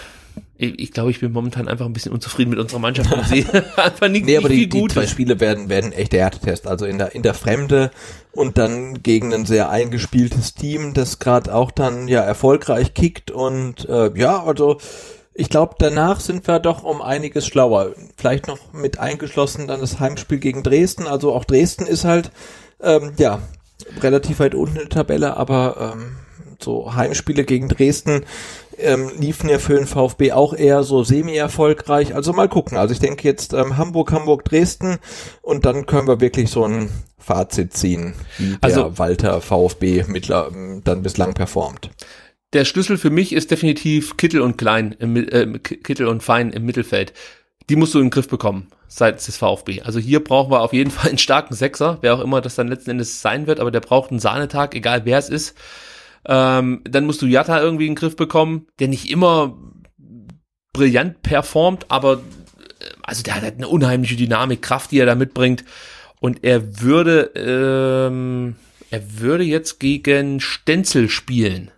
ich, glaube, ich bin momentan einfach ein bisschen unzufrieden mit unserer Mannschaft und sehe [LAUGHS] [LAUGHS] einfach nicht, nee, aber die, die zwei Spiele werden, werden echt der Härtetest. Also in der, in der Fremde und dann gegen ein sehr eingespieltes Team, das gerade auch dann ja erfolgreich kickt und äh, ja, also ich glaube, danach sind wir doch um einiges schlauer. Vielleicht noch mit eingeschlossen dann das Heimspiel gegen Dresden. Also auch Dresden ist halt ähm, ja relativ weit unten in der Tabelle, aber ähm, so Heimspiele gegen Dresden ähm, liefen ja für den VfB auch eher so semi-erfolgreich. Also mal gucken. Also ich denke jetzt ähm, Hamburg, Hamburg, Dresden und dann können wir wirklich so ein Fazit ziehen, wie also, der Walter VfB mittler, dann bislang performt. Der Schlüssel für mich ist definitiv Kittel und Klein, im, äh, Kittel und Fein im Mittelfeld. Die musst du in den Griff bekommen seitens des VfB. Also hier brauchen wir auf jeden [LAUGHS] Fall einen starken Sechser, wer auch immer das dann letzten Endes sein wird, aber der braucht einen Sahnetag, egal wer es ist. Ähm, dann musst du Jatta irgendwie in den Griff bekommen, der nicht immer brillant performt, aber äh, also der hat halt eine unheimliche Dynamik, Kraft, die er da mitbringt. Und er würde, ähm, er würde jetzt gegen Stenzel spielen.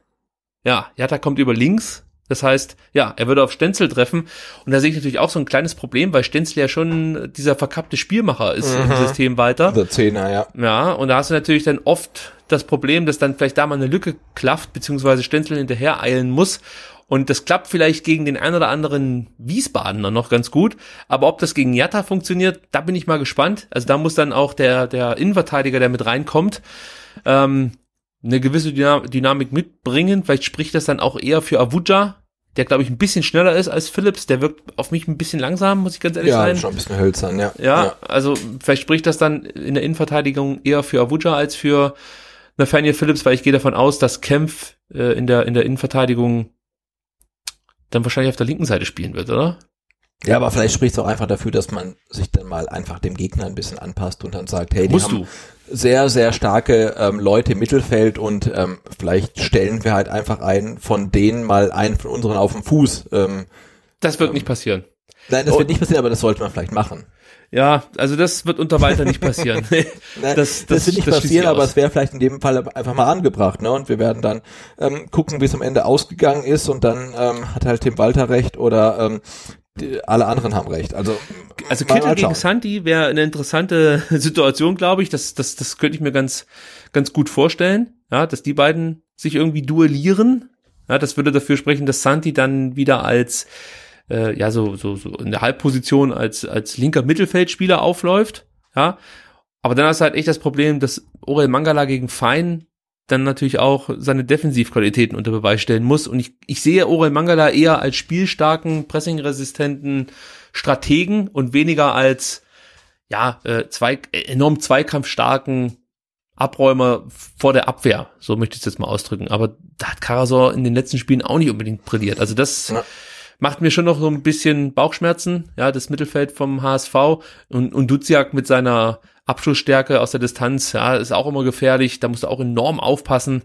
Ja, Jatta kommt über links. Das heißt, ja, er würde auf Stenzel treffen. Und da sehe ich natürlich auch so ein kleines Problem, weil Stenzel ja schon dieser verkappte Spielmacher ist mhm. im System weiter. Der Zehner, ja. Ja, und da hast du natürlich dann oft das Problem, dass dann vielleicht da mal eine Lücke klafft, beziehungsweise Stenzel hinterher eilen muss. Und das klappt vielleicht gegen den ein oder anderen Wiesbadener noch ganz gut. Aber ob das gegen Jatta funktioniert, da bin ich mal gespannt. Also da muss dann auch der, der Innenverteidiger, der mit reinkommt, ähm, eine gewisse Dynamik mitbringen. Vielleicht spricht das dann auch eher für Avuja, der glaube ich ein bisschen schneller ist als Phillips. Der wirkt auf mich ein bisschen langsam, muss ich ganz ehrlich ja, sein. Ja, schon ein bisschen hölzern, ja. ja. Ja, also vielleicht spricht das dann in der Innenverteidigung eher für Avuja als für Nathaniel Phillips, weil ich gehe davon aus, dass Kempf äh, in, der, in der Innenverteidigung dann wahrscheinlich auf der linken Seite spielen wird, oder? Ja, aber vielleicht spricht es auch einfach dafür, dass man sich dann mal einfach dem Gegner ein bisschen anpasst und dann sagt, hey, die Musst haben du. sehr, sehr starke ähm, Leute im Mittelfeld und ähm, vielleicht stellen wir halt einfach einen von denen mal einen von unseren auf den Fuß. Ähm, das wird ähm, nicht passieren. Nein, das oh. wird nicht passieren, aber das sollte man vielleicht machen. Ja, also das wird unter Walter nicht passieren. [LAUGHS] Nein, das, das, das, wird nicht das passieren, aber es wäre vielleicht in dem Fall einfach mal angebracht, ne? Und wir werden dann ähm, gucken, wie es am Ende ausgegangen ist und dann ähm, hat halt Tim Walter recht oder ähm, alle anderen haben recht. Also, also Kittel gegen Santi wäre eine interessante [LAUGHS] Situation, glaube ich. Das, das, das könnte ich mir ganz, ganz gut vorstellen. Ja, dass die beiden sich irgendwie duellieren. Ja, das würde dafür sprechen, dass Santi dann wieder als äh, ja so, so, so in der Halbposition als, als linker Mittelfeldspieler aufläuft. Ja. Aber dann hast du halt echt das Problem, dass Orel Mangala gegen Fein dann natürlich auch seine Defensivqualitäten unter Beweis stellen muss. Und ich, ich sehe Orel Mangala eher als spielstarken, pressingresistenten Strategen und weniger als ja, äh, zwei, enorm zweikampfstarken Abräumer vor der Abwehr. So möchte ich es jetzt mal ausdrücken. Aber da hat Karasor in den letzten Spielen auch nicht unbedingt brilliert. Also das, ja macht mir schon noch so ein bisschen Bauchschmerzen, ja, das Mittelfeld vom HSV und, und Duziak mit seiner Abschlussstärke aus der Distanz, ja, ist auch immer gefährlich, da musst du auch enorm aufpassen.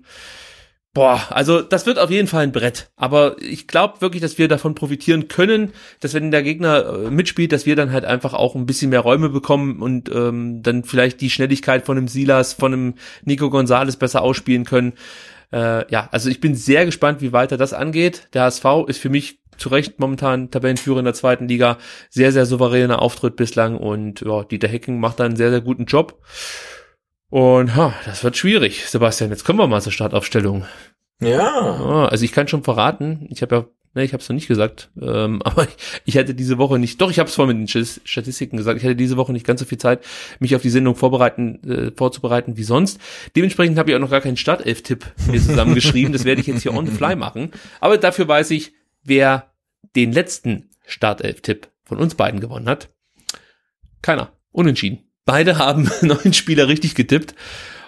Boah, also das wird auf jeden Fall ein Brett. Aber ich glaube wirklich, dass wir davon profitieren können, dass wenn der Gegner äh, mitspielt, dass wir dann halt einfach auch ein bisschen mehr Räume bekommen und ähm, dann vielleicht die Schnelligkeit von einem Silas, von einem Nico Gonzalez besser ausspielen können. Äh, ja, also ich bin sehr gespannt, wie weiter das angeht. Der HSV ist für mich zu Recht momentan Tabellenführer in der zweiten Liga. Sehr, sehr souveräner Auftritt bislang und ja, Dieter Hecking macht da einen sehr, sehr guten Job. Und ha, das wird schwierig. Sebastian, jetzt kommen wir mal zur Startaufstellung. Ja. Also ich kann schon verraten, ich habe ja Ne, ich habe es noch nicht gesagt, ähm, [LAUGHS] aber ich, ich hätte diese Woche nicht, doch, ich habe es vorhin mit den Statistiken gesagt, ich hätte diese Woche nicht ganz so viel Zeit, mich auf die Sendung vorbereiten, äh, vorzubereiten wie sonst. Dementsprechend habe ich auch noch gar keinen Startelf-Tipp mir zusammengeschrieben, das werde ich jetzt hier on the fly machen. Aber dafür weiß ich, wer den letzten Startelf-Tipp von uns beiden gewonnen hat. Keiner. Unentschieden. Beide haben [LAUGHS] neun Spieler richtig getippt.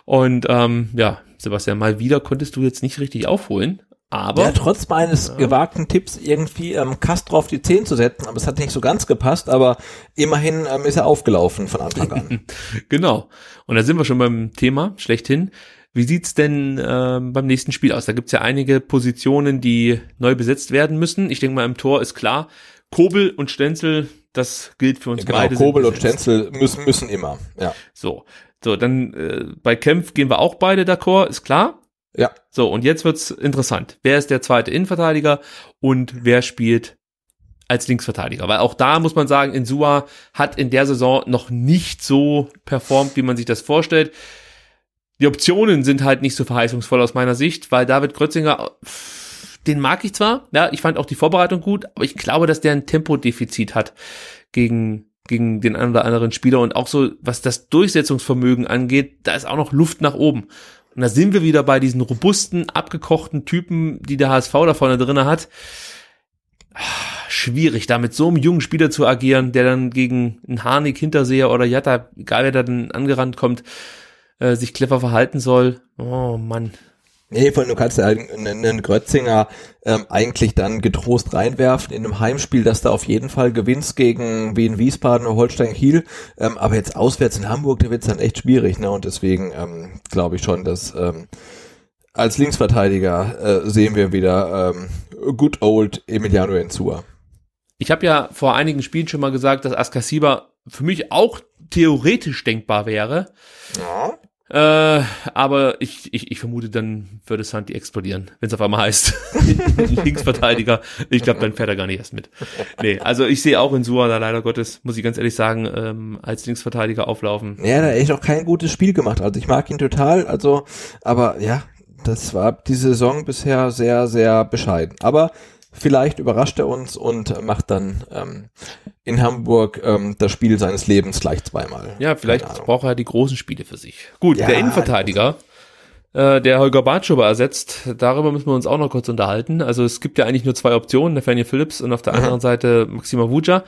Und ähm, ja, Sebastian, mal wieder konntest du jetzt nicht richtig aufholen. Aber ja, trotz meines ja. gewagten Tipps irgendwie ähm, Castro auf die 10 zu setzen, aber es hat nicht so ganz gepasst, aber immerhin ähm, ist er aufgelaufen von Anfang an. [LAUGHS] genau. Und da sind wir schon beim Thema schlechthin. Wie sieht's denn ähm, beim nächsten Spiel aus? Da gibt's ja einige Positionen, die neu besetzt werden müssen. Ich denke mal, im Tor ist klar, Kobel und Stenzel, das gilt für uns genau, beide. Kobel und Stenzel müssen, müssen immer, ja. So, so dann äh, bei Kempf gehen wir auch beide d'accord, ist klar. Ja. So, und jetzt wird's interessant. Wer ist der zweite Innenverteidiger und wer spielt als Linksverteidiger? Weil auch da muss man sagen, Insua hat in der Saison noch nicht so performt, wie man sich das vorstellt. Die Optionen sind halt nicht so verheißungsvoll aus meiner Sicht, weil David Grötzinger, den mag ich zwar, ja, ich fand auch die Vorbereitung gut, aber ich glaube, dass der ein Tempodefizit hat gegen gegen den einen oder anderen Spieler und auch so, was das Durchsetzungsvermögen angeht, da ist auch noch Luft nach oben. Und da sind wir wieder bei diesen robusten, abgekochten Typen, die der HSV da vorne drinne hat. Schwierig, da mit so einem jungen Spieler zu agieren, der dann gegen einen Harnik, Hinterseher oder Jatta, egal wer da dann angerannt kommt, äh, sich clever verhalten soll. Oh Mann, Nee, vor allem, du kannst ja einen, einen Grötzinger ähm, eigentlich dann getrost reinwerfen in einem Heimspiel, dass da auf jeden Fall gewinnst gegen Wien Wiesbaden oder Holstein Kiel. Ähm, aber jetzt auswärts in Hamburg, da wird's dann echt schwierig. Ne? Und deswegen ähm, glaube ich schon, dass ähm, als Linksverteidiger äh, sehen wir wieder ähm, good old Emiliano Enzua. Ich habe ja vor einigen Spielen schon mal gesagt, dass Askasiba für mich auch theoretisch denkbar wäre. Ja. Äh, aber ich, ich, ich vermute, dann würde Santi explodieren, wenn es auf einmal heißt. [LAUGHS] Linksverteidiger. Ich glaube, dann fährt er gar nicht erst mit. Nee, also ich sehe auch in Sua da leider Gottes, muss ich ganz ehrlich sagen, ähm, als Linksverteidiger auflaufen. Ja, da hat echt auch kein gutes Spiel gemacht. Also ich mag ihn total, also, aber ja, das war die Saison bisher sehr, sehr bescheiden. Aber Vielleicht überrascht er uns und macht dann ähm, in Hamburg ähm, das Spiel seines Lebens gleich zweimal. Ja, vielleicht braucht er die großen Spiele für sich. Gut, ja, der Innenverteidiger, äh, der Holger Bartschober ersetzt, darüber müssen wir uns auch noch kurz unterhalten. Also es gibt ja eigentlich nur zwei Optionen, Nathaniel Phillips und auf der anderen. Seite Maxima Vuja,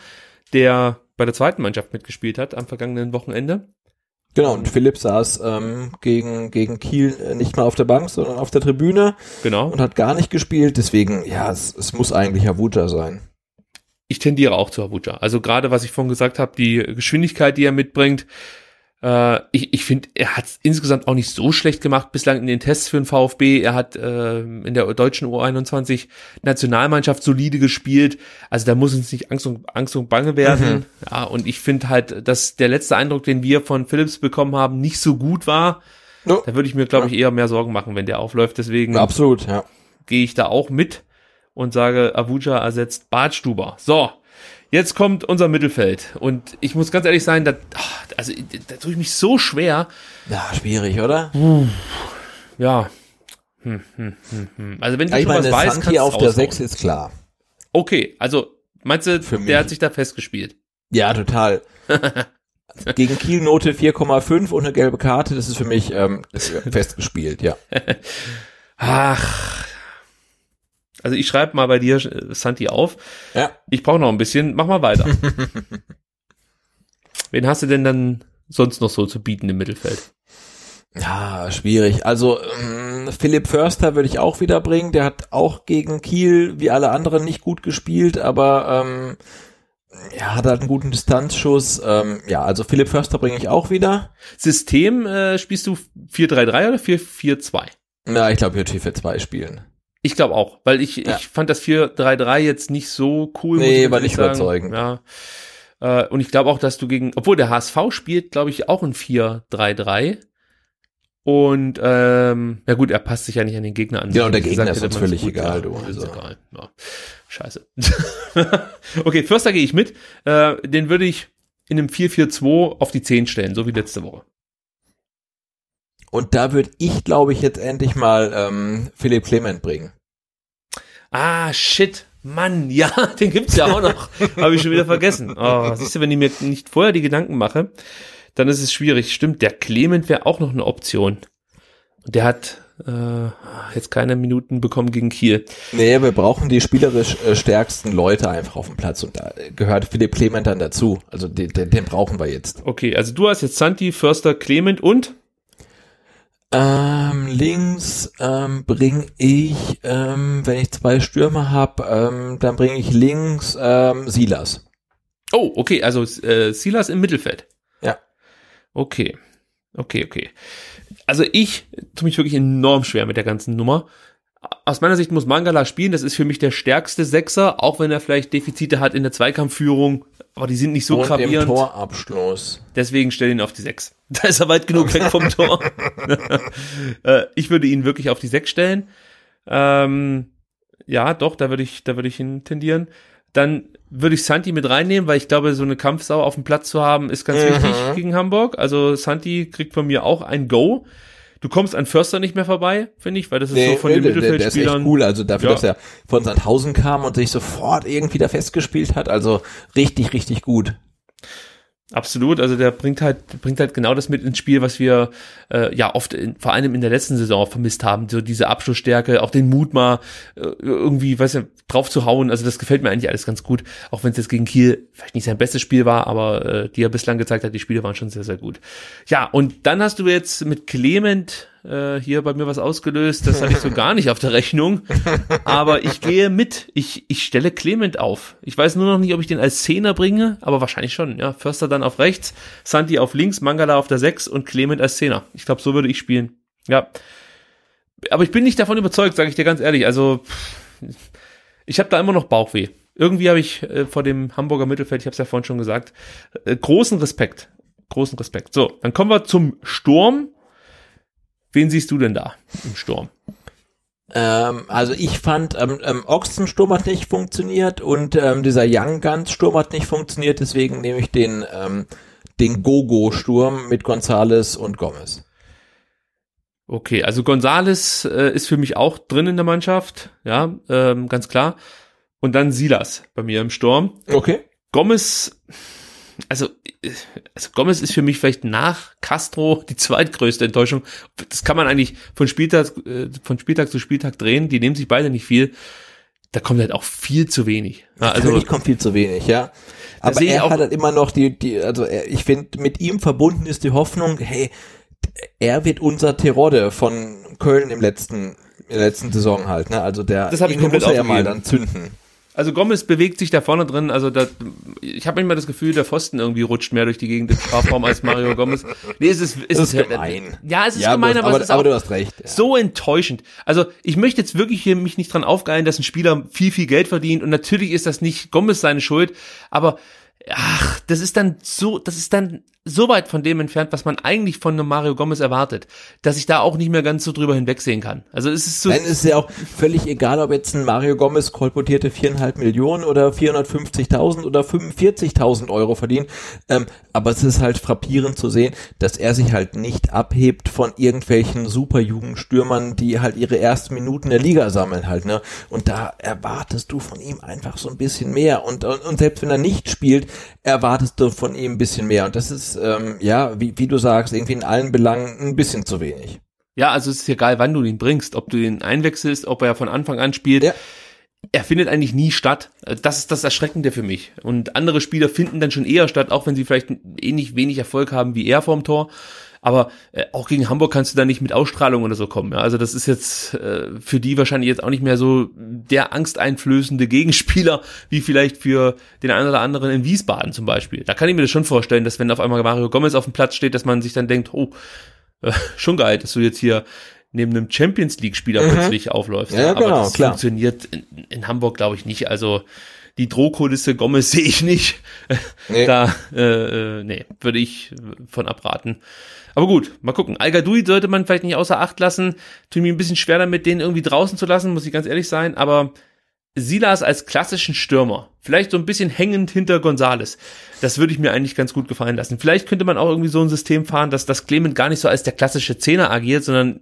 der bei der zweiten Mannschaft mitgespielt hat am vergangenen Wochenende. Genau, und Philipp saß ähm, gegen, gegen Kiel äh, nicht mal auf der Bank, sondern auf der Tribüne. Genau. Und hat gar nicht gespielt. Deswegen, ja, es, es muss eigentlich Havuta sein. Ich tendiere auch zu Havuta. Also gerade, was ich vorhin gesagt habe, die Geschwindigkeit, die er mitbringt, äh, ich ich finde, er hat insgesamt auch nicht so schlecht gemacht bislang in den Tests für den VfB. Er hat äh, in der deutschen U21 Nationalmannschaft solide gespielt. Also da muss uns nicht Angst und, Angst und Bange werden. Mhm. Ja, und ich finde halt, dass der letzte Eindruck, den wir von Philips bekommen haben, nicht so gut war. No. Da würde ich mir, glaube ich, eher mehr Sorgen machen, wenn der aufläuft. Deswegen absolut, ja. gehe ich da auch mit und sage, Avuja ersetzt Bartstuber. So, Jetzt kommt unser Mittelfeld. Und ich muss ganz ehrlich sein, da, also, da tue ich mich so schwer. Ja, schwierig, oder? Ja. Hm, hm, hm, hm. Also wenn du ja, schon meine, was weißt, kannst auf der 6 ist klar. Okay, also meinst du, Für der mich. hat sich da festgespielt? Ja, total. [LAUGHS] Gegen Kiel Note 4,5 und eine gelbe Karte, das ist für mich ähm, [LAUGHS] festgespielt, ja. Ach, also ich schreibe mal bei dir, Santi, auf. Ja. Ich brauche noch ein bisschen. Mach mal weiter. [LAUGHS] Wen hast du denn dann sonst noch so zu bieten im Mittelfeld? Ja, schwierig. Also ähm, Philipp Förster würde ich auch wieder bringen. Der hat auch gegen Kiel wie alle anderen nicht gut gespielt, aber ähm, ja, hat halt einen guten Distanzschuss. Ähm, ja, also Philipp Förster bringe ich auch wieder. System äh, spielst du 4-3-3 oder 4-4-2? Ja, ich glaube, ich würde 4-4-2 spielen. Ich glaube auch, weil ich, ja. ich fand das 4-3-3 jetzt nicht so cool. Nee, war nicht überzeugend. Ja. Äh, und ich glaube auch, dass du gegen, obwohl der HSV spielt, glaube ich, auch ein 4-3-3. Und ähm, ja gut, er passt sich ja nicht an den Gegner an. Ja, und der Gegner ist uns völlig egal, du. Also. Egal. Ja. Scheiße. [LAUGHS] okay, Förster gehe ich mit. Äh, den würde ich in einem 4-4-2 auf die 10 stellen, so wie letzte Woche. Und da würde ich, glaube ich, jetzt endlich mal ähm, Philipp Clement bringen. Ah, shit. Mann, [LAUGHS] ja, den gibt's ja auch noch. [LAUGHS] Habe ich schon wieder vergessen. Oh, siehst du, wenn ich mir nicht vorher die Gedanken mache, dann ist es schwierig. Stimmt, der Clement wäre auch noch eine Option. Und der hat äh, jetzt keine Minuten bekommen gegen Kiel. Nee, wir brauchen die spielerisch äh, stärksten Leute einfach auf dem Platz und da gehört Philipp Clement dann dazu. Also den, den, den brauchen wir jetzt. Okay, also du hast jetzt Santi, Förster, Clement und? Ähm, links ähm, bringe ich, ähm, wenn ich zwei Stürmer habe, ähm, dann bringe ich links ähm, Silas. Oh, okay, also äh, Silas im Mittelfeld. Ja. Okay, okay, okay. Also ich tue mich wirklich enorm schwer mit der ganzen Nummer. Aus meiner Sicht muss Mangala spielen, das ist für mich der stärkste Sechser, auch wenn er vielleicht Defizite hat in der Zweikampfführung, aber die sind nicht so und gravierend. im Torabschluss. Deswegen stell ihn auf die Sechs. [LAUGHS] Da ist er weit genug weg vom [LAUGHS] Tor. [LAUGHS] Äh, ich würde ihn wirklich auf die Sechs stellen. Ähm, ja, doch, da würde ich, da würde ich ihn tendieren. Dann würde ich Santi mit reinnehmen, weil ich glaube, so eine Kampfsau auf dem Platz zu haben, ist ganz Mhm. wichtig gegen Hamburg. Also Santi kriegt von mir auch ein Go. Du kommst an Förster nicht mehr vorbei, finde ich, weil das ist so von den der, der, der ist echt Mittelfeldspielern. cool. Also dafür, Ja. dass er von Sandhausen kam und sich sofort irgendwie da festgespielt hat. Also richtig, richtig gut. Absolut, also der bringt halt bringt halt genau das mit ins Spiel, was wir äh, ja oft in, vor allem in der letzten Saison vermisst haben, so diese Abschlussstärke, auch den Mut mal äh, irgendwie, weiß ja, drauf zu hauen. Also das gefällt mir eigentlich alles ganz gut, auch wenn es jetzt gegen Kiel vielleicht nicht sein bestes Spiel war, aber äh, die er bislang gezeigt hat, die Spiele waren schon sehr sehr gut. Ja, und dann hast du jetzt mit Clement äh, hier bei mir was ausgelöst, das hatte ich so gar nicht auf der Rechnung, aber ich gehe mit. Ich ich stelle Clement auf. Ich weiß nur noch nicht, ob ich den als Zehner bringe, aber wahrscheinlich schon. Ja, Förster dann auf rechts, Santi auf links, Mangala auf der 6 und Clement als Zehner. Ich glaube, so würde ich spielen. Ja. Aber ich bin nicht davon überzeugt, sage ich dir ganz ehrlich. Also ich habe da immer noch Bauchweh. Irgendwie habe ich äh, vor dem Hamburger Mittelfeld, ich habe es ja vorhin schon gesagt, äh, großen Respekt. Großen Respekt. So, dann kommen wir zum Sturm. Wen siehst du denn da im Sturm? Ähm, also ich fand, ähm, ähm, Ochsensturm hat nicht funktioniert und ähm, dieser Young Guns Sturm hat nicht funktioniert, deswegen nehme ich den, ähm, den Gogo-Sturm mit Gonzales und Gomez. Okay, also Gonzales äh, ist für mich auch drin in der Mannschaft, ja, ähm, ganz klar. Und dann Silas bei mir im Sturm. Okay. Gomez, also, also Gomez ist für mich vielleicht nach Castro [LAUGHS] die zweitgrößte Enttäuschung. Das kann man eigentlich von Spieltag, äh, von Spieltag zu Spieltag drehen. Die nehmen sich beide nicht viel. Da kommt halt auch viel zu wenig. Also also ich kommt viel zu wenig, ja. Aber er hat halt immer noch die, die, also er, ich finde, mit ihm verbunden ist die Hoffnung, hey, er wird unser Terodde von Köln im letzten, in der letzten Saison halt, ne? Also der, Das ich komplett muss er ja mal dann zünden. Also Gomez bewegt sich da vorne drin, also da, ich habe manchmal das Gefühl, der Pfosten irgendwie rutscht mehr durch die Gegend im Strafraum als Mario Gomez. Nee, es ist, es ist ist gemein. Ja, es ist Ja, gemein, aber, aber, es ist aber du hast recht. Ja. so enttäuschend. Also ich möchte jetzt wirklich hier mich nicht dran aufgeilen, dass ein Spieler viel, viel Geld verdient und natürlich ist das nicht Gomez seine Schuld, aber ach, das ist dann so, das ist dann so weit von dem entfernt, was man eigentlich von einem Mario Gomez erwartet, dass ich da auch nicht mehr ganz so drüber hinwegsehen kann. Also es ist so, es ist ja auch völlig egal, ob jetzt ein Mario Gomez kolportierte viereinhalb Millionen oder 450.000 oder 45.000 Euro verdient. Ähm, aber es ist halt frappierend zu sehen, dass er sich halt nicht abhebt von irgendwelchen Superjugendstürmern, die halt ihre ersten Minuten der Liga sammeln halt, ne? Und da erwartest du von ihm einfach so ein bisschen mehr. Und, und, und selbst wenn er nicht spielt, erwartest du von ihm ein bisschen mehr. Und das ist, ähm, ja, wie, wie du sagst, irgendwie in allen Belangen ein bisschen zu wenig. ja, also es ist egal, wann du ihn bringst, ob du ihn einwechselst, ob er von Anfang an spielt. Ja. er findet eigentlich nie statt. Das ist das Erschreckende für mich. Und andere Spieler finden dann schon eher statt, auch wenn sie vielleicht ähnlich wenig Erfolg haben wie er vorm Tor. Aber äh, auch gegen Hamburg kannst du da nicht mit Ausstrahlung oder so kommen. Ja? Also das ist jetzt äh, für die wahrscheinlich jetzt auch nicht mehr so der angsteinflößende Gegenspieler, wie vielleicht für den einen oder anderen in Wiesbaden zum Beispiel. Da kann ich mir das schon vorstellen, dass wenn auf einmal Mario Gomez auf dem Platz steht, dass man sich dann denkt, oh, äh, schon geil, dass du jetzt hier neben einem Champions League Spieler plötzlich aufläufst. Mhm. Ja, Aber genau, das klar. funktioniert in, in Hamburg, glaube ich, nicht. Also die Drohkulisse Gomez [LAUGHS] sehe ich nicht. Nee. Da, äh, äh, nee, würde ich von abraten. Aber gut, mal gucken. al sollte man vielleicht nicht außer Acht lassen. Tut mir ein bisschen schwer damit, den irgendwie draußen zu lassen, muss ich ganz ehrlich sein. Aber Silas als klassischen Stürmer, vielleicht so ein bisschen hängend hinter Gonzales, das würde ich mir eigentlich ganz gut gefallen lassen. Vielleicht könnte man auch irgendwie so ein System fahren, dass das Clement gar nicht so als der klassische Zehner agiert, sondern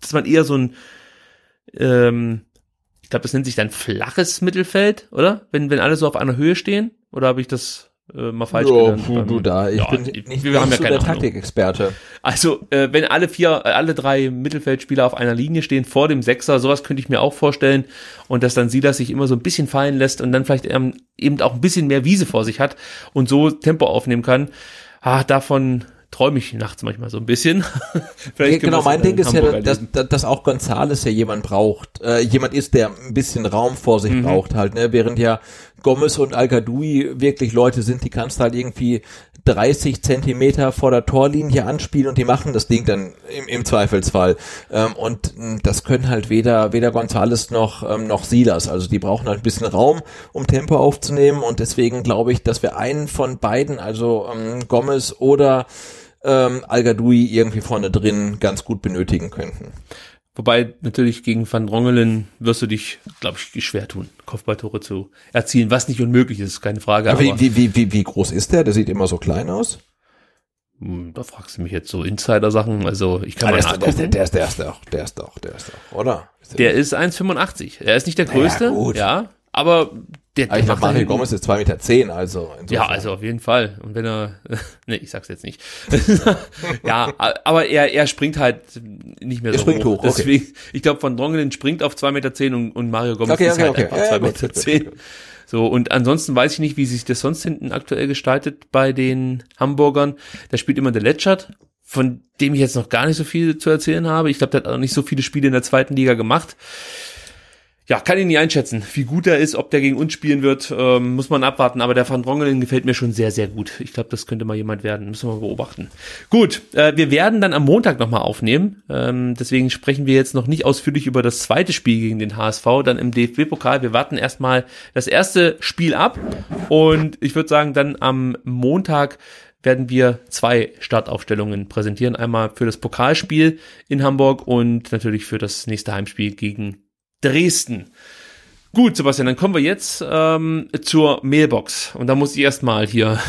dass man eher so ein ähm, ich glaube, das nennt sich dann flaches Mittelfeld, oder? Wenn, wenn alle so auf einer Höhe stehen? Oder habe ich das äh, mal falsch Oh, genannt? du, du da, ich Ja, bin wir nicht, haben nicht ja keine der. Taktikexperte. Also, äh, wenn alle vier, äh, alle drei Mittelfeldspieler auf einer Linie stehen vor dem Sechser, sowas könnte ich mir auch vorstellen. Und dass dann Silas sich immer so ein bisschen fallen lässt und dann vielleicht ähm, eben auch ein bisschen mehr Wiese vor sich hat und so Tempo aufnehmen kann. Ah, davon träume ich nachts manchmal so ein bisschen. [LAUGHS] Genau, wir es mein in Ding ist ja, Hamburg dass, erleben. dass, dass auch Gonzales ja jemand braucht, äh, jemand ist, der ein bisschen Raum vor Mhm. sich braucht halt, ne? während ja Gomez und al wirklich Leute sind, die kannst du halt irgendwie 30 Zentimeter vor der Torlinie anspielen und die machen das Ding dann im, im Zweifelsfall. Ähm, und mh, das können halt weder, weder Gonzales noch, ähm, noch Silas. Also die brauchen halt ein bisschen Raum, um Tempo aufzunehmen und deswegen glaube ich, dass wir einen von beiden, also ähm, Gomez oder ähm, al irgendwie vorne drin ganz gut benötigen könnten. Wobei natürlich gegen Van Drongelen wirst du dich, glaube ich, schwer tun, Kopfballtore zu erzielen, was nicht unmöglich ist, keine Frage. Aber Aber, wie, wie, wie, wie, groß ist der? Der sieht immer so klein aus. Hm, da fragst du mich jetzt so Insider-Sachen. Also ich kann Ah, mal der, ist, der, ist, der, ist, der ist doch, der ist doch, der ist doch, oder? Der ist 1,85. Er ist nicht der größte, gut. ja, aber der, der da Mario Gomez ist zwei Meter, zehn, also. Ja, also auf jeden Fall. Und wenn er, [LAUGHS] nee, ich sag's jetzt nicht. [LAUGHS] ja, aber er, er springt halt nicht mehr Er so springt hoch, okay. Deswegen, ich glaube, Van Drongelen springt auf 2,10 Meter zehn und, und Mario Gomez Okay, ist okay, halt okay. einfach Ja, 2,10 gut, Meter. zehn. So, und ansonsten weiß ich nicht, wie sich das sonst hinten aktuell gestaltet bei den Hamburgern. Da spielt immer der Letschert, von dem ich jetzt noch gar nicht so viel zu erzählen habe. Ich glaube, der hat auch nicht so viele Spiele in der zweiten Liga gemacht. Ja, kann ich nicht einschätzen, wie gut er ist, ob der gegen uns spielen wird, ähm, muss man abwarten. Aber der Van Drongelen gefällt mir schon sehr, sehr gut. Ich glaube, das könnte mal jemand werden. Müssen wir mal beobachten. Gut, äh, wir werden dann am Montag nochmal aufnehmen. Ähm, deswegen sprechen wir jetzt noch nicht ausführlich über das zweite Spiel gegen den HSV, dann im DFB-Pokal. Wir warten erstmal das erste Spiel ab. Und ich würde sagen, dann am Montag werden wir zwei Startaufstellungen präsentieren. Einmal für das Pokalspiel in Hamburg und natürlich für das nächste Heimspiel gegen Dresden. Gut, Sebastian, dann kommen wir jetzt ähm, zur Mailbox. Und da muss ich erstmal hier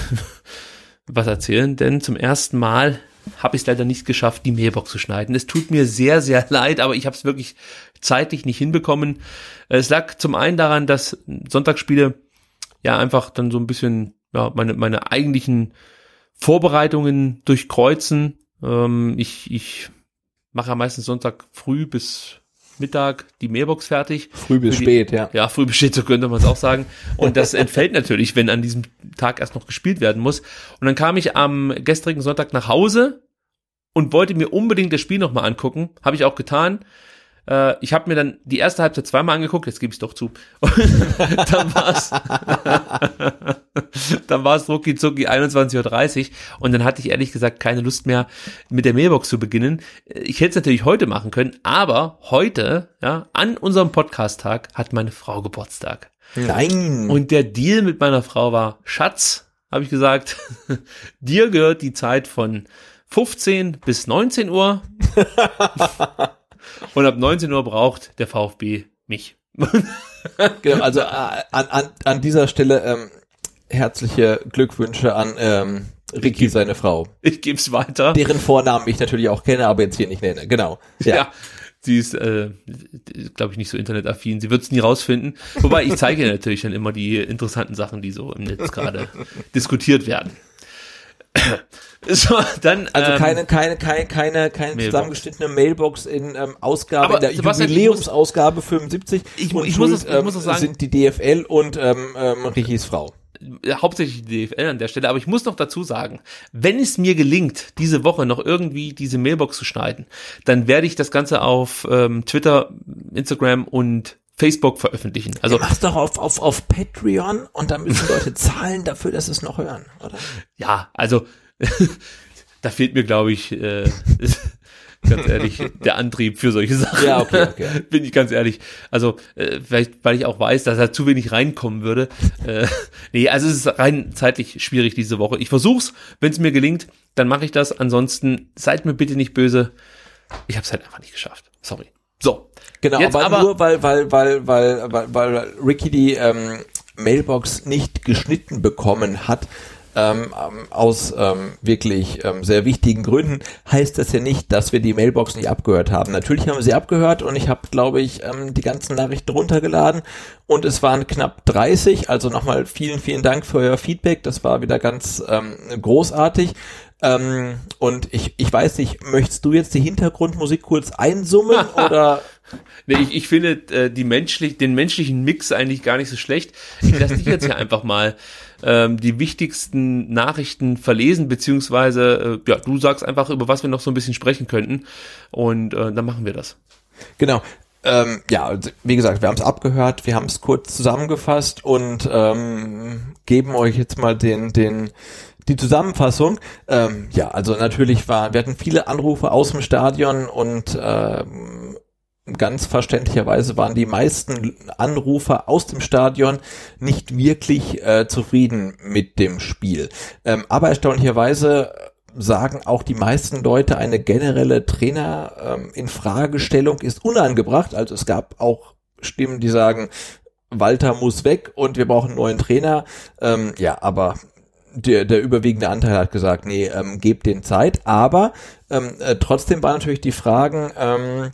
[LAUGHS] was erzählen, denn zum ersten Mal habe ich es leider nicht geschafft, die Mailbox zu schneiden. Es tut mir sehr, sehr [LAUGHS] leid, aber ich habe es wirklich zeitlich nicht hinbekommen. Es lag zum einen daran, dass Sonntagsspiele ja einfach dann so ein bisschen ja, meine, meine eigentlichen Vorbereitungen durchkreuzen. Ähm, ich, ich mache ja meistens Sonntag früh bis Mittag die Mailbox fertig. Früh bis die- spät, ja. Ja, früh besteht, so könnte man es auch sagen. Und das [LAUGHS] entfällt natürlich, wenn an diesem Tag erst noch gespielt werden muss. Und dann kam ich am gestrigen Sonntag nach Hause und wollte mir unbedingt das Spiel nochmal angucken. Habe ich auch getan. Äh, ich habe mir dann die erste Halbzeit zweimal angeguckt, jetzt gebe ich doch zu. [LAUGHS] Und dann war's [LAUGHS] dann war es rucki zucki 21.30 Uhr und dann hatte ich ehrlich gesagt keine Lust mehr mit der Mailbox zu beginnen. Ich hätte es natürlich heute machen können, aber heute, ja, an unserem Podcast-Tag hat meine Frau Geburtstag. Nein. Und der Deal mit meiner Frau war, Schatz, habe ich gesagt, [LAUGHS] dir gehört die Zeit von 15 bis 19 Uhr. Und ab 19 Uhr braucht der VfB mich. [LAUGHS] Genau, also äh, an, an, an dieser Stelle ähm, herzliche Glückwünsche an ähm, Ricky, seine Frau. Ich gebe es weiter. Deren Vornamen ich natürlich auch kenne, aber jetzt hier nicht nenne. Genau. Ja. Sie ist, äh, glaube ich, nicht so internetaffin. Sie wird es nie rausfinden. Wobei ich zeige [LAUGHS] ihr natürlich dann immer die interessanten Sachen, die so im Netz gerade diskutiert werden. [LAUGHS] so, dann. Also ähm, keine, keine, keine, keine, keine Mailbox. zusammengeschnittene Mailbox in ähm, Ausgabe, Aber in der Jubiläumsausgabe 75. Ich- Und ich muss schuld, es- ich muss es sagen- sind die DFL und ähm, ähm, Richis Frau. hauptsächlich die DFL an der Stelle, aber ich muss noch dazu sagen, wenn es mir gelingt, diese Woche noch irgendwie diese Mailbox zu schneiden, dann werde ich das Ganze auf ähm, Twitter, Instagram und Facebook veröffentlichen. Also Mach's doch auf, auf, auf Patreon und dann müssen Leute [LAUGHS] zahlen dafür, dass sie es noch hören, oder? ja, also da fehlt mir, glaube ich, äh, [LAUGHS] ganz ehrlich, der Antrieb für solche Sachen. Ja, okay, okay. [LAUGHS] Bin ich ganz ehrlich. Also, äh, vielleicht, weil ich auch weiß, dass da zu wenig reinkommen würde. Äh, nee, also es ist rein zeitlich schwierig diese Woche. Ich versuch's, wenn es mir gelingt, dann mache ich das. Ansonsten seid mir bitte nicht böse. Ich habe es halt einfach nicht geschafft. Sorry. So. Genau, aber, aber- nur weil, weil, weil, weil, weil, weil Ricky die ähm, Mailbox nicht geschnitten bekommen hat, ähm, aus ähm, wirklich ähm, sehr wichtigen Gründen, heißt das ja nicht, dass wir die Mailbox nicht abgehört haben. Natürlich haben wir sie abgehört und ich habe, glaube ich, ähm, die ganzen Nachrichten runtergeladen und es waren knapp 30. Also nochmal vielen, vielen Dank für euer Feedback. Das war wieder ganz ähm, großartig. Ähm, und ich, ich weiß nicht, möchtest du jetzt die Hintergrundmusik kurz einsummen [LAUGHS] oder? Nee, ich, ich finde äh, die menschlich, den menschlichen Mix eigentlich gar nicht so schlecht. Ich lasse dich jetzt hier einfach mal ähm, die wichtigsten Nachrichten verlesen, beziehungsweise, äh, ja, du sagst einfach, über was wir noch so ein bisschen sprechen könnten. Und äh, dann machen wir das. Genau. Ähm, ja, also, wie gesagt, wir haben es abgehört, wir haben es kurz zusammengefasst und ähm, geben euch jetzt mal den, den die Zusammenfassung. Ähm, ja, also natürlich war, wir hatten viele Anrufe aus dem Stadion und ähm, ganz verständlicherweise waren die meisten Anrufer aus dem Stadion nicht wirklich äh, zufrieden mit dem Spiel. Ähm, aber erstaunlicherweise sagen auch die meisten Leute, eine generelle Trainer ähm, in Fragestellung ist unangebracht. Also es gab auch Stimmen, die sagen, Walter muss weg und wir brauchen einen neuen Trainer. Ähm, ja, aber der, der überwiegende Anteil hat gesagt, nee, ähm, gebt den Zeit. Aber ähm, äh, trotzdem waren natürlich die Fragen, ähm,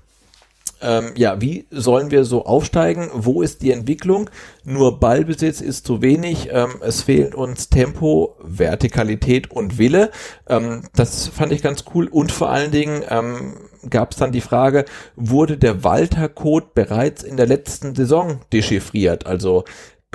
ähm, ja, wie sollen wir so aufsteigen? Wo ist die Entwicklung? Nur Ballbesitz ist zu wenig. Ähm, es fehlt uns Tempo, Vertikalität und Wille. Ähm, das fand ich ganz cool. Und vor allen Dingen ähm, gab es dann die Frage, wurde der Walter-Code bereits in der letzten Saison dechiffriert? Also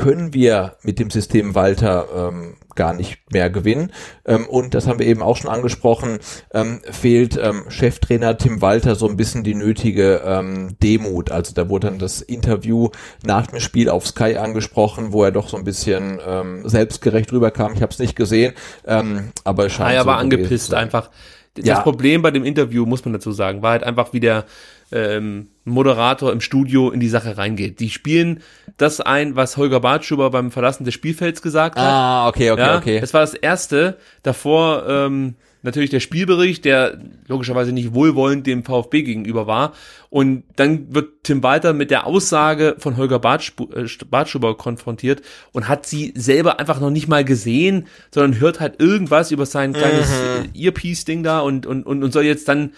können wir mit dem System Walter ähm, gar nicht mehr gewinnen. Ähm, und das haben wir eben auch schon angesprochen, ähm, fehlt ähm, Cheftrainer Tim Walter so ein bisschen die nötige ähm, Demut. Also da wurde dann das Interview nach dem Spiel auf Sky angesprochen, wo er doch so ein bisschen ähm, selbstgerecht rüberkam. Ich habe es nicht gesehen, ähm, aber es scheint ah, er so war angepisst einfach. Das Ja. Problem bei dem Interview, muss man dazu sagen, war halt einfach, wie der ähm, Moderator im Studio in die Sache reingeht. Die spielen das ein, was Holger Bartschuber beim Verlassen des Spielfelds gesagt hat. Ah, okay, okay, ja, okay. Das war das erste. Davor ähm, natürlich der Spielbericht, der logischerweise nicht wohlwollend dem VfB gegenüber war. Und dann wird Tim Walter mit der Aussage von Holger äh, Bartschuber konfrontiert und hat sie selber einfach noch nicht mal gesehen, sondern hört halt irgendwas über sein kleines Mhm. Earpiece-Ding da und, und, und, und soll jetzt dann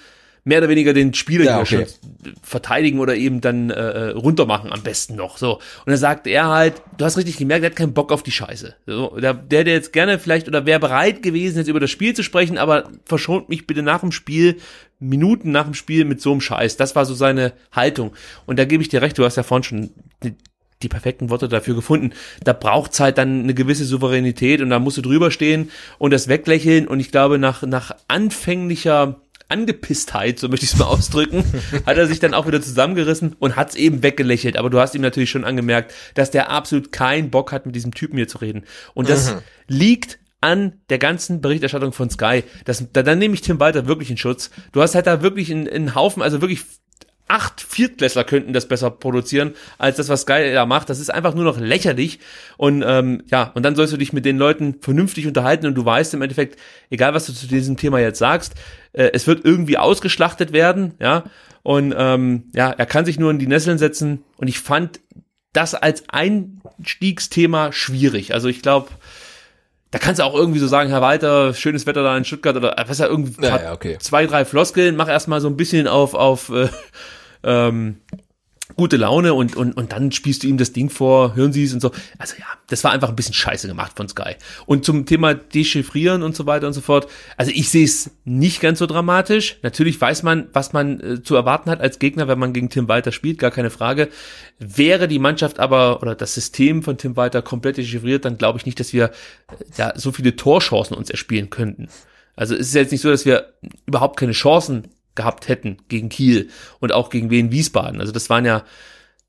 mehr oder weniger den Spieler Ja, okay. schon verteidigen oder eben dann äh, runtermachen am besten noch so. Und dann sagt er halt du hast richtig gemerkt er hat keinen Bock auf die Scheiße. So, der, der hätte jetzt gerne vielleicht oder wäre bereit gewesen jetzt über das Spiel zu sprechen aber verschont mich bitte nach dem Spiel Minuten nach dem Spiel mit so einem Scheiß. Das war so seine Haltung. Und da gebe ich dir recht du hast ja vorhin schon die, die perfekten Worte dafür gefunden. Da braucht's halt dann eine gewisse Souveränität und da musst du drüber stehen und das weglächeln. Und ich glaube nach, nach anfänglicher Angepisstheit, so möchte ich es mal ausdrücken, [LAUGHS] hat er sich dann auch wieder zusammengerissen und hat's eben weggelächelt. Aber du hast ihm natürlich schon angemerkt, dass der absolut keinen Bock hat, mit diesem Typen hier zu reden. Und das liegt an der ganzen Berichterstattung von Sky. Das, da, dann nehme ich Tim Walter wirklich in Schutz. Du hast halt da wirklich einen, einen Haufen, also wirklich acht Viertklässler könnten das besser produzieren als das, was Sky da macht. Das ist einfach nur noch lächerlich. Und ähm, ja, und dann sollst du dich mit den Leuten vernünftig unterhalten und du weißt im Endeffekt, egal was du zu diesem Thema jetzt sagst, äh, es wird irgendwie ausgeschlachtet werden, ja. Und ähm, ja, er kann sich nur in die Nesseln setzen. Und ich fand das als Einstiegsthema schwierig. Also ich glaube, da kannst du auch irgendwie so sagen, Herr Walter, schönes Wetter da in Stuttgart oder äh, was ja irgendwie Ja, ja, okay. zwei, drei Floskeln, mach erstmal so ein bisschen auf, auf äh, [LAUGHS] ähm, gute Laune und, und, und dann spielst du ihm das Ding vor, hören sie es und so. Also ja, das war einfach ein bisschen scheiße gemacht von Sky. Und zum Thema Dechiffrieren und so weiter und so fort. Also ich sehe es nicht ganz so dramatisch. Natürlich weiß man, was man äh, zu erwarten hat als Gegner, wenn man gegen Tim Walter spielt, gar keine Frage. Wäre die Mannschaft aber oder das System von Tim Walter komplett dechiffriert, dann glaube ich nicht, dass wir äh, ja so viele Torchancen uns erspielen könnten. Also es ist jetzt nicht so, dass wir überhaupt keine Chancen gehabt hätten gegen Kiel und auch gegen Wien Wiesbaden. Also das waren ja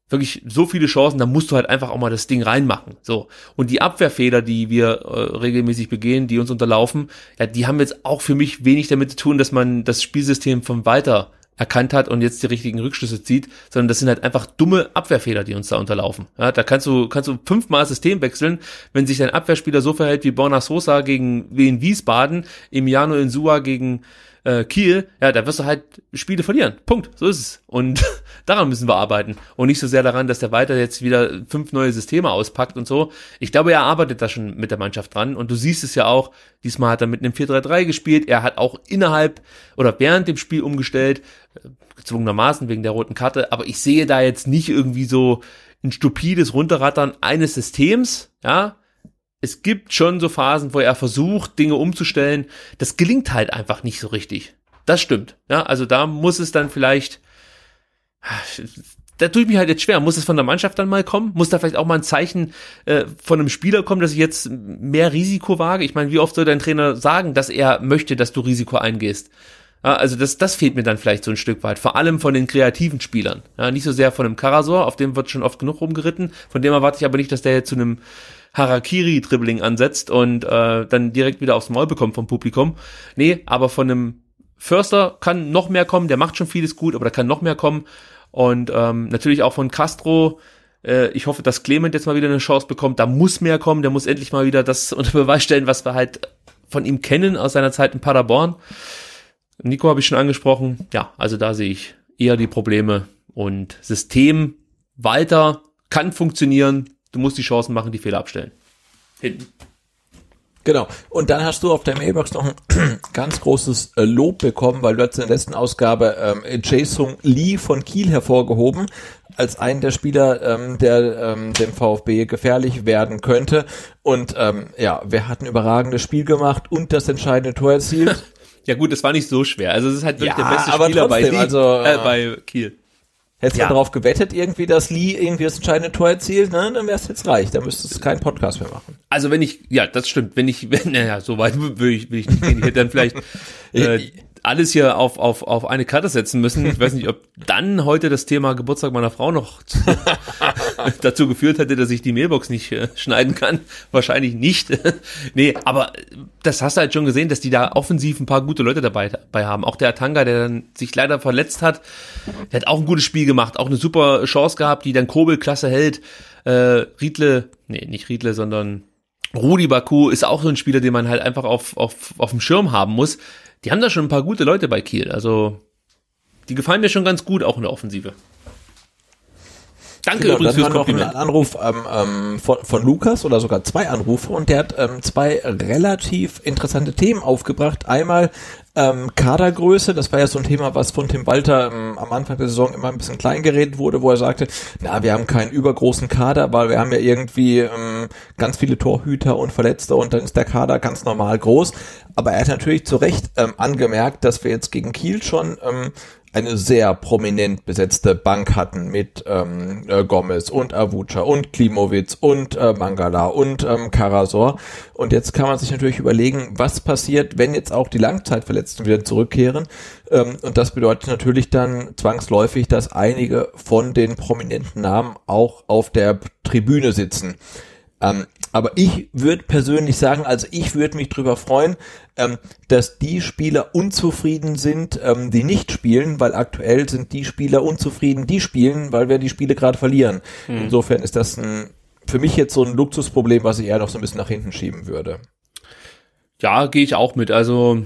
wirklich so viele Chancen, da musst du halt einfach auch mal das Ding reinmachen. So. Und die Abwehrfehler, die wir äh, regelmäßig begehen, die uns unterlaufen, ja, die haben jetzt auch für mich wenig damit zu tun, dass man das Spielsystem von Walter erkannt hat und jetzt die richtigen Rückschlüsse zieht, sondern das sind halt einfach dumme Abwehrfehler, die uns da unterlaufen. Ja, da kannst du, kannst du fünfmal System wechseln, wenn sich dein Abwehrspieler so verhält wie Borna Sosa gegen Wien Wiesbaden, Emiliano Insua gegen äh, Kiel, ja, da wirst du halt Spiele verlieren. Punkt. So ist es. Und [LAUGHS] daran müssen wir arbeiten. Und nicht so sehr daran, dass der weiter jetzt wieder fünf neue Systeme auspackt und so. Ich glaube, er arbeitet da schon mit der Mannschaft dran. Und du siehst es ja auch, diesmal hat er mit einem 4-3-3 gespielt. Er hat auch innerhalb oder während dem Spiel umgestellt, äh, gezwungenermaßen wegen der roten Karte. Aber ich sehe da jetzt nicht irgendwie so ein stupides Runterrattern eines Systems, ja, es gibt schon so Phasen, wo er versucht, Dinge umzustellen. Das gelingt halt einfach nicht so richtig. Das stimmt. Ja, also da muss es dann vielleicht, da tue ich mich halt jetzt schwer. Muss es von der Mannschaft dann mal kommen? Muss da vielleicht auch mal ein Zeichen äh, von einem Spieler kommen, dass ich jetzt mehr Risiko wage? Ich meine, wie oft soll dein Trainer sagen, dass er möchte, dass du Risiko eingehst? Ja, also das, das fehlt mir dann vielleicht so ein Stück weit. Vor allem von den kreativen Spielern. Ja, nicht so sehr von einem Karasor, auf dem wird schon oft genug rumgeritten. Von dem erwarte ich aber nicht, dass der jetzt zu einem Harakiri-Dribbling ansetzt und äh, dann direkt wieder aufs Maul bekommt vom Publikum. Nee, aber von einem Förster kann noch mehr kommen, der macht schon vieles gut, aber da kann noch mehr kommen. Und ähm, natürlich auch von Castro. Äh, ich hoffe, dass Clement jetzt mal wieder eine Chance bekommt. Da muss mehr kommen, der muss endlich mal wieder das [LAUGHS] unter Beweis stellen, was wir halt von ihm kennen aus seiner Zeit in Paderborn. Nico habe ich schon angesprochen. Ja, also da sehe ich eher die Probleme und System weiter kann funktionieren, Du musst die Chancen machen, die Fehler abstellen. Hinten. Genau. Und dann hast du auf der Mailbox noch ein [CLEARS THROAT] ganz großes äh, Lob bekommen, weil du hast in der letzten Ausgabe ähm, Jason Lee von Kiel hervorgehoben als einen der Spieler, ähm, der ähm, dem VfB gefährlich werden könnte. Und ähm, ja, wer hat ein überragendes Spiel gemacht und das entscheidende Tor erzielt? [LAUGHS] ja gut, das war nicht so schwer. Also es ist halt wirklich ja, der beste Spieler trotzdem, bei, also, äh, bei Kiel. Hättest ja. du darauf gewettet, irgendwie, dass Lee irgendwie das entscheidende Tor erzielt, ne? dann wär's jetzt reich. Da müsstest du keinen Podcast mehr machen. Also wenn ich, ja, das stimmt. Wenn ich, wenn, [LAUGHS] naja, so weit will ich, will ich nicht gehen. Ich hätte dann vielleicht [LAUGHS] äh, alles hier auf, auf, auf eine Karte setzen müssen. Ich weiß nicht, ob dann heute das Thema Geburtstag meiner Frau noch [LAUGHS] dazu geführt hätte, dass ich die Mailbox nicht äh, schneiden kann. Wahrscheinlich nicht. [LAUGHS] nee, aber das hast du halt schon gesehen, dass die da offensiv ein paar gute Leute dabei, dabei haben. Auch der Atanga, der dann sich leider verletzt hat, der hat auch ein gutes Spiel gemacht, auch eine super Chance gehabt, die dann Kobel klasse hält. Äh, Riedle, nee, nicht Riedle, sondern Rudi Baku ist auch so ein Spieler, den man halt einfach auf, auf, auf dem Schirm haben muss die haben da schon ein paar gute Leute bei Kiel. Also, die gefallen mir schon ganz gut, auch in der Offensive. Danke genau, übrigens fürs Kompliment. Noch einen Anruf ähm, ähm, von, von Lukas oder sogar zwei Anrufe und der hat ähm, zwei relativ interessante Themen aufgebracht. Einmal ähm, Kadergröße, das war ja so ein Thema, was von Tim Walter ähm, am Anfang der Saison immer ein bisschen klein geredet wurde, wo er sagte, na, wir haben keinen übergroßen Kader, weil wir haben ja irgendwie ähm, ganz viele Torhüter und Verletzte und dann ist der Kader ganz normal groß. Aber er hat natürlich zu Recht ähm, angemerkt, dass wir jetzt gegen Kiel schon ähm, eine sehr prominent besetzte Bank hatten mit ähm, äh, Gomez und Avuca und Klimowitz und äh, Mangala und ähm, Karasor. Und jetzt kann man sich natürlich überlegen, was passiert, wenn jetzt auch die Langzeitverletzten wieder zurückkehren. Ähm, und das bedeutet natürlich dann zwangsläufig, dass einige von den prominenten Namen auch auf der Tribüne sitzen. Ähm, aber ich würde persönlich sagen, also ich würde mich drüber freuen, ähm, dass die Spieler unzufrieden sind, ähm, die nicht spielen, weil aktuell sind die Spieler unzufrieden, die spielen, weil wir die Spiele gerade verlieren. Mhm. Insofern ist das ein, für mich jetzt so ein Luxusproblem, was ich eher noch so ein bisschen nach hinten schieben würde. Ja, gehe ich auch mit. Also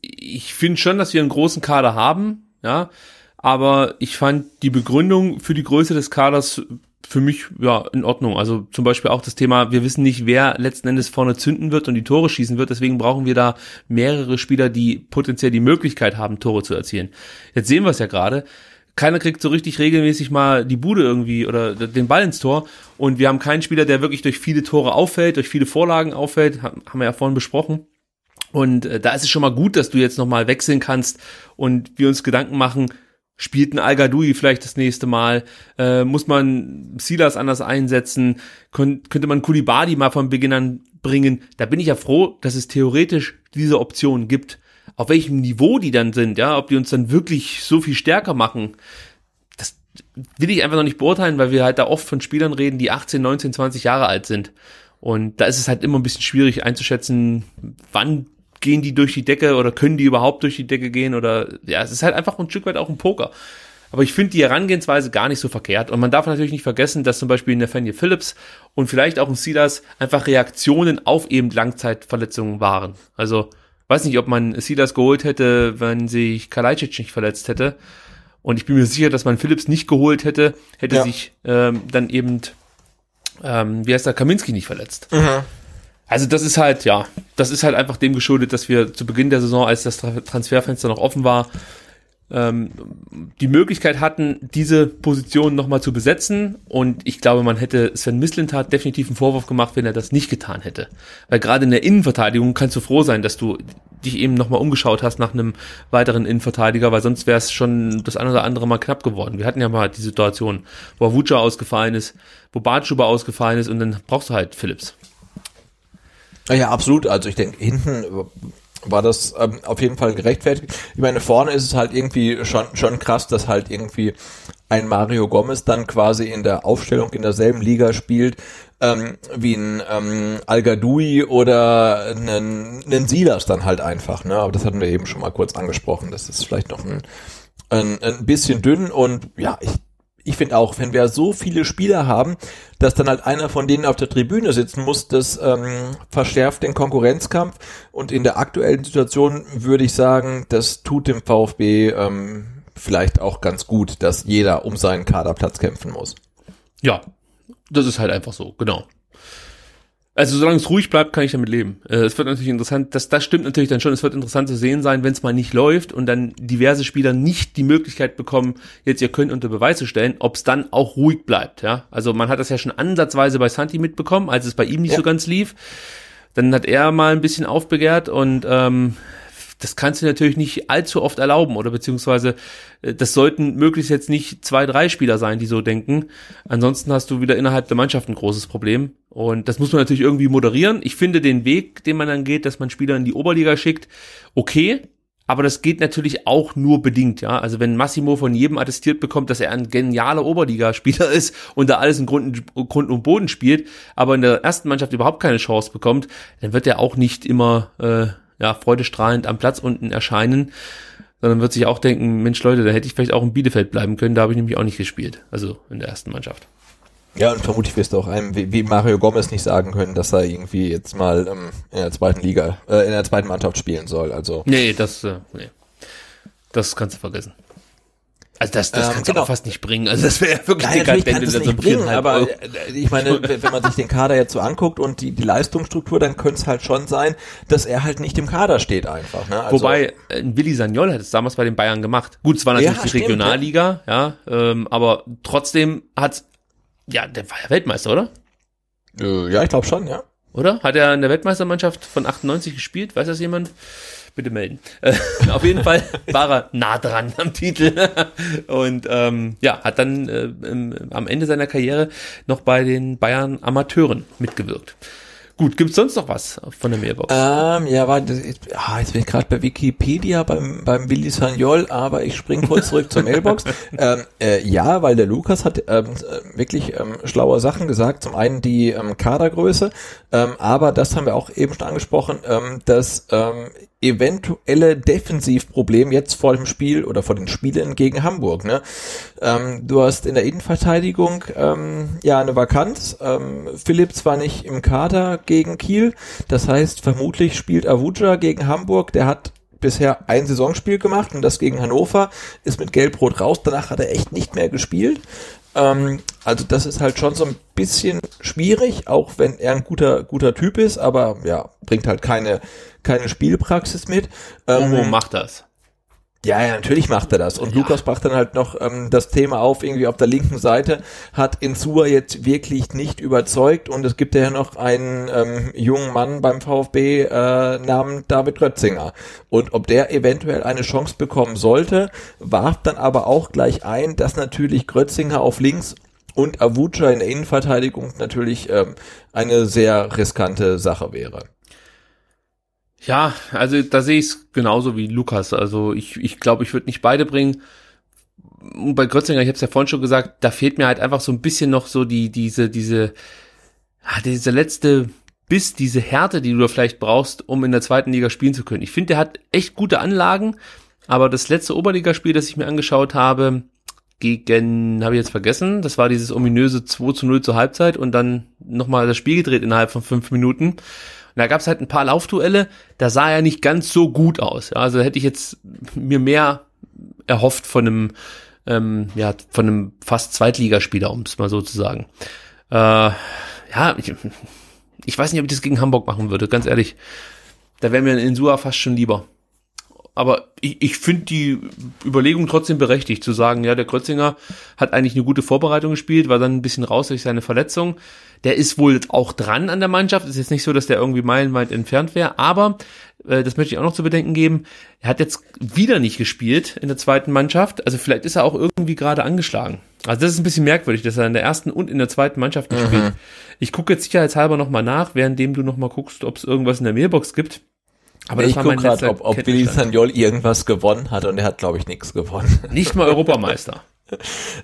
ich finde schon, dass wir einen großen Kader haben, ja, aber ich fand die Begründung für die Größe des Kaders für mich ja in Ordnung. Also zum Beispiel auch das Thema, wir wissen nicht, wer letzten Endes vorne zünden wird und die Tore schießen wird. Deswegen brauchen wir da mehrere Spieler, die potenziell die Möglichkeit haben, Tore zu erzielen. Jetzt sehen wir es ja gerade. Keiner kriegt so richtig regelmäßig mal die Bude irgendwie oder den Ball ins Tor. Und wir haben keinen Spieler, der wirklich durch viele Tore auffällt, durch viele Vorlagen auffällt. Haben wir ja vorhin besprochen. Und äh, da ist es schon mal gut, dass du jetzt nochmal wechseln kannst und wir uns Gedanken machen, Spielt ein al vielleicht das nächste Mal? Äh, muss man Silas anders einsetzen? Kön könnte man Kulibadi mal von Beginn an bringen? Da bin ich ja froh, dass es theoretisch diese Optionen gibt. Auf welchem Niveau die dann sind, ja, ob die uns dann wirklich so viel stärker machen, das will ich einfach noch nicht beurteilen, weil wir halt da oft von Spielern reden, die 18, 19, 20 Jahre alt sind. Und da ist es halt immer ein bisschen schwierig einzuschätzen, wann gehen die durch die Decke oder können die überhaupt durch die Decke gehen oder ja, es ist halt einfach ein Stück weit auch ein Poker. Aber ich finde die Herangehensweise gar nicht so verkehrt. Und man darf natürlich nicht vergessen, dass zum Beispiel Nathaniel Phillips und vielleicht auch ein Silas einfach Reaktionen auf eben Langzeitverletzungen waren. Also Weiß nicht, ob man Silas geholt hätte, wenn sich Kalajdzic nicht verletzt hätte. Und ich bin mir sicher, dass man Phillips nicht geholt hätte, hätte Ja. sich ähm, dann eben, ähm, wie heißt der, Kaminski nicht verletzt. Mhm. Also das ist halt, ja, das ist halt einfach dem geschuldet, dass wir zu Beginn der Saison, als das Tra- Transferfenster noch offen war, ähm, die Möglichkeit hatten, diese Position nochmal zu besetzen. Und ich glaube, man hätte Sven Mislintat definitiv einen Vorwurf gemacht, wenn er das nicht getan hätte. Weil gerade in der Innenverteidigung kannst du froh sein, dass du dich eben nochmal umgeschaut hast nach einem weiteren Innenverteidiger, weil sonst wäre es schon das eine oder andere Mal knapp geworden. Wir hatten ja mal die Situation, wo Avuca ausgefallen ist, wo Bartschuber ausgefallen ist und dann brauchst du halt Phillips. Ja, absolut. Also ich denke, hinten war das ähm, auf jeden Fall gerechtfertigt. Ich meine, vorne ist es halt irgendwie schon, schon krass, dass halt irgendwie ein Mario Gomez dann quasi in der Aufstellung in derselben Liga spielt ähm, wie ein ähm, Al Gadoui oder einen, einen Silas dann halt einfach. Ne? Aber das hatten wir eben schon mal kurz angesprochen. Das ist vielleicht noch ein, ein, ein bisschen dünn und ja, ich ich finde auch, wenn wir so viele Spieler haben, dass dann halt einer von denen auf der Tribüne sitzen muss, das ähm, verschärft den Konkurrenzkampf. Und in der aktuellen Situation würde ich sagen, das tut dem VfB ähm, vielleicht auch ganz gut, dass jeder um seinen Kaderplatz kämpfen muss. Ja, das ist halt einfach so, genau. Also solange es ruhig bleibt, kann ich damit leben. Äh, es wird natürlich interessant, das, das stimmt natürlich dann schon, es wird interessant zu sehen sein, wenn es mal nicht läuft und dann diverse Spieler nicht die Möglichkeit bekommen, jetzt ihr Können unter Beweis zu stellen, ob es dann auch ruhig bleibt. Ja, Also man hat das ja schon ansatzweise bei Santi mitbekommen, als es bei ihm nicht Ja. so ganz lief. Dann hat er mal ein bisschen aufbegehrt und ähm, das kannst du natürlich nicht allzu oft erlauben oder beziehungsweise äh, das sollten möglichst jetzt nicht zwei, drei Spieler sein, die so denken. Ansonsten hast du wieder innerhalb der Mannschaft ein großes Problem und das muss man natürlich irgendwie moderieren. Ich finde den Weg, den man dann geht, dass man Spieler in die Oberliga schickt, okay. Aber das geht natürlich auch nur bedingt, ja. Also wenn Massimo von jedem attestiert bekommt, dass er ein genialer Oberligaspieler [LAUGHS] ist und da alles in Grund, Grund und Boden spielt, aber in der ersten Mannschaft überhaupt keine Chance bekommt, dann wird er auch nicht immer äh, ja, freudestrahlend am Platz unten erscheinen, sondern wird sich auch denken, Mensch Leute, da hätte ich vielleicht auch in Bielefeld bleiben können, da habe ich nämlich auch nicht gespielt, also in der ersten Mannschaft. Ja, und vermutlich wirst du auch einem wie, wie Mario Gomez nicht sagen können, dass er irgendwie jetzt mal ähm, in der zweiten Liga, äh, in der zweiten Mannschaft spielen soll. Also Nee, das, äh, nee. Das kannst du vergessen. Also das, das Ähm, kannst du genau. auch fast nicht bringen. Also das wäre ja wirklich Nein, natürlich kann so nicht bringen, aber Euro. äh, ich meine, wenn man sich den Kader jetzt so anguckt und die, die Leistungsstruktur, dann könnte es halt schon sein, dass er halt nicht im Kader steht einfach. Ne? Also, Wobei, äh, Willi Sagnol hat es damals bei den Bayern gemacht. Gut, es war natürlich Ja, die stimmt, Regionalliga, ja, ähm, aber trotzdem hat, ja, der war ja Weltmeister, oder? äh, ja, ich glaube schon, ja. Oder? Hat er in der Weltmeistermannschaft von 98 gespielt? Weiß das jemand? Bitte melden. Äh, [LAUGHS] auf jeden Fall war er nah dran am Titel [LAUGHS] und ähm, ja, hat dann äh, im, am Ende seiner Karriere noch bei den Bayern Amateuren mitgewirkt. Gut, gibt's sonst noch was von der Mailbox? Ähm, ja, war jetzt, ah, jetzt bin ich gerade bei Wikipedia beim, beim Willi Sagnol, aber ich spring kurz zurück zur Mailbox. [LAUGHS] Ähm, äh, ja, weil der Lukas hat ähm, äh, wirklich ähm, schlaue Sachen gesagt. Zum einen die ähm, Kadergröße, ähm, aber das haben wir auch eben schon angesprochen, ähm, das ähm, eventuelle Defensivproblem jetzt vor dem Spiel oder vor den Spielen gegen Hamburg. Ne? Ähm, du hast in der Innenverteidigung ähm, ja eine Vakanz. Ähm, Philipp war nicht im Kader gegen Kiel. Das heißt, vermutlich spielt Avuja gegen Hamburg. Der hat bisher ein Saisonspiel gemacht und das gegen Hannover ist mit Gelb-Rot raus. Danach hat er echt nicht mehr gespielt. Ähm, also das ist halt schon so ein bisschen schwierig, auch wenn er ein guter guter Typ ist, aber ja bringt halt keine keine Spielpraxis mit. Ähm, Momo macht das. Ja, ja, natürlich macht er das. Und Lukas brachte dann halt noch ähm, das Thema auf, irgendwie auf der linken Seite hat Insua jetzt wirklich nicht überzeugt und es gibt ja noch einen ähm, jungen Mann beim VfB äh, namens David Rötzinger. Und ob der eventuell eine Chance bekommen sollte, warf dann aber auch gleich ein, dass natürlich Grötzinger auf links und Avuca in der Innenverteidigung natürlich ähm, eine sehr riskante Sache wäre. Ja, also da sehe ich es genauso wie Lukas. Also ich ich, glaube, ich würde nicht beide bringen. Und bei Grötzinger, ich habe es ja vorhin schon gesagt, da fehlt mir halt einfach so ein bisschen noch so die diese diese ah, diese letzte Biss, diese Härte, die du da vielleicht brauchst, um in der zweiten Liga spielen zu können. Ich finde, der hat echt gute Anlagen, aber das letzte Oberligaspiel, das ich mir angeschaut habe, gegen, habe ich jetzt vergessen, das war dieses ominöse 2 zu 0 zur Halbzeit und dann nochmal das Spiel gedreht innerhalb von fünf Minuten. Da gab es halt ein paar Laufduelle, da sah er nicht ganz so gut aus. Ja, also hätte ich jetzt mir mehr erhofft von einem, ähm, ja, von einem fast Zweitligaspieler, um es mal so zu sagen. Äh, ja, ich, ich weiß nicht, ob ich das gegen Hamburg machen würde, ganz ehrlich. Da wäre mir ein Insua fast schon lieber. Aber ich, ich finde die Überlegung trotzdem berechtigt, zu sagen, ja, der Krötzinger hat eigentlich eine gute Vorbereitung gespielt, war dann ein bisschen raus durch seine Verletzung. Der ist wohl auch dran an der Mannschaft. Ist jetzt nicht so, dass der irgendwie meilenweit entfernt wäre, aber äh, das möchte ich auch noch zu bedenken geben. Er hat jetzt wieder nicht gespielt in der zweiten Mannschaft. Also vielleicht ist er auch irgendwie gerade angeschlagen. Also das ist ein bisschen merkwürdig, dass er in der ersten und in der zweiten Mannschaft nicht mhm. spielt. Ich gucke jetzt sicherheitshalber nochmal nach, währenddem du nochmal guckst, ob es irgendwas in der Mailbox gibt. Aber ich gucke gerade, ob, ob Willi Sagnol irgendwas gewonnen hat und er hat, glaube ich, nichts gewonnen. Nicht mal Europameister. [LAUGHS]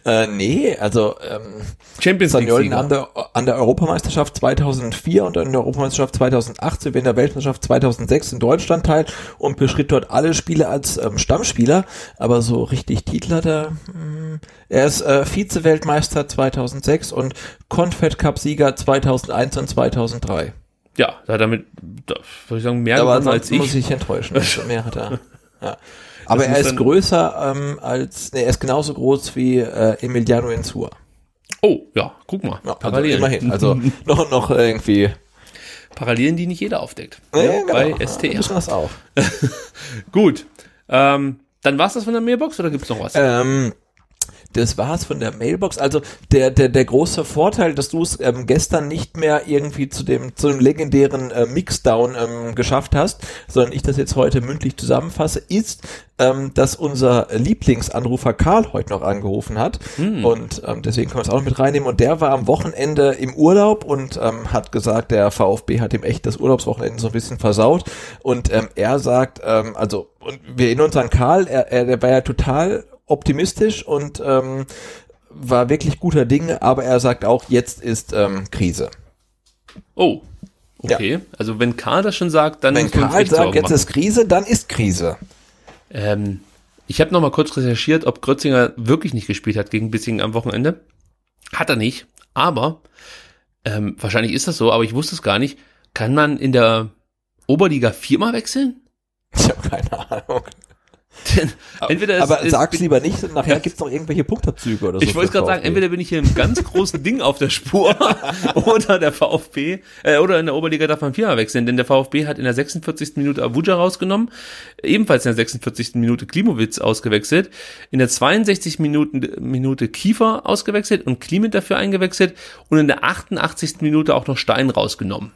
äh, nee, also ähm, Champions League an der, an der Europameisterschaft 2004 und an der Europameisterschaft 2008 sowie in der Weltmeisterschaft 2006 in Deutschland teil und beschritt dort alle Spiele als ähm, Stammspieler, aber so richtig Titel hat er. Mh, hm, er ist äh, Vize-Weltmeister 2006 und Confed Cup Sieger 2001 und 2003. Ja, da hat er mit, da, würde ich sagen, mehr aber gewonnen als ich. muss ich enttäuschen. [LAUGHS] Mehr hat er. Ja. Aber er ist größer ähm, als, nee, er ist genauso groß wie äh, Emiliano Insua. Oh, ja, guck mal. Ja, also immerhin. Also [LAUGHS] noch, noch irgendwie. Parallelen, die nicht jeder aufdeckt. Ja, ja, genau. Bei STR. Müssen das auch. [LAUGHS] Gut. Ähm, dann war's das von der Mailbox oder gibt's noch was? Ähm, das war's von der Mailbox. Also der, der, der große Vorteil, dass du es ähm, gestern nicht mehr irgendwie zu dem, zu dem legendären äh, Mixdown ähm, geschafft hast, sondern ich das jetzt heute mündlich zusammenfasse, ist, ähm, dass unser Lieblingsanrufer Karl heute noch angerufen hat. Hm. Und ähm, deswegen können wir es auch noch mit reinnehmen. Und der war am Wochenende im Urlaub und ähm, hat gesagt, der VfB hat ihm echt das Urlaubswochenende so ein bisschen versaut. Und ähm, er sagt, ähm, also, und wir erinnern uns an Karl, er, er der war ja total optimistisch und ähm, war wirklich guter Dinge, aber er sagt auch, jetzt ist ähm, Krise. Oh, okay. Ja. Also wenn Karl das schon sagt, dann wenn Karl sagt, jetzt ist Krise, dann ist Krise. Ähm, ich habe noch mal kurz recherchiert, ob Grötzinger wirklich nicht gespielt hat gegen Bissingen am Wochenende. Hat er nicht, aber ähm, wahrscheinlich ist das so, aber ich wusste es gar nicht. Kann man in der Oberliga viermal wechseln? Ich habe keine Ahnung. [LAUGHS] entweder aber ist, sag's lieber nicht, nachher gibt's noch irgendwelche Punktabzüge oder so. Ich wollte gerade sagen, entweder bin ich hier im ganz großen Ding auf der Spur [LAUGHS] [LAUGHS] oder der VfB, äh, oder in der Oberliga darf man viermal wechseln, denn der VfB hat in der 46. Minute Abuja rausgenommen, ebenfalls in der 46. Minute Klimowitz ausgewechselt, in der 62. Minute, Minute Kiefer ausgewechselt und Klimit dafür eingewechselt und in der 88. Minute auch noch Stein rausgenommen.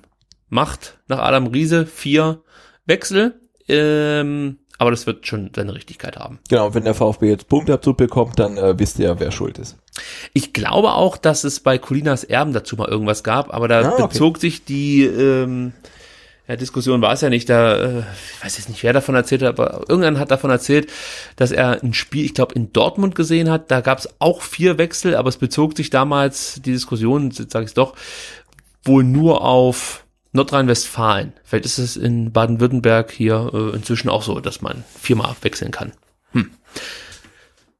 Macht nach Adam Riese vier Wechsel. Ähm, aber das wird schon seine Richtigkeit haben. Genau, wenn der VfB jetzt Punktabzug bekommt, dann äh, wisst ihr, wer schuld ist. Ich glaube auch, dass es bei Colinas Erben dazu mal irgendwas gab, aber da ah, okay. bezog sich die ähm, ja, Diskussion war es ja nicht, da, äh, ich weiß jetzt nicht, wer davon erzählt hat, aber irgendwann hat davon erzählt, dass er ein Spiel, ich glaube, in Dortmund gesehen hat. Da gab es auch vier Wechsel, aber es bezog sich damals, die Diskussion, sage ich doch, wohl nur auf Nordrhein-Westfalen. Vielleicht ist es in Baden-Württemberg hier äh, inzwischen auch so, dass man viermal wechseln kann. Hm.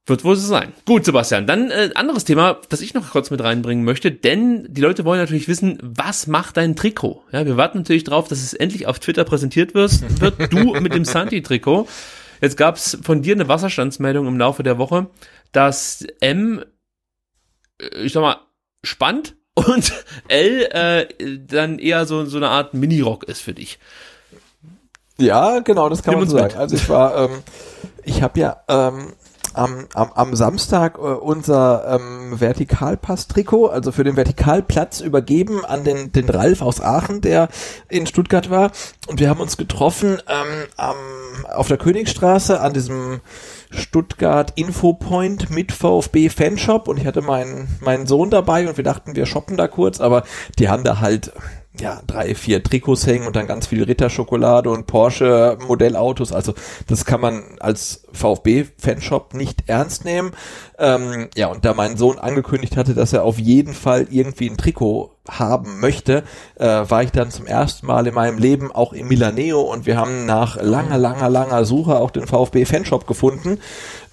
Wird wohl so sein. Gut, Sebastian. Dann äh, anderes Thema, das ich noch kurz mit reinbringen möchte, denn die Leute wollen natürlich wissen, was macht dein Trikot? Ja, wir warten natürlich drauf, dass es endlich auf Twitter präsentiert wird. wird du [LAUGHS] mit dem Santi-Trikot. Jetzt gab es von dir eine Wasserstandsmeldung im Laufe der Woche, dass M, äh, ich sag mal, spannt und L äh, dann eher so, so eine Art Mini-Rock ist für dich. Ja, genau, das kann Nimm man so sagen. Also ich war, ähm, ich habe ja ähm, am, am, am Samstag äh, unser ähm, Vertikalpass-Trikot, also für den Vertikalplatz übergeben an den, den Ralf aus Aachen, der in Stuttgart war. Und wir haben uns getroffen ähm, am, auf der Königstraße an diesem Stuttgart Infopoint mit VfB Fanshop und ich hatte meinen, meinen Sohn dabei und wir dachten, wir shoppen da kurz, aber die haben da halt ja, drei, vier Trikots hängen und dann ganz viel Ritterschokolade und Porsche Modellautos. Also das kann man als VfB-Fanshop nicht ernst nehmen. Ähm, ja, und da mein Sohn angekündigt hatte, dass er auf jeden Fall irgendwie ein Trikot haben möchte, äh, war ich dann zum ersten Mal in meinem Leben auch im Milaneo und wir haben nach langer, langer, langer Suche auch den VfB-Fanshop gefunden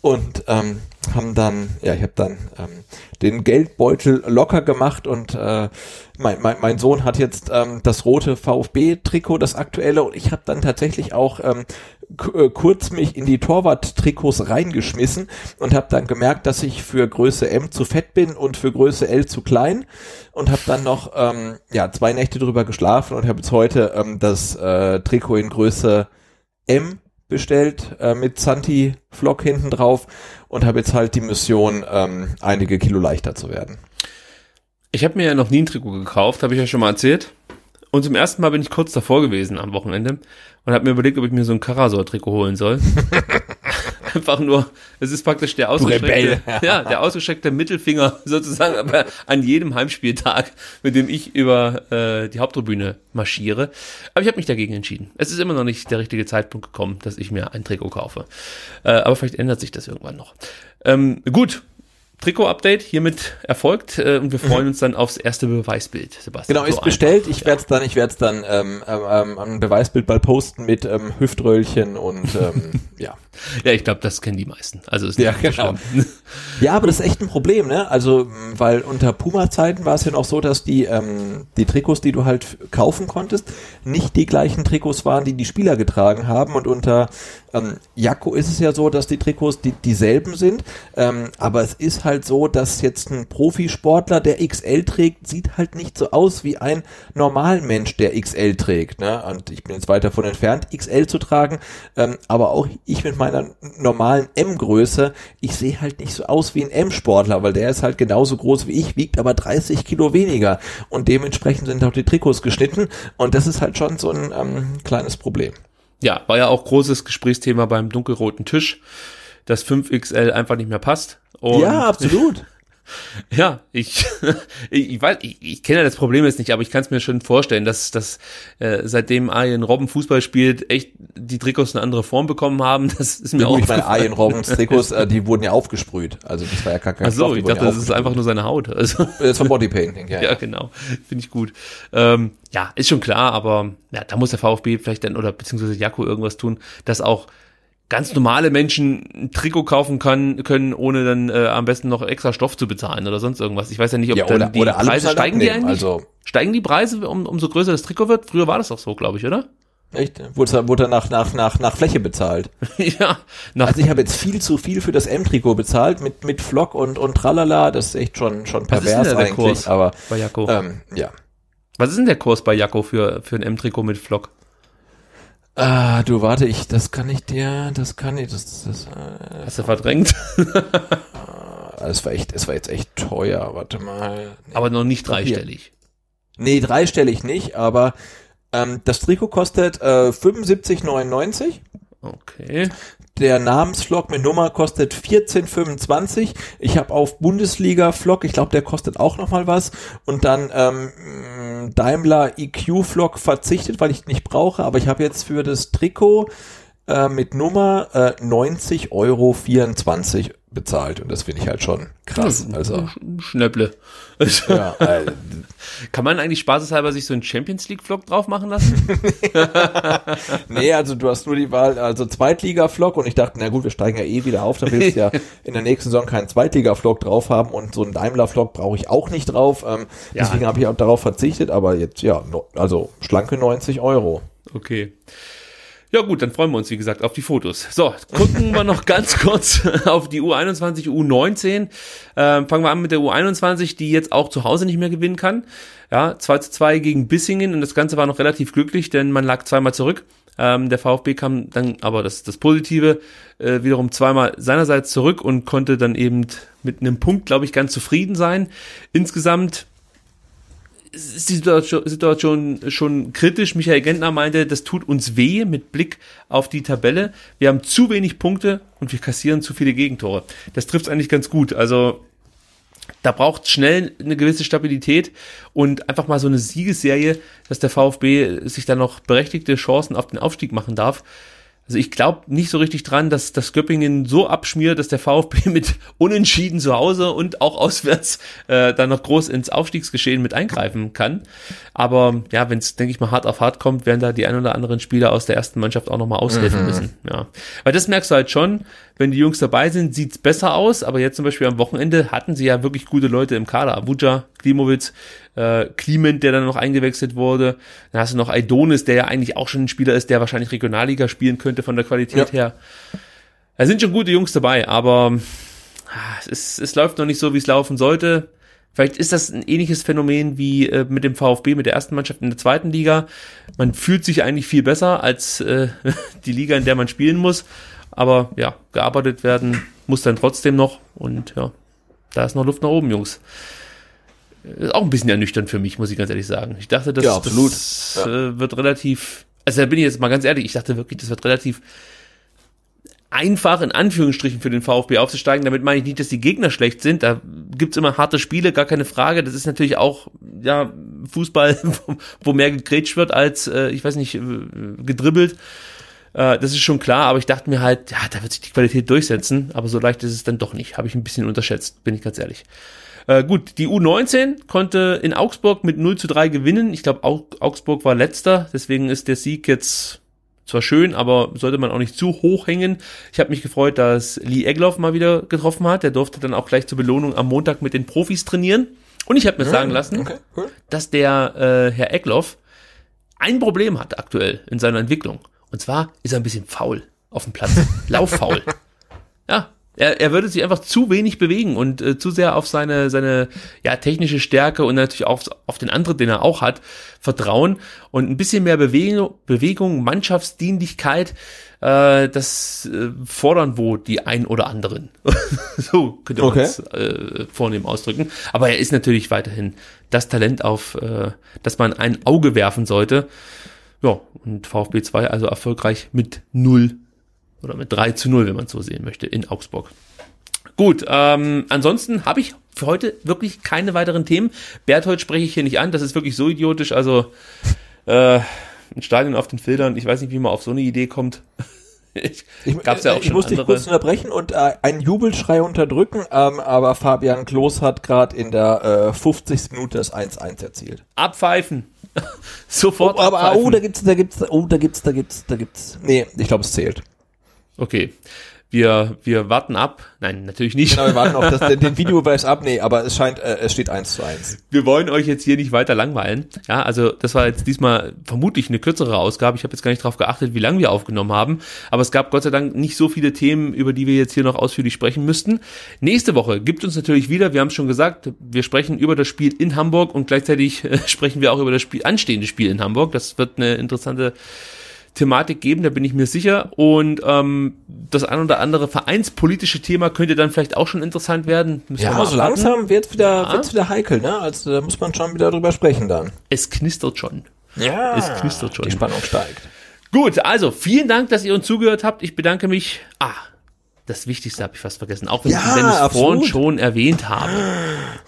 und ähm, haben dann, ja, ich habe dann ähm, den Geldbeutel locker gemacht und äh, mein, mein, mein Sohn hat jetzt ähm, das rote VfB-Trikot, das aktuelle, und ich habe dann tatsächlich auch ähm, äh, kurz mich in die Torwart-Trikots reingeschmissen und habe dann gemerkt, dass ich für Größe M zu fett bin und für Größe L zu klein und habe dann noch ähm, ja zwei Nächte drüber geschlafen und habe jetzt heute ähm, das äh, Trikot in Größe M bestellt äh, mit Santi Flock hinten drauf und habe jetzt halt die Mission, ähm, einige Kilo leichter zu werden. Ich habe mir ja noch nie ein Trikot gekauft, habe ich ja schon mal erzählt. Und zum ersten Mal bin ich kurz davor gewesen am Wochenende und habe mir überlegt, ob ich mir so ein Karasor-Trikot holen soll. [LAUGHS] Einfach nur, es ist praktisch der ausgestreckte, [LAUGHS] ja, der ausgestreckte Mittelfinger [LAUGHS] sozusagen aber an jedem Heimspieltag, mit dem ich über äh, die Haupttribüne marschiere. Aber ich habe mich dagegen entschieden. Es ist immer noch nicht der richtige Zeitpunkt gekommen, dass ich mir ein Trikot kaufe. Äh, aber vielleicht ändert sich das irgendwann noch. Ähm, gut, Trikot-Update hiermit erfolgt äh, und wir freuen uns dann aufs erste Beweisbild, Sebastian. Genau, ist so bestellt. Einfach. Ich werde es dann, ich werde es dann ähm, ähm, ein Beweisbild mal posten mit ähm, Hüftröllchen und ähm, [LAUGHS] ja. Ja, ich glaube, das kennen die meisten. Also ist ja, genau. [LAUGHS] ja, aber das ist echt ein Problem, ne? Also, weil unter Puma-Zeiten war es ja noch so, dass die ähm, die Trikots, die du halt kaufen konntest, nicht die gleichen Trikots waren, die die Spieler getragen haben. Und unter ähm, Jakko ist es ja so, dass die Trikots die dieselben sind. Ähm, aber es ist halt so, dass jetzt ein Profisportler, der XL trägt, sieht halt nicht so aus wie ein Normalmensch, der XL trägt. Ne? Und ich bin jetzt weit davon entfernt, XL zu tragen. Ähm, aber auch ich mit meiner normalen M-Größe, ich sehe halt nicht so aus wie ein M-Sportler, weil der ist halt genauso groß wie ich, wiegt aber 30 Kilo weniger und dementsprechend sind auch die Trikots geschnitten und das ist halt schon so ein ähm, kleines Problem. Ja, war ja auch großes Gesprächsthema beim dunkelroten Tisch, dass 5XL einfach nicht mehr passt. Und ja, absolut. [LAUGHS] Ja, [LAUGHS] ich, ich, weiß, ich, ich kenne das Problem jetzt nicht, aber ich kann es mir schon vorstellen, dass, dass äh, seitdem Arjen Robben Fußball spielt, echt die Trikots eine andere Form bekommen haben. [LAUGHS] Das ist mir ja, auch. Ich meine, Arjen Robbens Trikots, äh, die wurden ja aufgesprüht. Also das war ja gar kein Ach so, Stoff, ich dachte, ja das ist einfach nur seine Haut. Also. Das ist vom Bodypainting, ja. Ja, genau. Finde ich gut. Ähm, ja, ist schon klar, aber ja, da muss der VfB vielleicht dann oder beziehungsweise Jakko irgendwas tun, dass auch ganz normale Menschen ein Trikot kaufen kann, können, ohne dann äh, am besten noch extra Stoff zu bezahlen oder sonst irgendwas. Ich weiß ja nicht, ob ja, oder, dann die oder Preise steigen abnehmen, die eigentlich? Also steigen die Preise, um, umso größer das Trikot wird? Früher war das doch so, glaube ich, oder? Echt? Wurde, wurde nach, nach, nach, nach Fläche bezahlt? [LAUGHS] ja. Nach also ich habe jetzt viel zu viel für das M-Trikot bezahlt mit, mit Flock und, und Tralala. Das ist echt schon, schon pervers eigentlich. Kurs aber, bei Jakko? Ähm, ja. Was ist denn der Kurs bei Jakko für, für ein M-Trikot mit Flock? Ah, du warte, ich, das kann ich dir, das kann ich, das, das. Äh, Hast du verdrängt? Es war echt, es war jetzt echt teuer, warte mal. Nee. Aber noch nicht dreistellig. Nee, dreistellig nicht, aber ähm, das Trikot kostet äh, 75,99. Okay. Der Namensflock mit Nummer kostet 14,25. Ich habe auf Bundesliga-Flock, ich glaube, der kostet auch noch mal was. Und dann ähm, Daimler EQ-Flock verzichtet, weil ich nicht brauche. Aber ich habe jetzt für das Trikot äh, mit Nummer äh, 90,24 Euro bezahlt und das finde ich halt schon krass. Also Schnäpple. [LAUGHS] Ja, äh, Kann man eigentlich spaßeshalber sich so einen Champions League Vlog drauf machen lassen? [LAUGHS] nee, also du hast nur die Wahl, also Zweitliga Vlog und ich dachte, na gut, wir steigen ja eh wieder auf, da willst du ja [LAUGHS] in der nächsten Saison keinen Zweitliga Vlog drauf haben und so einen Daimler Vlog brauche ich auch nicht drauf. Ähm, ja. Deswegen habe ich auch darauf verzichtet, aber jetzt ja, also schlanke 90 Euro. Okay. Ja gut, dann freuen wir uns, wie gesagt, auf die Fotos. So, gucken wir noch [LAUGHS] ganz kurz auf die U21, U19. Ähm, fangen wir an mit der U21, die jetzt auch zu Hause nicht mehr gewinnen kann. Ja, 2 zu 2 gegen Bissingen und das Ganze war noch relativ glücklich, denn man lag zweimal zurück. Ähm, der VfB kam dann, aber das das Positive, äh, wiederum zweimal seinerseits zurück und konnte dann eben mit einem Punkt, glaube ich, ganz zufrieden sein. Insgesamt ist die Situation schon kritisch. Michael Gentner meinte, das tut uns weh mit Blick auf die Tabelle. Wir haben zu wenig Punkte und wir kassieren zu viele Gegentore. Das trifft eigentlich ganz gut. Also da braucht schnell eine gewisse Stabilität und einfach mal so eine Siegesserie, dass der VfB sich dann noch berechtigte Chancen auf den Aufstieg machen darf. Also ich glaube nicht so richtig dran, dass das Göppingen so abschmiert, dass der VfB [LAUGHS] mit Unentschieden zu Hause und auch auswärts äh, dann noch groß ins Aufstiegsgeschehen mit eingreifen kann. Aber ja, wenn es, denke ich mal, hart auf hart kommt, werden da die ein oder anderen Spieler aus der ersten Mannschaft auch nochmal aushelfen mhm. müssen. Ja. Weil das merkst du halt schon, Wenn die Jungs dabei sind, sieht's besser aus. Aber jetzt zum Beispiel am Wochenende hatten sie ja wirklich gute Leute im Kader. Abuja, Klimowitz, äh, Kliment, der dann noch eingewechselt wurde. Dann hast du noch Aidonis, der ja eigentlich auch schon ein Spieler ist, der wahrscheinlich Regionalliga spielen könnte von der Qualität Ja. her. Da sind schon gute Jungs dabei, aber ah, es, ist, es läuft noch nicht so, wie es laufen sollte. Vielleicht ist das ein ähnliches Phänomen wie äh, mit dem VfB, mit der ersten Mannschaft in der zweiten Liga. Man fühlt sich eigentlich viel besser als äh, [LAUGHS] die Liga, in der man spielen muss. Aber ja, gearbeitet werden muss dann trotzdem noch. Und ja, da ist noch Luft nach oben, Jungs. Ist auch ein bisschen ernüchternd für mich, muss ich ganz ehrlich sagen. Ich dachte, das, Ja, das äh, wird relativ, also da bin ich jetzt mal ganz ehrlich, ich dachte wirklich, das wird relativ einfach in Anführungsstrichen für den VfB aufzusteigen. Damit meine ich nicht, dass die Gegner schlecht sind. Da gibt's immer harte Spiele, gar keine Frage. Das ist natürlich auch ja Fußball, [LAUGHS] wo- wo mehr gegrätscht wird als, äh, ich weiß nicht, äh, gedribbelt. Äh, das ist schon klar, aber ich dachte mir halt, ja, da wird sich die Qualität durchsetzen. Aber so leicht ist es dann doch nicht. Habe ich ein bisschen unterschätzt, bin ich ganz ehrlich. Äh, gut, die U19 konnte in Augsburg mit 0 zu 3 gewinnen. Ich glaube, Augsburg war letzter, deswegen ist der Sieg jetzt zwar schön, aber sollte man auch nicht zu hoch hängen. Ich habe mich gefreut, dass Lee Egloff mal wieder getroffen hat. Der durfte dann auch gleich zur Belohnung am Montag mit den Profis trainieren. Und ich habe mir sagen lassen, Okay, cool. dass der äh, Herr Egloff ein Problem hat aktuell in seiner Entwicklung. Und zwar ist er ein bisschen faul auf dem Platz. [LAUGHS] Lauffaul. Ja, er, er würde sich einfach zu wenig bewegen und äh, zu sehr auf seine, seine ja, technische Stärke und natürlich auch auf den Antritt, den er auch hat, vertrauen und ein bisschen mehr Bewegung, Bewegung Mannschaftsdienlichkeit, äh, das äh, fordern wohl die ein oder anderen. [LAUGHS] so könnte man Okay. es äh, vornehm ausdrücken. Aber er ist natürlich weiterhin das Talent, auf äh, das man ein Auge werfen sollte. Ja, und VfB 2 also erfolgreich mit 0 oder mit 3 zu 0, wenn man es so sehen möchte, in Augsburg. Gut, ähm, ansonsten habe ich für heute wirklich keine weiteren Themen. Berthold spreche ich hier nicht an, das ist wirklich so idiotisch, also äh, ein Stadion auf den Filtern, ich weiß nicht, wie man auf so eine Idee kommt. [LAUGHS] ich, Ich, gab's ja auch ich schon muss dich andere. kurz unterbrechen und äh, einen Jubelschrei unterdrücken, ähm, aber Fabian Klos hat gerade in der äh, 50. Minute das 1-1 erzielt. Abpfeifen. [LAUGHS] Sofort Oh, aber abpfeifen. oh, da gibt's, da gibt's, oh, da gibt's, da gibt's, da gibt's. Nee, ich glaube, es zählt. Okay. Wir, wir warten ab. Nein, natürlich nicht. Genau, wir warten auf das, den, [LAUGHS] den Videobeweis ab. Nee, aber es scheint, äh, es steht 1 zu 1. wir wollen euch jetzt hier nicht weiter langweilen. Ja, also das war jetzt diesmal vermutlich eine kürzere Ausgabe. Ich habe jetzt gar nicht darauf geachtet, wie lange wir aufgenommen haben. Aber es gab Gott sei Dank nicht so viele Themen, über die wir jetzt hier noch ausführlich sprechen müssten. Nächste Woche gibt uns natürlich wieder, wir haben es schon gesagt, wir sprechen über das Spiel in Hamburg und gleichzeitig äh, [LAUGHS] sprechen wir auch über das Spiel, anstehende Spiel in Hamburg. Das wird eine interessante Thematik geben, da bin ich mir sicher. Und ähm, das ein oder andere vereinspolitische Thema könnte dann vielleicht auch schon interessant werden. Müssen Ja, so langsam wird's wieder, Ja. wird's wieder heikel, ne? Also da muss man schon wieder drüber sprechen dann. Es knistert schon. Ja. Es knistert schon. Die Spannung steigt. Gut, also vielen Dank, dass ihr uns zugehört habt. Ich bedanke mich. Ah, das Wichtigste habe ich fast vergessen, auch wenn Ja, ich Dennis vorhin schon erwähnt habe.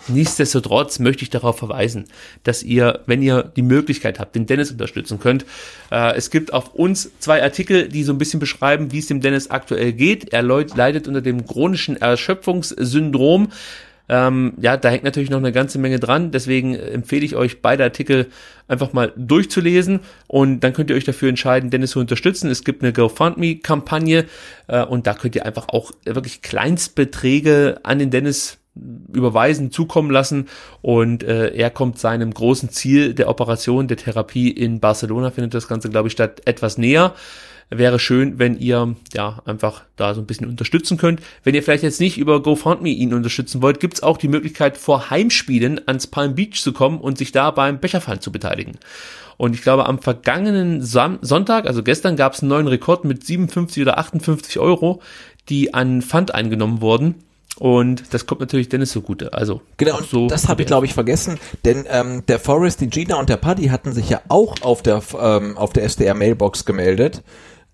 Nichtsdestotrotz möchte ich darauf verweisen, dass ihr, wenn ihr die Möglichkeit habt, den Dennis unterstützen könnt. Äh, es gibt auf uns zwei Artikel, die so ein bisschen beschreiben, wie es dem Dennis aktuell geht. Er leidet unter dem chronischen Erschöpfungssyndrom. Ähm, ja, da hängt natürlich noch eine ganze Menge dran. Deswegen empfehle ich euch, beide Artikel einfach mal durchzulesen und dann könnt ihr euch dafür entscheiden, Dennis zu unterstützen. Es gibt eine GoFundMe-Kampagne äh, und da könnt ihr einfach auch wirklich Kleinstbeträge an den Dennis überweisen, zukommen lassen und äh, er kommt seinem großen Ziel der Operation, der Therapie in Barcelona, findet das Ganze, glaube ich, statt, etwas näher. Wäre schön, wenn ihr ja einfach da so ein bisschen unterstützen könnt. Wenn ihr vielleicht jetzt nicht über GoFundMe ihn unterstützen wollt, gibt's auch die Möglichkeit, vor Heimspielen ans Palm Beach zu kommen und sich da beim Becherfallen zu beteiligen. Und ich glaube, am vergangenen Sam Sonntag, also gestern, gab's einen neuen Rekord mit 57 oder 58 Euro, die an Pfand eingenommen wurden. Und das kommt natürlich Dennis zugute. Also Genau, und so das habe ich glaube ich vergessen, denn ähm, der Forrest, die Gina und der Paddy hatten sich ja auch auf der ähm, auf der SDR Mailbox gemeldet.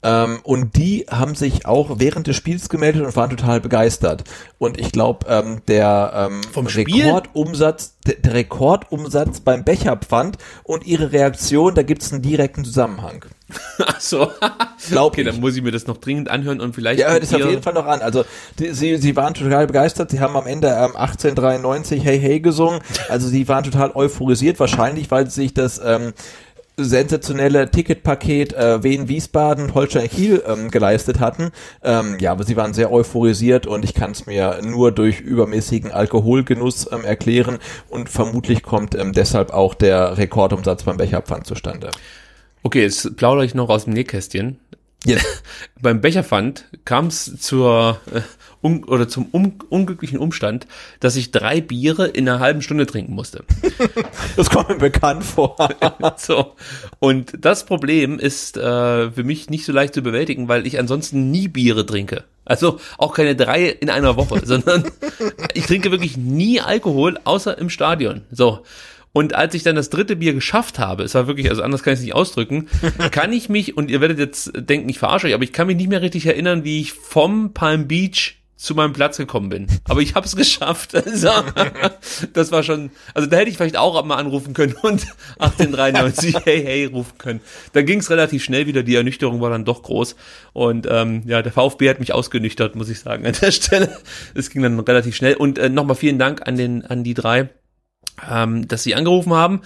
Ähm, und die haben sich auch während des Spiels gemeldet und waren total begeistert. Und ich glaube, ähm, der ähm, Vom? Rekordumsatz, der, der Rekordumsatz beim Becherpfand und ihre Reaktion, da gibt's einen direkten Zusammenhang. [LAUGHS] Ach so. Glaub okay, ich. dann muss ich mir das noch dringend anhören und vielleicht. Ja, hört es auf jeden Fall noch an. Also die, sie, sie waren total begeistert. Sie haben am Ende ähm, 1893 Hey Hey gesungen. Also sie waren total euphorisiert, wahrscheinlich, weil sie sich das ähm, sensationelle Ticketpaket äh, Wien Wiesbaden Holstein Kiel ähm, geleistet hatten. Ähm, ja, aber sie waren sehr euphorisiert und ich kann es mir nur durch übermäßigen Alkoholgenuss ähm, erklären und vermutlich kommt ähm, deshalb auch der Rekordumsatz beim Becherpfand zustande. Okay, jetzt plaudere ich noch aus dem Nähkästchen. Yes. [LAUGHS] Beim Becherpfand kam es zur äh, un oder zum un unglücklichen Umstand, dass ich drei Biere in einer halben Stunde trinken musste. [LAUGHS] Das kommt mir bekannt vor. [LAUGHS] so. Und das Problem ist äh, für mich nicht so leicht zu bewältigen, weil ich ansonsten nie Biere trinke. Also auch keine drei in einer Woche, sondern ich trinke wirklich nie Alkohol, außer im Stadion. So. Und als ich dann das dritte Bier geschafft habe, es war wirklich, also anders kann ich es nicht ausdrücken, [LAUGHS] kann ich mich, und ihr werdet jetzt denken, ich verarsche euch, aber ich kann mich nicht mehr richtig erinnern, wie ich vom Palm Beach zu meinem Platz gekommen bin. Aber ich habe es [LAUGHS] geschafft. Also, [LAUGHS] das war schon, also da hätte ich vielleicht auch mal anrufen können und 1893 hey hey rufen können. Dann ging es relativ schnell wieder, die Ernüchterung war dann doch groß. Und ähm, ja, der VfB hat mich ausgenüchtert, muss ich sagen, an der Stelle. Es ging dann relativ schnell. Und äh, nochmal vielen Dank an den, an die drei ähm, dass sie angerufen haben.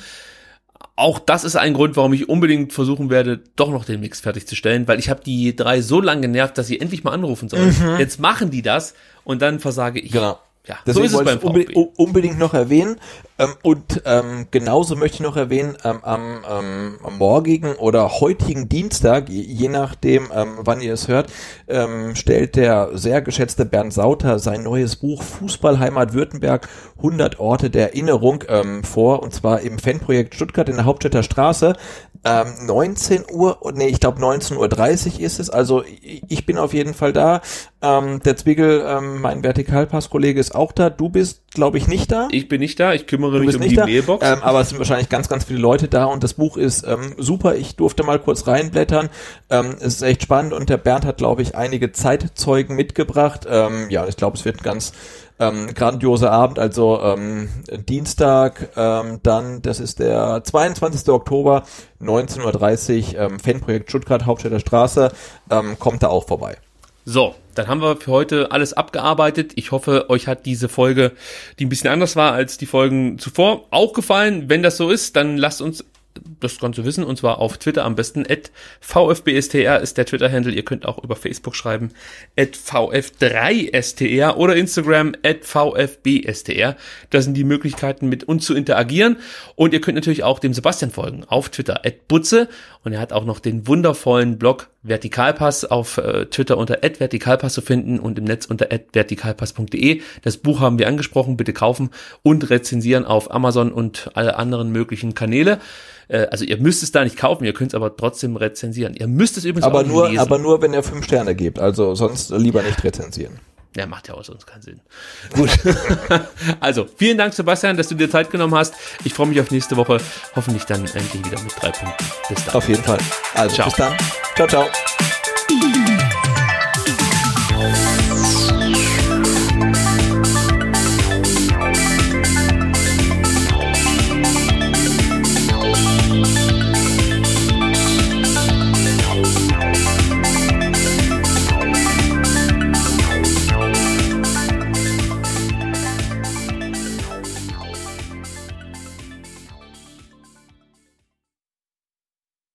Auch das ist ein Grund, warum ich unbedingt versuchen werde, doch noch den Mix fertigzustellen, weil ich habe die drei so lange genervt, dass sie endlich mal anrufen sollen. Mhm. Jetzt machen die das und dann versage ich. Genau. Ja, Deswegen so ist es beim VfB. unbedingt noch erwähnen. Ähm, und ähm, genauso möchte ich noch erwähnen, ähm, am, ähm, am morgigen oder heutigen Dienstag, je, nachdem, ähm, wann ihr es hört, ähm, stellt der sehr geschätzte Bernd Sauter sein neues Buch Fußballheimat Württemberg 100 Orte der Erinnerung ähm, vor, und zwar im Fanprojekt Stuttgart in der Hauptstädter Straße. Ähm, 19 Uhr, nee, ich glaube 19.30 Uhr ist es, also ich bin auf jeden Fall da. Ähm, der Zwiegel, ähm, mein Vertikalpass-Kollege ist auch da. Du bist, glaube ich, nicht da. Ich bin nicht da, ich kümmere kümmere mich um die da, Mailbox. Ähm, aber es sind wahrscheinlich ganz, ganz viele Leute da und das Buch ist ähm, super. Ich durfte mal kurz reinblättern. Ähm, es ist echt spannend und der Bernd hat, glaube ich, einige Zeitzeugen mitgebracht. Ähm, ja, ich glaube, es wird ein ganz ähm, grandioser Abend, also ähm, Dienstag, ähm, dann, das ist der 22. Oktober, 19.30 Uhr, ähm, Fanprojekt Stuttgart, Hauptstädter Straße, ähm, kommt da auch vorbei. So, dann haben wir für heute alles abgearbeitet. Ich hoffe, euch hat diese Folge, die ein bisschen anders war als die Folgen zuvor, auch gefallen. Wenn das so ist, dann lasst uns das Ganze wissen und zwar auf Twitter am besten at VfBSTR ist der Twitter-Handle. Ihr könnt auch über Facebook schreiben at VF3STR oder Instagram at VfBSTR. Das sind die Möglichkeiten mit uns zu interagieren und ihr könnt natürlich auch dem Sebastian folgen auf Twitter at Butze und er hat auch noch den wundervollen Blog Vertikalpass auf äh, Twitter unter @vertikalpass zu finden und im Netz unter @vertikalpass.de. Das Buch haben wir angesprochen, bitte kaufen und rezensieren auf Amazon und alle anderen möglichen Kanäle. Äh, also ihr müsst es da nicht kaufen, ihr könnt es aber trotzdem rezensieren. Ihr müsst es übrigens aber auch nur, lesen. Aber nur, wenn ihr fünf Sterne gebt, also sonst lieber nicht rezensieren. Ja, macht ja auch sonst keinen Sinn. Gut. [LAUGHS] also, vielen Dank, Sebastian, dass du dir Zeit genommen hast. Ich freue mich auf nächste Woche. Hoffentlich dann endlich wieder mit drei Punkten. Bis dann. Auf jeden Fall. Also, ciao. bis dann. Ciao, ciao.